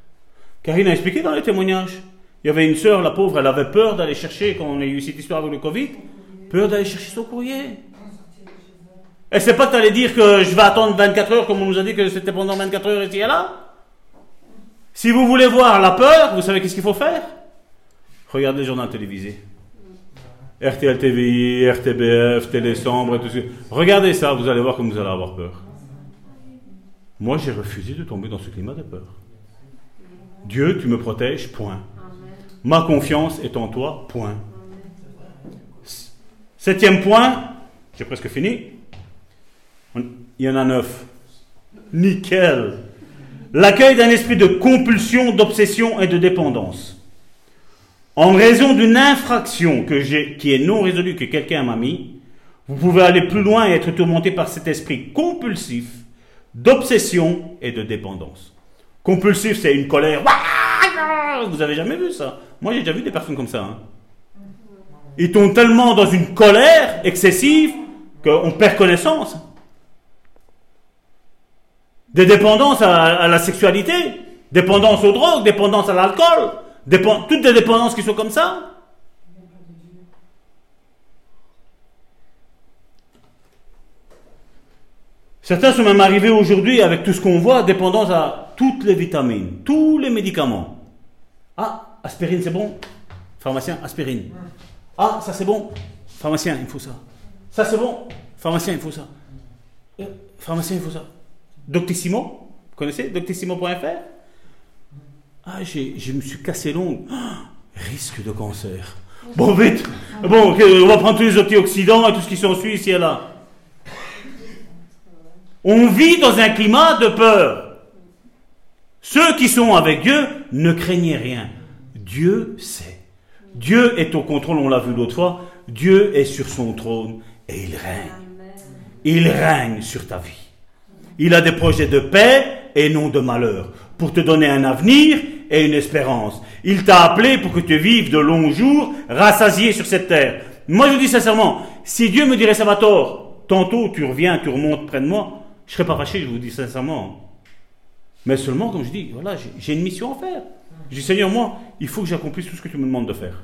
Karine a expliqué dans les témoignages. Il y avait une sœur, la pauvre, elle avait peur d'aller chercher, quand on a eu cette histoire avec le Covid, peur d'aller chercher son courrier. Et c'est pas que dire que je vais attendre 24 heures, comme on nous a dit que c'était pendant 24 heures ici et là. Si vous voulez voir la peur, vous savez qu'est-ce qu'il faut faire? Regardez le journal télévisé. RTL TVI, RTBF, Télésombre et tout ça. Regardez ça, vous allez voir comme vous allez avoir peur. Moi, j'ai refusé de tomber dans ce climat de peur. Dieu, tu me protèges, point. Ma confiance est en toi, point. Septième point, j'ai presque fini. Il y en a neuf. Nickel. L'accueil d'un esprit de compulsion, d'obsession et de dépendance en raison d'une infraction qui est non résolue que quelqu'un m'a mis, vous pouvez aller plus loin et être tourmenté par cet esprit compulsif d'obsession et de dépendance. Compulsif, c'est une colère. Vous avez jamais vu ça? Moi, j'ai déjà vu des personnes comme ça. Hein. Ils tombent tellement dans une colère excessive qu'on perd connaissance. Des dépendances à la sexualité, dépendance aux drogues, dépendance à l'alcool, toutes des dépendances qui sont comme ça Certains sont même arrivés aujourd'hui avec tout ce qu'on voit, dépendance à toutes les vitamines, tous les médicaments. Ah, aspirine c'est bon Pharmacien, aspirine. Ah, ça c'est bon Pharmacien, il faut ça. Ça c'est bon Pharmacien, il faut ça. Euh, pharmacien, il faut ça. Doctissimo, vous connaissez Doctissimo.fr ah, je me suis cassé l'ongle. Ah, risque de cancer. Bon, vite. Bon, on va prendre tous les antioxydants et tout ce qui s'ensuit ici et là. On vit dans un climat de peur. Ceux qui sont avec Dieu ne craignez rien. Dieu sait. Dieu est au contrôle, on l'a vu l'autre fois. Dieu est sur son trône et il règne. Il règne sur ta vie. Il a des projets de paix et non de malheur pour te donner un avenir et une espérance. Il t'a appelé pour que tu vives de longs jours rassasié sur cette terre. Moi, je vous dis sincèrement, si Dieu me dirait Salvatore, tantôt tu reviens, tu remontes près de moi, je serais pas fâché, je vous dis sincèrement. Mais seulement, comme je dis, voilà, j'ai une mission à faire. Je dis, Seigneur, moi, il faut que j'accomplisse tout ce que tu me demandes de faire.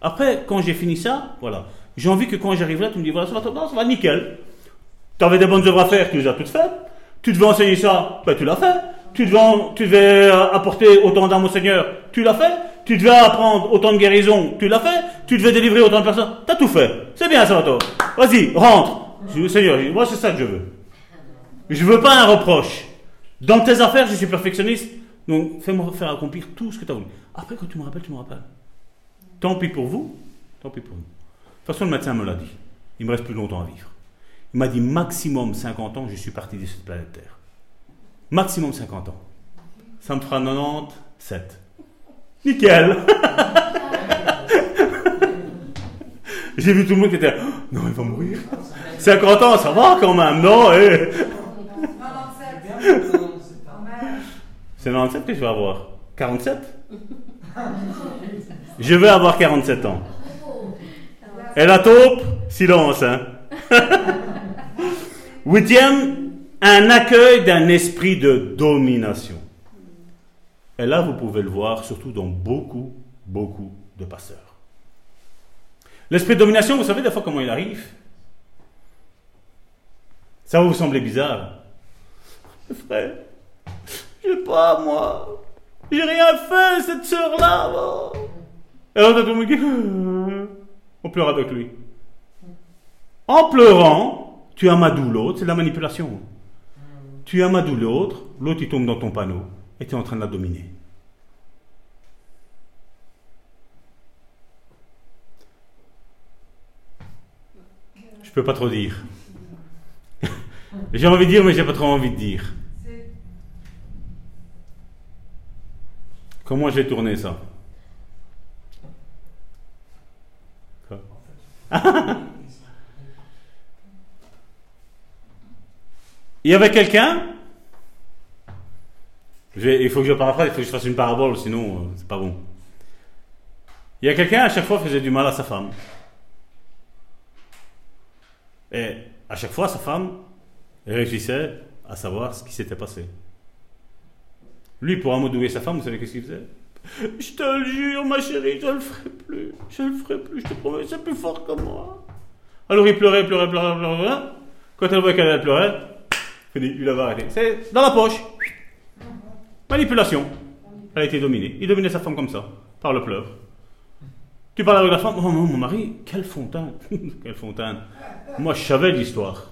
Après, quand j'ai fini ça, voilà, j'ai envie que quand j'arrive là, tu me dis, voilà, ça va, ça va nickel. Tu avais des bonnes œuvres à faire, tu les as toutes faites. Tu devais enseigner ça, ben tu l'as fait. Tu devais, devais apporter autant d'âmes au Seigneur, tu l'as fait. Tu devais apprendre autant de guérisons, tu l'as fait. Tu devais délivrer autant de personnes, tu as tout fait. C'est bien, toi. Vas-y, rentre. Seigneur, moi c'est ça que je veux. Je veux pas un reproche. Dans tes affaires, je suis perfectionniste. Donc fais-moi faire accomplir tout ce que tu as voulu. Après, quand tu me rappelles, tu me rappelles. Tant pis pour vous, tant pis pour nous. De toute façon, le médecin me l'a dit. Il me reste plus longtemps à vivre. Il m'a dit maximum 50 ans, je suis parti de cette planète Terre. Maximum 50 ans. Ça me fera 97. Nickel J'ai vu tout le monde qui était non, il va mourir. 50 ans, ça va quand même, non eh. C'est 97 que je vais avoir. 47 Je vais avoir 47 ans. Et la taupe Silence. Hein? Huitième, un accueil d'un esprit de domination. Et là, vous pouvez le voir, surtout dans beaucoup, beaucoup de pasteurs. L'esprit de domination, vous savez des fois comment il arrive? Ça va vous sembler bizarre. Frère, je sais pas, moi. J'ai rien fait, cette sœur-là. Et alors, tout le monde on pleure avec lui. En pleurant, tu amadoues l'autre, c'est la manipulation. Tu amadoues l'autre, l'autre il tombe dans ton panneau et tu es en train de la dominer. Je peux pas trop dire. j'ai envie de dire, mais j'ai pas trop envie de dire. Comment j'ai tourné ça Il y avait quelqu'un. Il faut que je paraphrase, il faut que je fasse une parabole, sinon euh, c'est pas bon. Il y a quelqu'un à chaque fois faisait du mal à sa femme. Et à chaque fois, sa femme réussissait à savoir ce qui s'était passé. Lui, pour amadouer sa femme, vous savez qu'est-ce qu'il faisait? Je te le jure, ma chérie, je le ferai plus. Je le ferai plus, je te promets, c'est plus fort que moi. Alors il pleurait, pleurait, pleurait, pleurait. Quand elle voit qu'elle pleurait, il avait arrêté. C'est dans la poche. Manipulation. Elle a été dominée. Il dominait sa femme comme ça, par le pleur. Tu parles avec la femme, oh non, mon mari, quelle fontaine. quelle fontaine. Moi, je savais l'histoire.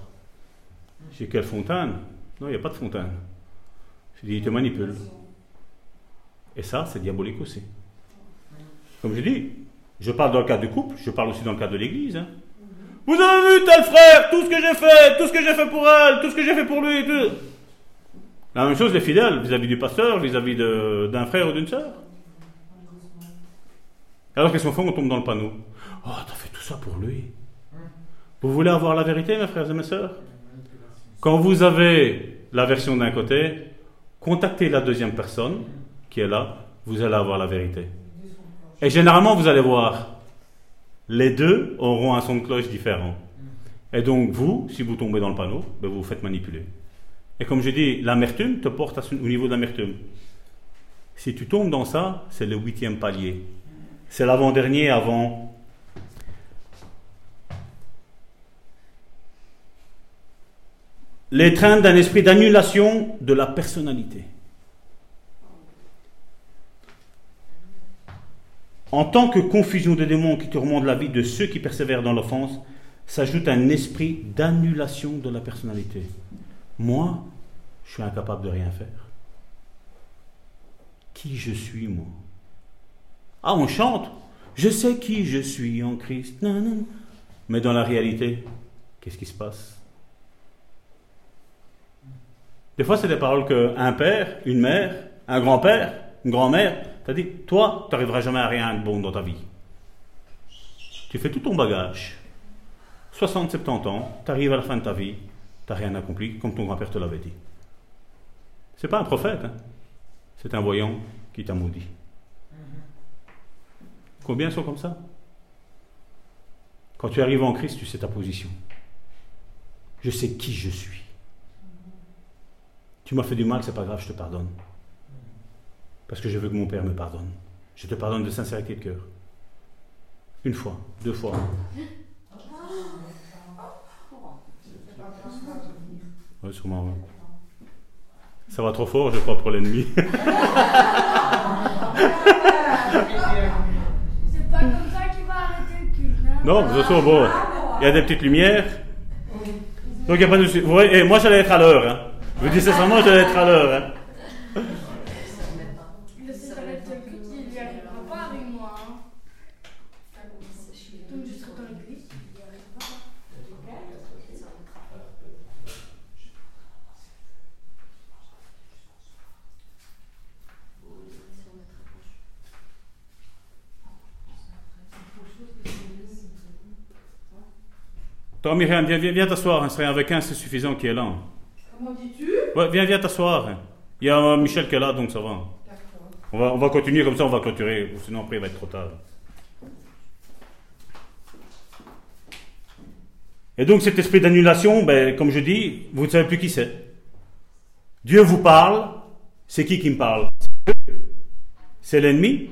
J'ai quelle fontaine? Non, il n'y a pas de fontaine. Je dis, il te manipule. Et ça, c'est diabolique aussi. Comme je dis, je parle dans le cadre du couple, je parle aussi dans le cadre de l'Église. Hein. Vous avez vu tel frère, tout ce que j'ai fait, tout ce que j'ai fait pour elle, tout ce que j'ai fait pour lui. Tout. La même chose les fidèles vis-à-vis du pasteur, vis-à-vis d'un frère ou d'une sœur. Alors qu'est-ce qu'on fait? On tombe dans le panneau. Oh, t'as fait tout ça pour lui. Vous voulez avoir la vérité, mes frères et mes sœurs? Quand vous avez la version d'un côté, contactez la deuxième personne qui est là, vous allez avoir la vérité. Et généralement, vous allez voir, les deux auront un son de cloche différent. Et donc, vous, si vous tombez dans le panneau, ben, vous vous faites manipuler. Et comme je dis, l'amertume te porte au niveau de l'amertume. Si tu tombes dans ça, c'est le huitième palier. C'est l'avant-dernier avant l'étreinte d'un esprit d'annulation de la personnalité. En tant que confusion de démons qui tourmentent la vie de ceux qui persévèrent dans l'offense, s'ajoute un esprit d'annulation de la personnalité. Moi, je suis incapable de rien faire. Qui je suis, moi? Ah, on chante. Je sais qui je suis en Christ. Mais dans la réalité, qu'est-ce qui se passe? Des fois, c'est des paroles qu'un père, une mère, un grand-père, une grand-mère T'as dit, toi, tu n'arriveras jamais à rien de bon dans ta vie. Tu fais tout ton bagage. 60, 70 ans, tu arrives à la fin de ta vie, tu n'as rien accompli, comme ton grand-père te l'avait dit. C'est pas un prophète, hein. c'est un voyant qui t'a maudit. Combien sont comme ça? Quand tu arrives en Christ, tu sais ta position. Je sais qui je suis. Tu m'as fait du mal, c'est pas grave, je te pardonne parce que je veux que mon Père me pardonne. Je te pardonne de sincérité de cœur. Une fois, deux fois. Oui, sûrement, oui. Ça va trop fort, je crois, pour l'ennemi. C'est pas comme ça qu'il va arrêter le culte. hein. non, de toute façon, bon, il y a des petites lumières. Donc, il n'y a pas de voyez, et moi, j'allais être à l'heure. Hein. Je vous dis sincèrement, j'allais être à l'heure. Hein. Moi. hein. Donc je serai dans l'église, il n'y arrivera pas. Toi, Myriam, viens, viens, viens t'asseoir. Un avec un, c'est suffisant qui est là. Comment dis-tu? Ouais, viens, viens t'asseoir. Il y a Michel qui est là, donc ça va. D'accord. On va, on va continuer comme ça, on va clôturer. Sinon, après, il va être trop tard. Et donc, cet esprit d'annulation, ben, comme je dis, vous ne savez plus qui c'est. Dieu vous parle. C'est qui qui me parle? C'est l'ennemi?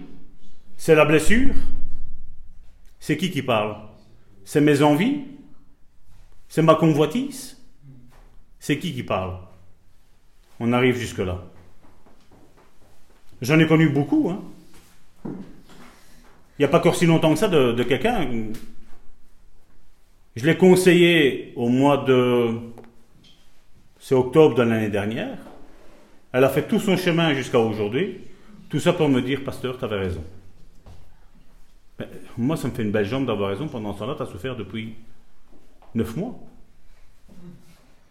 C'est la blessure? C'est qui qui parle? C'est mes envies? C'est ma convoitise? C'est qui qui parle? On arrive jusque-là. J'en ai connu beaucoup. Hein. Il n'y a pas encore si longtemps que ça de, quelqu'un. Je l'ai conseillé au mois de. C'est octobre de l'année dernière. Elle a fait tout son chemin jusqu'à aujourd'hui. Tout ça pour me dire, pasteur, tu avais raison. Ben, moi, ça me fait une belle jambe d'avoir raison. Pendant ce temps-là, tu as souffert depuis neuf mois.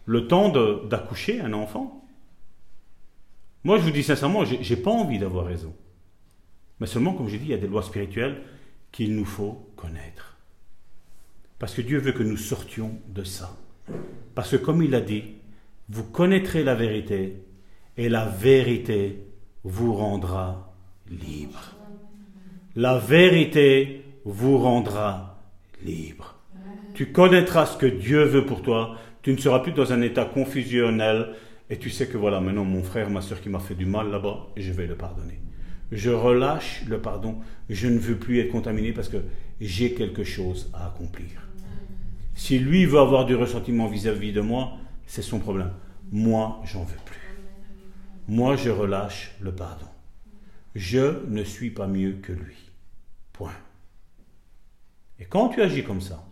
Le temps d'accoucher un enfant. Moi, je vous dis sincèrement, j'ai pas envie d'avoir raison. Mais seulement, comme j'ai dit, il y a des lois spirituelles qu'il nous faut connaître. Parce que Dieu veut que nous sortions de ça. Parce que comme il a dit, vous connaîtrez la vérité et la vérité vous rendra libre. La vérité vous rendra libre. Tu connaîtras ce que Dieu veut pour toi. Tu ne seras plus dans un état confusionnel et tu sais que voilà, maintenant mon frère, ma soeur qui m'a fait du mal là-bas, je vais le pardonner. Je relâche le pardon. Je ne veux plus être contaminé parce que j'ai quelque chose à accomplir. Si lui veut avoir du ressentiment vis-à-vis de moi, c'est son problème. Moi, j'en veux plus. Moi, je relâche le pardon. Je ne suis pas mieux que lui. Point. Et quand tu agis comme ça,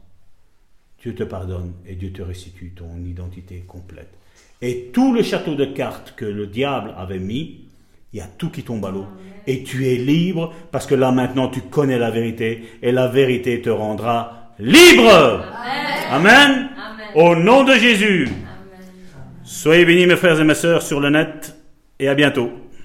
Dieu te pardonne et Dieu te restitue ton identité complète. Et tout le château de cartes que le diable avait mis, il y a tout qui tombe à l'eau. Et tu es libre parce que là maintenant tu connais la vérité et la vérité te rendra libre. Amen. Au nom de Jésus. Soyez bénis mes frères et mes sœurs sur le net et à bientôt.